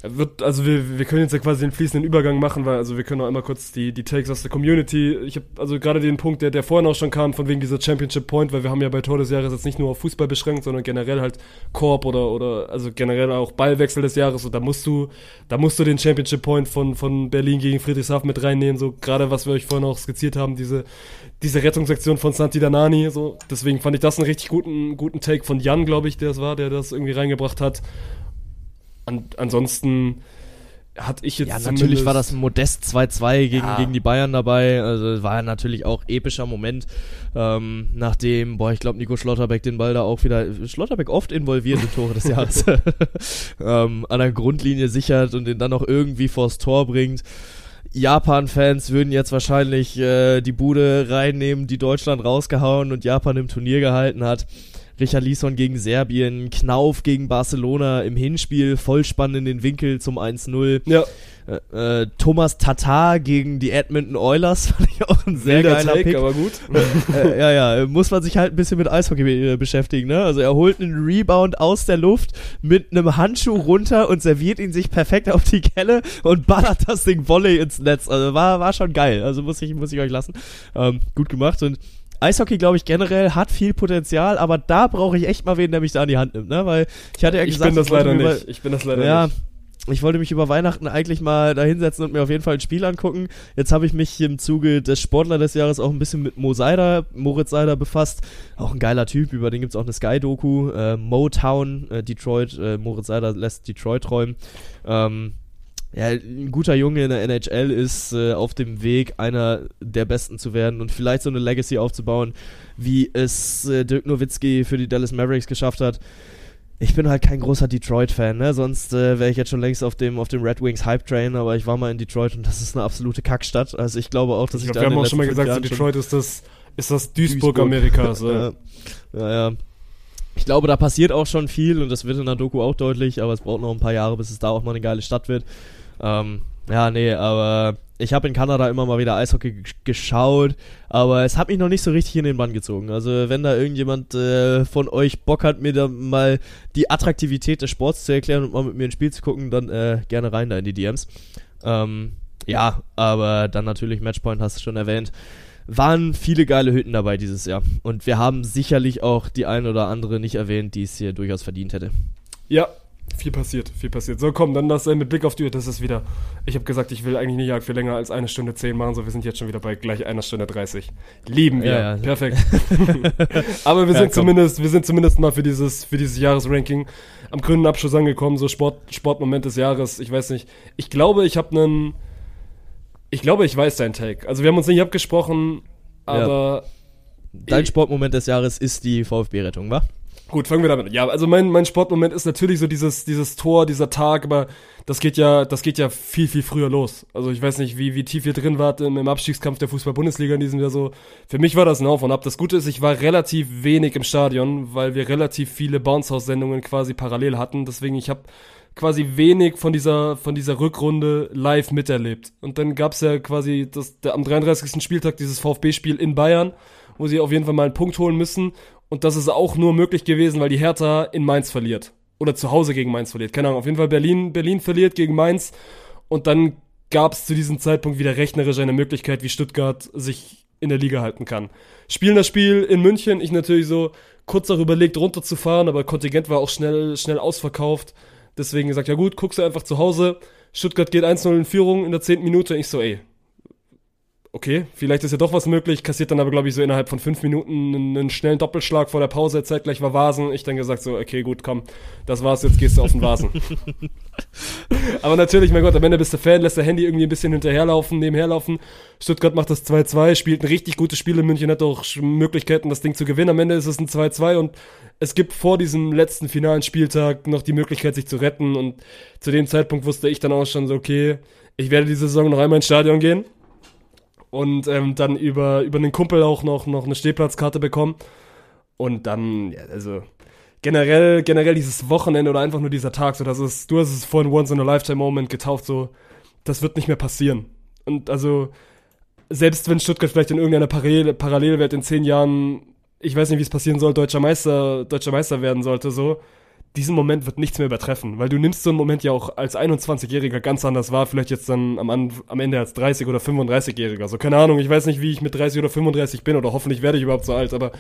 Wird, also wir, wir können jetzt ja quasi den fließenden Übergang machen, weil also wir können auch immer kurz die, die Takes aus der Community. Ich habe also gerade den Punkt, der, der vorhin auch schon kam, von wegen dieser Championship Point, weil wir haben ja bei Tor des Jahres jetzt nicht nur auf Fußball beschränkt, sondern generell halt Korb oder, oder also generell auch Ballwechsel des Jahres. Und da musst du, da musst du den Championship Point von, von Berlin gegen Friedrichshafen mit reinnehmen, so gerade was wir euch vorhin auch skizziert haben, diese, diese Rettungsaktion von Santi Danani, so. Deswegen fand ich das einen richtig guten, guten Take von Jan, glaube ich, der es war, der das irgendwie reingebracht hat. An, ansonsten hatte ich jetzt Ja, natürlich war das ein Modest 2-2 gegen, Ja. gegen die Bayern dabei. Also war natürlich auch epischer Moment, ähm, nachdem, boah, ich glaube, Nico Schlotterbeck den Ball da auch wieder, Schlotterbeck oft involviert in Tore des Jahres, [LAUGHS] ähm, an der Grundlinie sichert und den dann noch irgendwie vors Tor bringt. Japan-Fans würden jetzt wahrscheinlich äh, die Bude reinnehmen, die Deutschland rausgehauen und Japan im Turnier gehalten hat. Richard Lisson gegen Serbien, Knauf gegen Barcelona im Hinspiel, voll spannend in den Winkel zum 1-0. Ja, Äh, äh, Thomas Tatar gegen die Edmonton Oilers [LAUGHS] fand ich auch ein sehr wilder geiler Take, Pick. aber gut. äh, ja, ja, muss man sich halt ein bisschen mit Eishockey äh, beschäftigen, ne? Also er holt einen Rebound aus der Luft mit einem Handschuh runter und serviert ihn sich perfekt auf die Kelle und ballert das Ding Volley ins Netz. Also war, war schon geil. Also muss ich, muss ich euch lassen. Ähm, gut gemacht und Eishockey, glaube ich, generell hat viel Potenzial, aber da brauche ich echt mal wen, der mich da an die Hand nimmt, ne? Weil ich hatte ja ich gesagt, bin das leider über- nicht. Ich bin das leider ja, nicht. ich wollte mich über Weihnachten eigentlich mal da hinsetzen und mir auf jeden Fall ein Spiel angucken. Jetzt habe ich mich im Zuge des Sportler des Jahres auch ein bisschen mit Mo Seider, Moritz Seider befasst. Auch ein geiler Typ, über den gibt's auch eine Sky-Doku. Äh, Motown, äh, Detroit, äh, Moritz Seider lässt Detroit träumen. Ähm, ja, ein guter Junge in der NHL ist äh, auf dem Weg, einer der Besten zu werden und vielleicht so eine Legacy aufzubauen, wie es äh, Dirk Nowitzki für die Dallas Mavericks geschafft hat. ich bin halt kein großer Detroit-Fan, ne? Sonst äh, wäre ich jetzt schon längst auf dem, auf dem Red Wings Hype-Train, aber ich war mal in Detroit und das ist eine absolute Kackstadt. Also ich glaube auch, dass ich, Ich da glaube, wir haben auch schon mal gesagt, so Detroit ist das, ist das Duisburg, Duisburg. Amerikas. [LAUGHS] Ja. Ja, ja, ja. Ich glaube, da passiert auch schon viel und das wird in der Doku auch deutlich, aber es braucht noch ein paar Jahre, bis es da auch mal eine geile Stadt wird. Ähm, ja, nee, aber ich habe in Kanada immer mal wieder Eishockey geschaut, aber es hat mich noch nicht so richtig in den Bann gezogen. Also wenn da irgendjemand äh, von euch Bock hat, mir da mal die Attraktivität des Sports zu erklären und mal mit mir ein Spiel zu gucken, dann äh, gerne rein da in die DMs. Ähm, ja, aber dann natürlich Matchpoint hast du schon erwähnt. Waren viele geile Hütten dabei dieses Jahr. Und wir haben sicherlich auch die ein oder andere nicht erwähnt, die es hier durchaus verdient hätte. ja, viel passiert, viel passiert. So, komm, dann das äh, mit Blick auf die Uhr, das ist wieder. Ich habe gesagt, ich will eigentlich nicht arg viel länger als eine Stunde zehn machen, so wir sind jetzt schon wieder bei gleich einer Stunde 30. Lieben wir. Ja, ja. Perfekt. [LAUGHS] Aber wir Ja, sind komm. zumindest, wir sind zumindest mal für dieses, für dieses Jahresranking am grünen Abschluss angekommen, so Sport, Sportmoment des Jahres. Ich weiß nicht. Ich glaube, ich habe einen. Ich glaube, ich weiß deinen Take. Also wir haben uns nicht abgesprochen, aber Dein Sportmoment des Jahres ist die VfB-Rettung, wa? Gut, fangen wir damit an. Ja, also mein, mein Sportmoment ist natürlich so dieses, dieses Tor, dieser Tag, aber das geht ja, das geht ja viel, viel früher los. Also ich weiß nicht, wie, wie tief ihr drin wart im, im Abstiegskampf der Fußball-Bundesliga in diesem Jahr so. Für mich war das ein Auf und Ab. Das Gute ist, ich war relativ wenig im Stadion, weil wir relativ viele Bounce-House-Sendungen quasi parallel hatten. Deswegen, ich habe quasi wenig von dieser, von dieser Rückrunde live miterlebt. Und dann gab's ja quasi das, der, am 33. Spieltag dieses VfB-Spiel in Bayern, wo sie auf jeden Fall mal einen Punkt holen müssen. Und das ist auch nur möglich gewesen, weil die Hertha in Mainz verliert. Oder zu Hause gegen Mainz verliert. Keine Ahnung, auf jeden Fall Berlin, Berlin verliert gegen Mainz. Und dann gab es zu diesem Zeitpunkt wieder rechnerisch eine Möglichkeit, wie Stuttgart sich in der Liga halten kann. Spielen das Spiel in München, ich natürlich so kurz auch überlegt, runterzufahren, aber Kontingent war auch schnell, schnell ausverkauft. Deswegen gesagt, ja gut, guckst du einfach zu Hause. Stuttgart geht 1-0 in Führung in der 10. Minute. Ich so, ey, okay, vielleicht ist ja doch was möglich. Kassiert dann aber, glaube ich, so innerhalb von fünf Minuten einen, einen schnellen Doppelschlag vor der Pause. Zeitgleich war Vasen. Ich dann gesagt so, okay, gut, komm, das war's, jetzt gehst du auf den Vasen. [LAUGHS] aber natürlich, mein Gott, am Ende bist du Fan, lässt der Handy irgendwie ein bisschen hinterherlaufen, nebenherlaufen. Stuttgart macht das 2-2, spielt ein richtig gutes Spiel in München, hat auch Möglichkeiten, das Ding zu gewinnen. Am Ende ist es ein 2-2 und es gibt vor diesem letzten finalen Spieltag noch die Möglichkeit, sich zu retten. Und zu dem Zeitpunkt wusste ich dann auch schon so, okay, ich werde diese Saison noch einmal ins Stadion gehen und ähm, dann über, über einen Kumpel auch noch, noch eine Stehplatzkarte bekommen. Und dann, ja, also generell, generell dieses Wochenende oder einfach nur dieser Tag, so das ist, du hast es vorhin Once in a Lifetime Moment getauft, so, das wird nicht mehr passieren. Und also, selbst wenn Stuttgart vielleicht in irgendeiner Parallel Parallelwelt in zehn Jahren, ich weiß nicht, wie es passieren soll, deutscher Meister, deutscher Meister werden sollte, so, diesen Moment wird nichts mehr übertreffen, weil du nimmst so einen Moment ja auch als 21-Jähriger ganz anders wahr, vielleicht jetzt dann am, am Ende als 30 oder 35-Jähriger. So, keine Ahnung, ich weiß nicht, wie ich mit 30 oder 35 bin oder hoffentlich werde ich überhaupt so alt, aber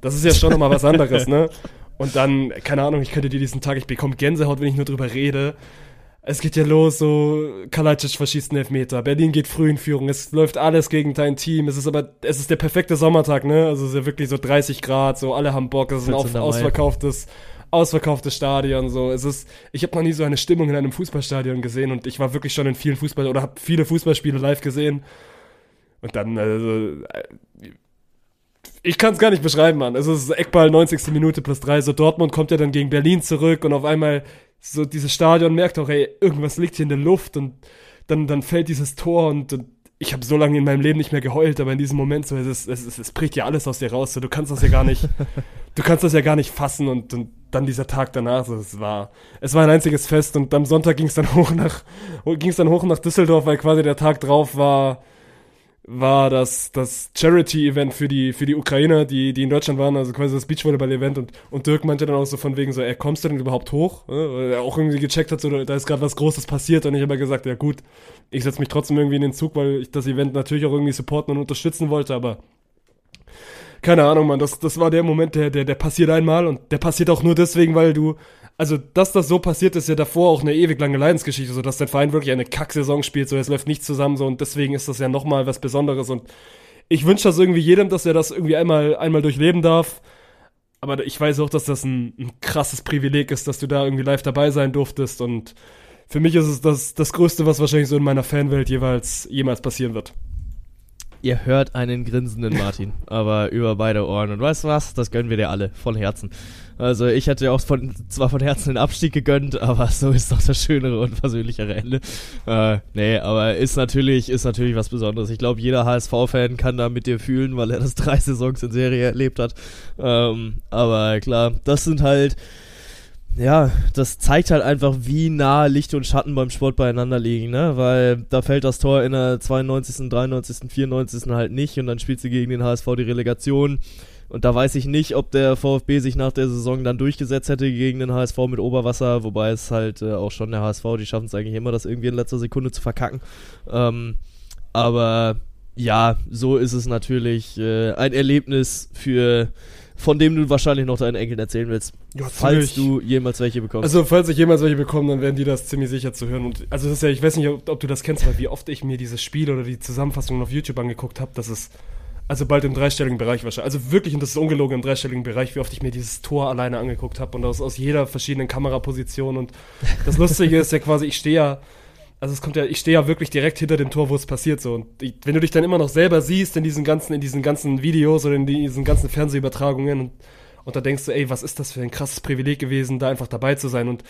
das ist ja schon nochmal was anderes, ne? [LAUGHS] Und dann, keine Ahnung, ich könnte dir diesen Tag, ich bekomme Gänsehaut, wenn ich nur drüber rede. Es geht ja los, so Kalajdzic verschießt einen Elfmeter, Berlin geht früh in Führung, es läuft alles gegen dein Team, es ist aber, es ist der perfekte Sommertag, ne? Also es ist ja wirklich so 30 Grad, so alle haben Bock, es ist ein 14. auf, Mai. Ausverkauftes, Stadion, so. Es ist, ich habe noch nie so eine Stimmung in einem Fußballstadion gesehen und ich war wirklich schon in vielen Fußball- oder habe viele Fußballspiele live gesehen. Und dann, also, äh, ich kann es gar nicht beschreiben, Mann. Es ist Eckball 90. Minute plus 3. So Dortmund kommt ja dann gegen Berlin zurück und auf einmal so dieses Stadion merkt auch, ey, irgendwas liegt hier in der Luft und dann, dann fällt dieses Tor und, und ich habe so lange in meinem Leben nicht mehr geheult, aber in diesem Moment so, es, ist, es, ist, es bricht ja alles aus dir raus. So, du kannst das ja gar nicht, [LAUGHS] du kannst das ja gar nicht fassen und, und dann dieser Tag danach, es war, es war ein einziges Fest und am Sonntag ging es dann [LAUGHS] hoch nach, ging es dann hoch nach Düsseldorf, weil quasi der Tag drauf war, war das, das Charity-Event für die, für die Ukrainer, die, die in Deutschland waren, also quasi das Beachvolleyball-Event und, und Dirk meinte dann auch so von wegen so, ey, kommst du denn überhaupt hoch? Weil er auch irgendwie gecheckt hat, so, da ist gerade was Großes passiert und ich habe gesagt, ja gut, ich setze mich trotzdem irgendwie in den Zug, weil ich das Event natürlich auch irgendwie supporten und unterstützen wollte, aber keine Ahnung, Mann, das, das war der Moment, der, der, der passiert einmal und der passiert auch nur deswegen, weil du, also, dass das so passiert, ist ja davor auch eine ewig lange Leidensgeschichte, so dass dein Verein wirklich eine Kacksaison spielt, so es läuft nichts zusammen, so und deswegen ist das ja nochmal was Besonderes und ich wünsche das irgendwie jedem, dass er das irgendwie einmal, einmal durchleben darf. Aber ich weiß auch, dass das ein, ein krasses Privileg ist, dass du da irgendwie live dabei sein durftest und für mich ist es das, das Größte, was wahrscheinlich so in meiner Fanwelt jeweils, jemals passieren wird. Ihr hört einen grinsenden [LAUGHS] Martin, aber über beide Ohren. Und weißt du was? Das gönnen wir dir alle, von Herzen. Also ich hätte ja auch von, zwar von Herzen den Abstieg gegönnt, aber [LAUGHS] so ist doch das schönere und persönlichere Ende. Äh, nee, aber ist natürlich, ist natürlich was Besonderes. Ich glaube, jeder HSV-Fan kann da mit dir fühlen, weil er das drei Saisons in Serie erlebt hat. Ähm, aber klar, das sind halt, ja, das zeigt halt einfach, wie nah Licht und Schatten beim Sport beieinander liegen, ne? Weil da fällt das Tor in der 92., 93., 94. halt nicht und dann spielt sie gegen den HSV die Relegation. Und da weiß ich nicht, ob der VfB sich nach der Saison dann durchgesetzt hätte gegen den HSV mit Oberwasser, wobei es halt äh, auch schon der HSV, die schaffen es eigentlich immer, das irgendwie in letzter Sekunde zu verkacken. Ähm, aber ja, so ist es natürlich äh, ein Erlebnis für von dem du wahrscheinlich noch deinen Enkeln erzählen willst. Ja, falls du jemals welche bekommst. Also, falls ich jemals welche bekomme, dann werden die das ziemlich sicher zu hören. Und also das ist ja, ich weiß nicht, ob, ob du das kennst, aber wie oft ich mir dieses Spiel oder die Zusammenfassungen auf YouTube angeguckt habe, das ist also bald im dreistelligen Bereich wahrscheinlich. Also wirklich, und das ist ungelogen im dreistelligen Bereich, wie oft ich mir dieses Tor alleine angeguckt habe und aus, aus jeder verschiedenen Kameraposition. Und das Lustige ist ja quasi, ich stehe ja, also es kommt ja, ich stehe ja wirklich direkt hinter dem Tor, wo es passiert so. Und ich, wenn du dich dann immer noch selber siehst in diesen ganzen, in diesen ganzen Videos oder in diesen ganzen Fernsehübertragungen und, und da denkst du, ey, was ist das für ein krasses Privileg gewesen, da einfach dabei zu sein und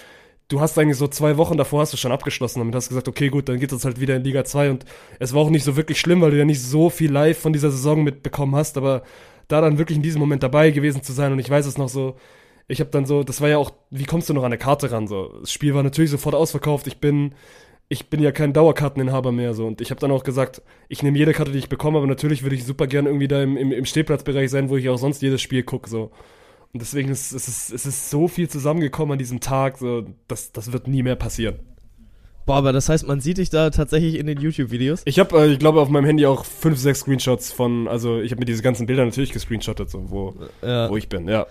du hast eigentlich so zwei Wochen davor hast du schon abgeschlossen damit hast gesagt, okay, gut, dann geht es halt wieder in Liga 2 und es war auch nicht so wirklich schlimm, weil du ja nicht so viel live von dieser Saison mitbekommen hast, aber da dann wirklich in diesem Moment dabei gewesen zu sein und ich weiß es noch so, ich habe dann so, das war ja auch, wie kommst du noch an eine Karte ran so? Das Spiel war natürlich sofort ausverkauft, ich bin ich bin ja kein Dauerkarteninhaber mehr so und ich habe dann auch gesagt, ich nehme jede Karte, die ich bekomme, aber natürlich würde ich super gern irgendwie da im, im, im Stehplatzbereich sein, wo ich auch sonst jedes Spiel gucke so. Und deswegen ist es ist, es ist so viel zusammengekommen an diesem Tag, so, das, das wird nie mehr passieren. Boah, aber das heißt, man sieht dich da tatsächlich in den YouTube-Videos? Ich habe, äh, ich glaube, auf meinem Handy auch fünf, sechs Screenshots von, also ich habe mir diese ganzen Bilder natürlich gescreenshottet, so, wo, Ja. wo ich bin, ja.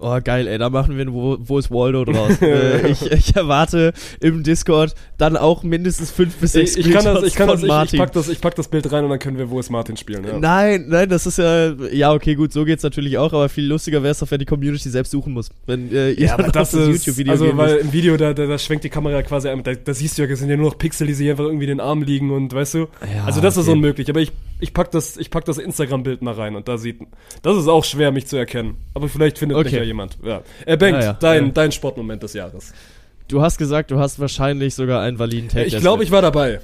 Oh, geil, ey, da machen wir ein Wo, wo ist Waldo draus. [LAUGHS] äh, ich, ich erwarte im Discord dann auch mindestens fünf bis sechs Ich, ich kann das, ich kann das, ich, ich Martin. pack das, ich pack das Bild rein und dann können wir Wo ist Martin spielen, ja. Nein, nein, das ist ja, ja, okay, gut, so geht's natürlich auch, aber viel lustiger wäre es doch, wenn die Community selbst suchen muss. Wenn äh, ihr Ja, aber das ist, YouTube-Video also weil im Video, da, da, da schwenkt die Kamera quasi da, da siehst du ja, es sind ja nur noch Pixel, die sich einfach irgendwie in den Arm liegen und, weißt du? Ja, also das ist okay. unmöglich, aber ich, ich pack das, ich pack das Instagram-Bild mal rein und da sieht, das ist auch schwer, mich zu erkennen. Aber vielleicht findet mich Okay. ja jemand, ja. Äh, Bengt, Ja, dein, dein Sportmoment des Jahres. Du hast gesagt, du hast wahrscheinlich sogar einen validen Take. ich glaube, ich war dabei.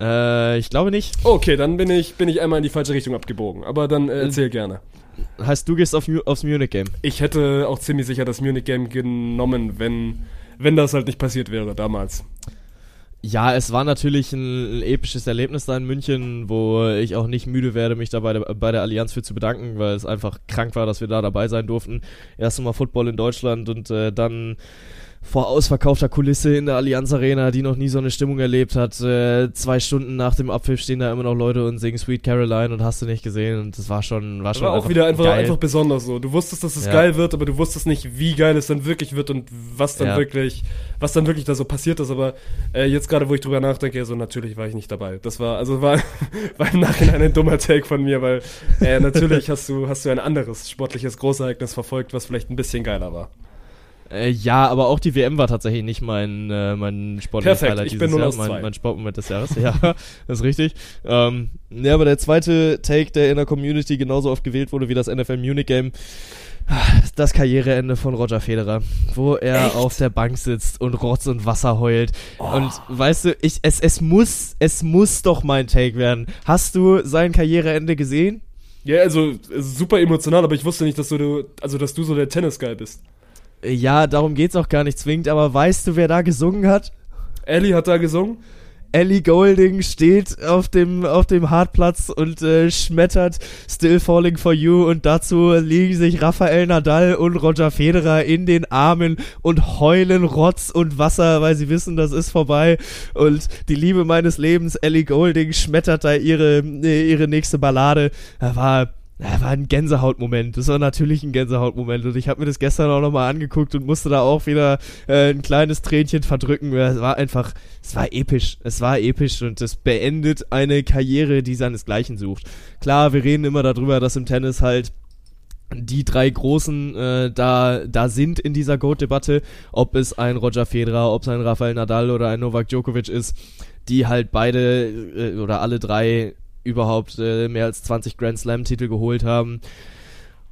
Äh, ich glaube nicht. Okay, dann bin ich, bin ich einmal in die falsche Richtung abgebogen, aber dann äh, erzähl gerne. Heißt, du gehst auf, aufs Munich-Game. Ich hätte auch ziemlich sicher das Munich-Game genommen, wenn, wenn das halt nicht passiert wäre damals. Ja, es war natürlich ein, episches Erlebnis da in München, wo ich auch nicht müde werde, mich da bei der, Allianz für zu bedanken, weil es einfach krank war, dass wir da dabei sein durften. Erst mal Football in Deutschland und äh, dann vor ausverkaufter Kulisse in der Allianz Arena, die noch nie so eine Stimmung erlebt hat. Äh, zwei Stunden nach dem Abpfiff stehen da immer noch Leute und singen Sweet Caroline und hast du nicht gesehen und das war schon, war Das schon war auch wieder einfach, geil. einfach besonders so. Du wusstest, dass es Ja. geil wird, aber du wusstest nicht, wie geil es dann wirklich wird und was dann Ja. wirklich, was dann wirklich da so passiert ist. Aber äh, jetzt gerade, wo ich drüber nachdenke, so natürlich war ich nicht dabei. Das war, also war, [LAUGHS] war im Nachhinein ein dummer Take von mir, weil äh, natürlich hast du, hast du ein anderes sportliches Großereignis verfolgt, was vielleicht ein bisschen geiler war. Äh, ja, aber auch die WM war tatsächlich nicht mein, äh, mein sportliches Perfekt, Highlight ich dieses bin Jahr, 0 aus zwei. mein, mein Sportmoment des Jahres. [LAUGHS] Ja, das ist richtig. Ähm, ja, aber der zweite Take, der in der Community genauso oft gewählt wurde wie das NFL Munich Game, das Karriereende von Roger Federer, wo er auf der Bank sitzt und Rotz und Wasser heult. Und weißt du, ich, es, es muss, es muss doch mein Take werden. Hast du sein Karriereende gesehen? Ja, also super emotional, aber ich wusste nicht, dass du, also dass du so der Tennis-Guy bist. Ja, darum geht's auch gar nicht zwingend, aber weißt du, wer da gesungen hat? Ellie hat da gesungen. Ellie Golding steht auf dem, auf dem Hartplatz und äh, schmettert Still Falling for You und dazu liegen sich Rafael Nadal und Roger Federer in den Armen und heulen Rotz und Wasser, weil sie wissen, das ist vorbei und die Liebe meines Lebens, Ellie Golding, schmettert da ihre, äh, ihre nächste Ballade. Da war ja, war ein Gänsehautmoment. Das war natürlich ein Gänsehautmoment. Und ich habe mir das gestern auch nochmal angeguckt und musste da auch wieder äh, ein kleines Tränchen verdrücken. Es war einfach, es war episch. Es war episch und es beendet eine Karriere, die seinesgleichen sucht. Klar, wir reden immer darüber, dass im Tennis halt die drei Großen äh, da, da sind in dieser GOAT-Debatte, ob es ein Roger Federer, ob es ein Rafael Nadal oder ein Novak Djokovic ist, die halt beide äh, oder alle drei überhaupt äh, mehr als 20 Grand Slam-Titel geholt haben.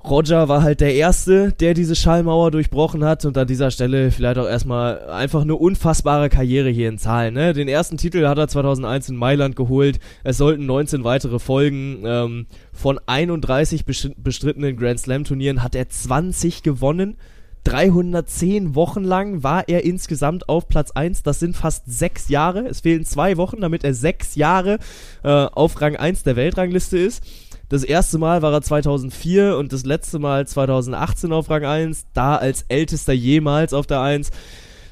Roger war halt der Erste, der diese Schallmauer durchbrochen hat und an dieser Stelle vielleicht auch erstmal einfach eine unfassbare Karriere hier in Zahlen. Ne? Den ersten Titel hat er 2001 in Mailand geholt, es sollten 19 weitere folgen. Ähm, von 31 bestrittenen Grand Slam Turnieren hat er 20 gewonnen. 310 Wochen lang war er insgesamt auf Platz 1. Das sind fast sechs Jahre. Es fehlen zwei Wochen, damit er sechs Jahre äh, auf Rang 1 der Weltrangliste ist. Das erste Mal war er 2004 und das letzte Mal 2018 auf Rang 1, da als ältester jemals auf der 1.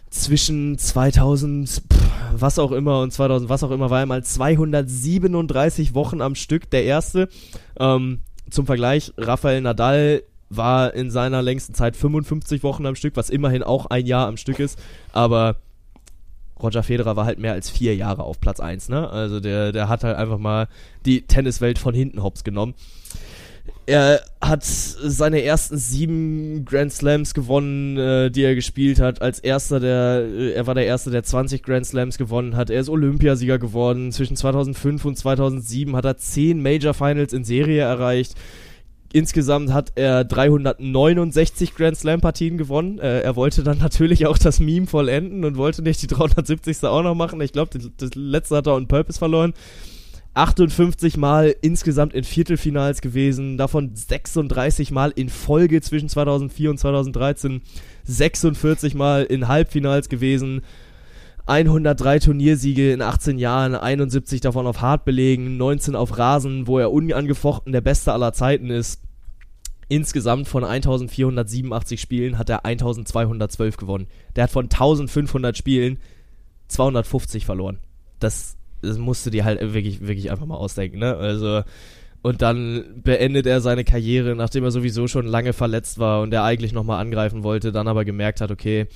Zwischen 2000, pff, was auch immer und 2000, was auch immer, war er mal 237 Wochen am Stück der erste. Ähm, zum Vergleich, Rafael Nadal war in seiner längsten Zeit 55 Wochen am Stück, was immerhin auch ein Jahr am Stück ist, aber Roger Federer war halt mehr als vier Jahre auf Platz 1, ne? Also der, der hat halt einfach mal die Tenniswelt von hinten hops genommen. Er hat seine ersten sieben Grand Slams gewonnen, äh, die er gespielt hat. Als erster der, äh, er war der erste, der 20 Grand Slams gewonnen hat. Er ist Olympiasieger geworden. Zwischen 2005 und 2007 hat er zehn Major Finals in Serie erreicht. Insgesamt hat er 369 Grand Slam Partien gewonnen. Äh, er wollte dann natürlich auch das Meme vollenden und wollte nicht die 370. auch noch machen. Ich glaube, das letzte hat er on Purpose verloren. 58 Mal insgesamt in Viertelfinals gewesen, davon 36 Mal in Folge zwischen 2004 und 2013, 46 Mal in Halbfinals gewesen, 103 Turniersiege in 18 Jahren, 71 davon auf Hartbelegen, 19 auf Rasen, wo er unangefochten der Beste aller Zeiten ist. Insgesamt von 1487 Spielen hat er 1212 gewonnen. Der hat von 1500 Spielen 250 verloren. Das, das musst du dir halt wirklich, wirklich einfach mal ausdenken, ne? Also, und dann beendet er seine Karriere, nachdem er sowieso schon lange verletzt war und er eigentlich nochmal angreifen wollte, dann aber gemerkt hat, okay,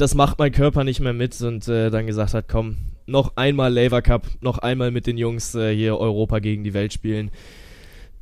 das macht mein Körper nicht mehr mit und äh, dann gesagt hat, komm, noch einmal Laver Cup, noch einmal mit den Jungs äh, hier Europa gegen die Welt spielen.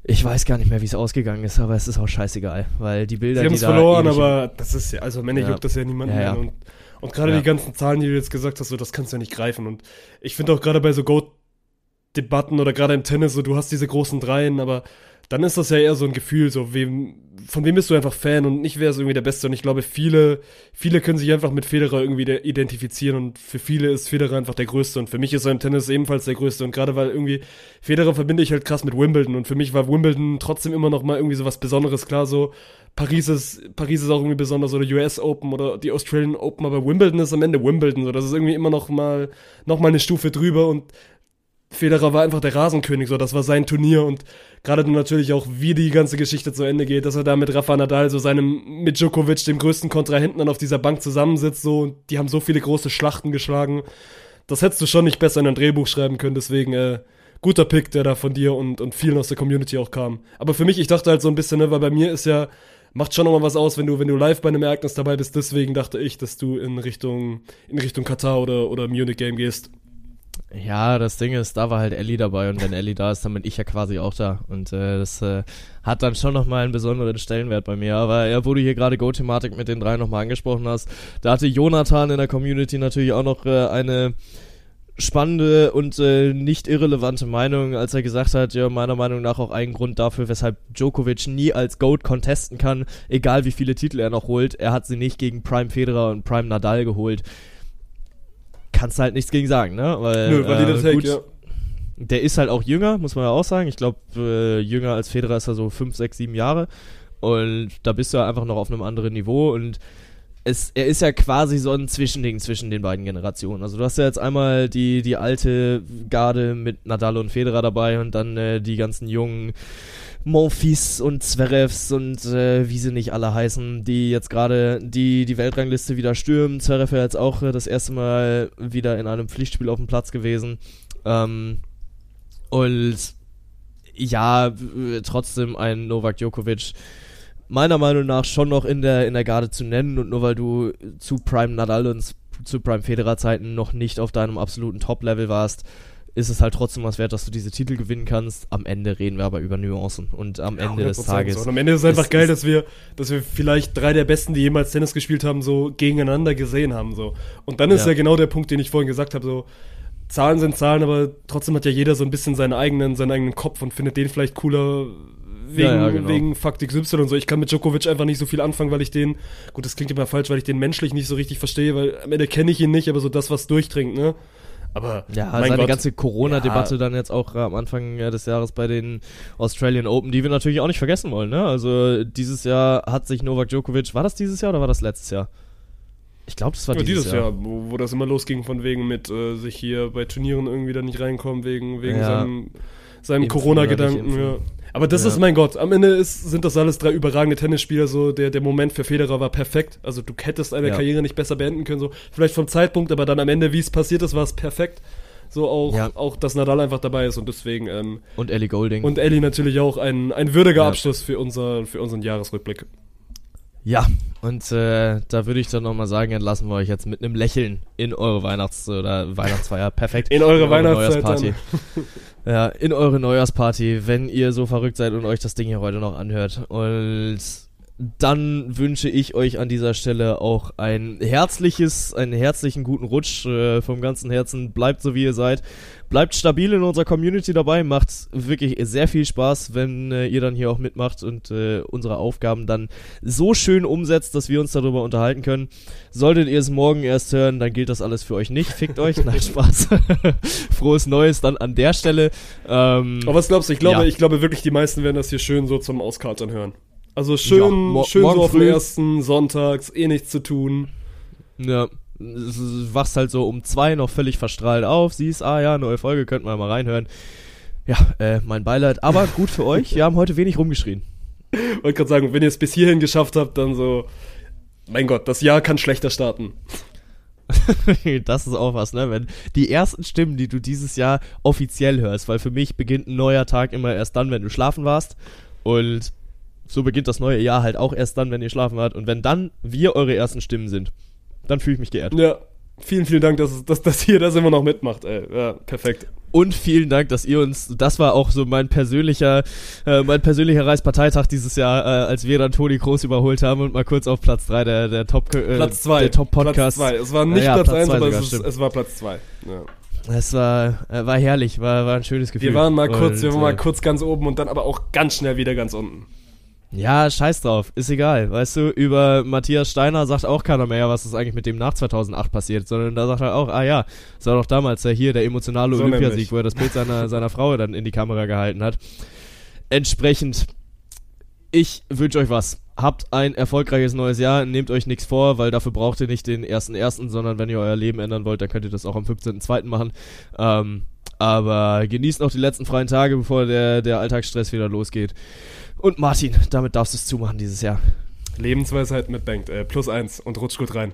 Ich weiß gar nicht mehr, wie es ausgegangen ist, aber es ist auch scheißegal, weil die Bilder, Sie haben es verloren, aber das ist ja, also am Ende Ja. juckt das ja niemanden Ja, ja. mehr. Und, und gerade die ganzen Zahlen, die du jetzt gesagt hast, so, das kannst du ja nicht greifen. Und ich finde auch gerade bei so Goat-Debatten oder gerade im Tennis, so, du hast diese großen Dreien, aber dann ist das ja eher so ein Gefühl, so, wem, von wem bist du einfach Fan und nicht wer ist irgendwie der Beste. Und ich glaube, viele, viele können sich einfach mit Federer irgendwie de- identifizieren und für viele ist Federer einfach der Größte. Und für mich ist er im Tennis ebenfalls der Größte. Und gerade weil irgendwie Federer verbinde ich halt krass mit Wimbledon. Und für mich war Wimbledon trotzdem immer noch mal irgendwie so was Besonderes, klar so Paris ist, Paris ist auch irgendwie besonders oder US Open oder die Australian Open, aber Wimbledon ist am Ende Wimbledon, so das ist irgendwie immer noch mal, noch mal eine Stufe drüber. Und Federer war einfach der Rasenkönig, so das war sein Turnier und gerade dann natürlich auch, wie die ganze Geschichte zu Ende geht, dass er da mit Rafa Nadal, so seinem, mit Djokovic, dem größten Kontrahenten, dann auf dieser Bank zusammensitzt, so, und die haben so viele große Schlachten geschlagen. Das hättest du schon nicht besser in ein Drehbuch schreiben können, deswegen, äh, guter Pick, der da von dir und, und vielen aus der Community auch kam. Aber für mich, ich dachte halt so ein bisschen, ne, weil bei mir ist ja, macht schon nochmal was aus, wenn du, wenn du live bei einem Ereignis dabei bist, deswegen dachte ich, dass du in Richtung, in Richtung Katar oder, oder Munich Game gehst. Ja, das Ding ist, da war halt Ellie dabei und wenn Ellie da ist, dann bin ich ja quasi auch da. Und äh, das äh, hat dann schon nochmal einen besonderen Stellenwert bei mir. Aber ja, wo du hier gerade Go-Thematik mit den drei nochmal angesprochen hast, da hatte Jonathan in der Community natürlich auch noch äh, eine spannende und äh, nicht irrelevante Meinung, als er gesagt hat, ja, meiner Meinung nach auch ein Grund dafür, weshalb Djokovic nie als GOAT contesten kann, egal wie viele Titel er noch holt. Er hat sie nicht gegen Prime Federer und Prime Nadal geholt. Kannst halt nichts gegen sagen, ne? Weil, Nö, valider äh, Take, gut, ja. der ist halt auch jünger, muss man ja auch sagen. Ich glaube, äh, jünger als Federer ist er so 5, 6, 7 Jahre. Und da bist du ja einfach noch auf einem anderen Niveau. Und es, er ist ja quasi so ein Zwischending zwischen den beiden Generationen. Also du hast ja jetzt einmal die, die alte Garde mit Nadal und Federer dabei und dann äh, die ganzen jungen Monfils und Zverevs und äh, wie sie nicht alle heißen, die jetzt gerade die, die Weltrangliste wieder stürmen. Zverev ja jetzt auch äh, das erste Mal wieder in einem Pflichtspiel auf dem Platz gewesen. Ähm, und ja, trotzdem ein Novak Djokovic meiner Meinung nach schon noch in der, in der Garde zu nennen und nur weil du zu Prime Nadal und zu Prime Federer Zeiten noch nicht auf deinem absoluten Top-Level warst, ist es halt trotzdem was wert, dass du diese Titel gewinnen kannst. Am Ende reden wir aber über Nuancen und am Ende des 100% Tages. So. Und am Ende ist es einfach ist- geil, dass wir, dass wir vielleicht drei der Besten, die jemals Tennis gespielt haben, so gegeneinander gesehen haben. So. Und dann ist Ja. ja. genau der Punkt, den ich vorhin gesagt habe, so Zahlen sind Zahlen, aber trotzdem hat ja jeder so ein bisschen seinen eigenen, seinen eigenen Kopf und findet den vielleicht cooler wegen, Ja, ja, genau. wegen Fakt XY und so. Ich kann mit Djokovic einfach nicht so viel anfangen, weil ich den, gut, das klingt immer falsch, weil ich den menschlich nicht so richtig verstehe, weil am Ende kenne ich ihn nicht, aber so das, was durchdringt, ne? Aber Ja, mein seine Gott. ganze Corona-Debatte Ja. dann jetzt auch äh, am Anfang äh, des Jahres bei den Australian Open, die wir natürlich auch nicht vergessen wollen. Ne? Also dieses Jahr hat sich Novak Djokovic, war das dieses Jahr oder war das letztes Jahr? Ich glaube, das war Ja, dieses, dieses Jahr, wo, wo das immer losging von wegen mit äh, sich hier bei Turnieren irgendwie da nicht reinkommen, wegen, wegen Ja. seinem, seinem Corona-Gedanken. Aber das Ja. ist, mein Gott, am Ende ist, sind das alles drei überragende Tennisspieler. So der, der Moment für Federer war perfekt. Also du hättest eine Ja. Karriere nicht besser beenden können. So vielleicht vom Zeitpunkt, aber dann am Ende, wie es passiert ist, war es perfekt. So auch, Ja. auch, dass Nadal einfach dabei ist und deswegen ähm, Und Ellie Golding. und Ellie natürlich auch ein, ein würdiger. Abschluss für, unser, für unseren Jahresrückblick. ja, und äh, da würde ich dann nochmal sagen, entlassen wir euch jetzt mit einem Lächeln in eure Weihnachts- oder Weihnachtsfeier. Perfekt. In eure Weihnachtszeit Neujahrsparty. [LAUGHS] ja, in eure Neujahrsparty, wenn ihr so verrückt seid und euch das Ding hier heute noch anhört. Und dann wünsche ich euch an dieser Stelle auch ein herzliches, einen herzlichen guten Rutsch äh, vom ganzen Herzen. Bleibt so wie ihr seid. Bleibt stabil in unserer Community dabei. Macht wirklich sehr viel Spaß, wenn äh, ihr dann hier auch mitmacht und äh, unsere Aufgaben dann so schön umsetzt, dass wir uns darüber unterhalten können. Solltet ihr es morgen erst hören, dann gilt das alles für euch nicht. Fickt euch. Nein, Spaß. [LAUGHS] Frohes Neues dann an der Stelle. Ähm, Aber was glaubst du? Ich glaube, Ja. ich glaube wirklich, die meisten werden das hier schön so zum Auskatern hören. Also schön, Ja, schön so auf früh. ersten Sonntags, eh nichts zu tun. Ja, wachst halt so um zwei noch völlig verstrahlt auf, siehst, ah ja, neue Folge, könnt man mal reinhören. Ja, äh, mein Beileid, aber [LAUGHS] gut für euch, wir haben heute wenig rumgeschrien. Wollte gerade sagen, wenn ihr es bis hierhin geschafft habt, dann so, mein Gott, das Jahr kann schlechter starten. [LAUGHS] das ist auch was, ne? Wenn die ersten Stimmen, die du dieses Jahr offiziell hörst, weil für mich beginnt ein neuer Tag immer erst dann, wenn du schlafen warst. Und so beginnt das neue Jahr halt auch erst dann, wenn ihr schlafen wart. Und wenn dann wir eure ersten Stimmen sind, dann fühle ich mich geehrt. Ja, vielen, vielen Dank, dass, dass, dass ihr das immer noch mitmacht, ey. Ja, perfekt. Und vielen Dank, dass ihr uns, das war auch so mein persönlicher, äh, mein persönlicher Reichsparteitag dieses Jahr, äh, als wir dann Toni Groß überholt haben und mal kurz auf Platz 3 der, der Top, äh, Platz zwei. der Top Platz Podcast. zwei. Es war nicht Ja, Platz, Platz eins, zwei aber sogar, es, ist, es war Platz zwei. Ja. Es war, äh, war herrlich, war, war ein schönes Gefühl. Wir waren mal kurz, wir Und, waren mal äh, kurz ganz oben und dann aber auch ganz schnell wieder ganz unten. Ja, scheiß drauf, ist egal. Weißt du, über Matthias Steiner sagt auch keiner mehr, was ist eigentlich mit dem nach 2008 passiert, sondern da sagt er auch, ah ja, das war doch damals der hier, der emotionale So Olympiasieg, nämlich. wo er das Bild seiner, [LAUGHS] seiner Frau dann in die Kamera gehalten hat. Entsprechend, ich wünsche euch was. Habt ein erfolgreiches neues Jahr, nehmt euch nichts vor, weil dafür braucht ihr nicht den 1.1., sondern wenn ihr euer Leben ändern wollt, dann könnt ihr das auch am 15.2. machen. Ähm, aber genießt noch die letzten freien Tage, bevor der, der Alltagsstress wieder losgeht. Und Martin, damit darfst du es zumachen dieses Jahr. Lebensweisheit mit Bank, äh, plus eins und rutscht gut rein.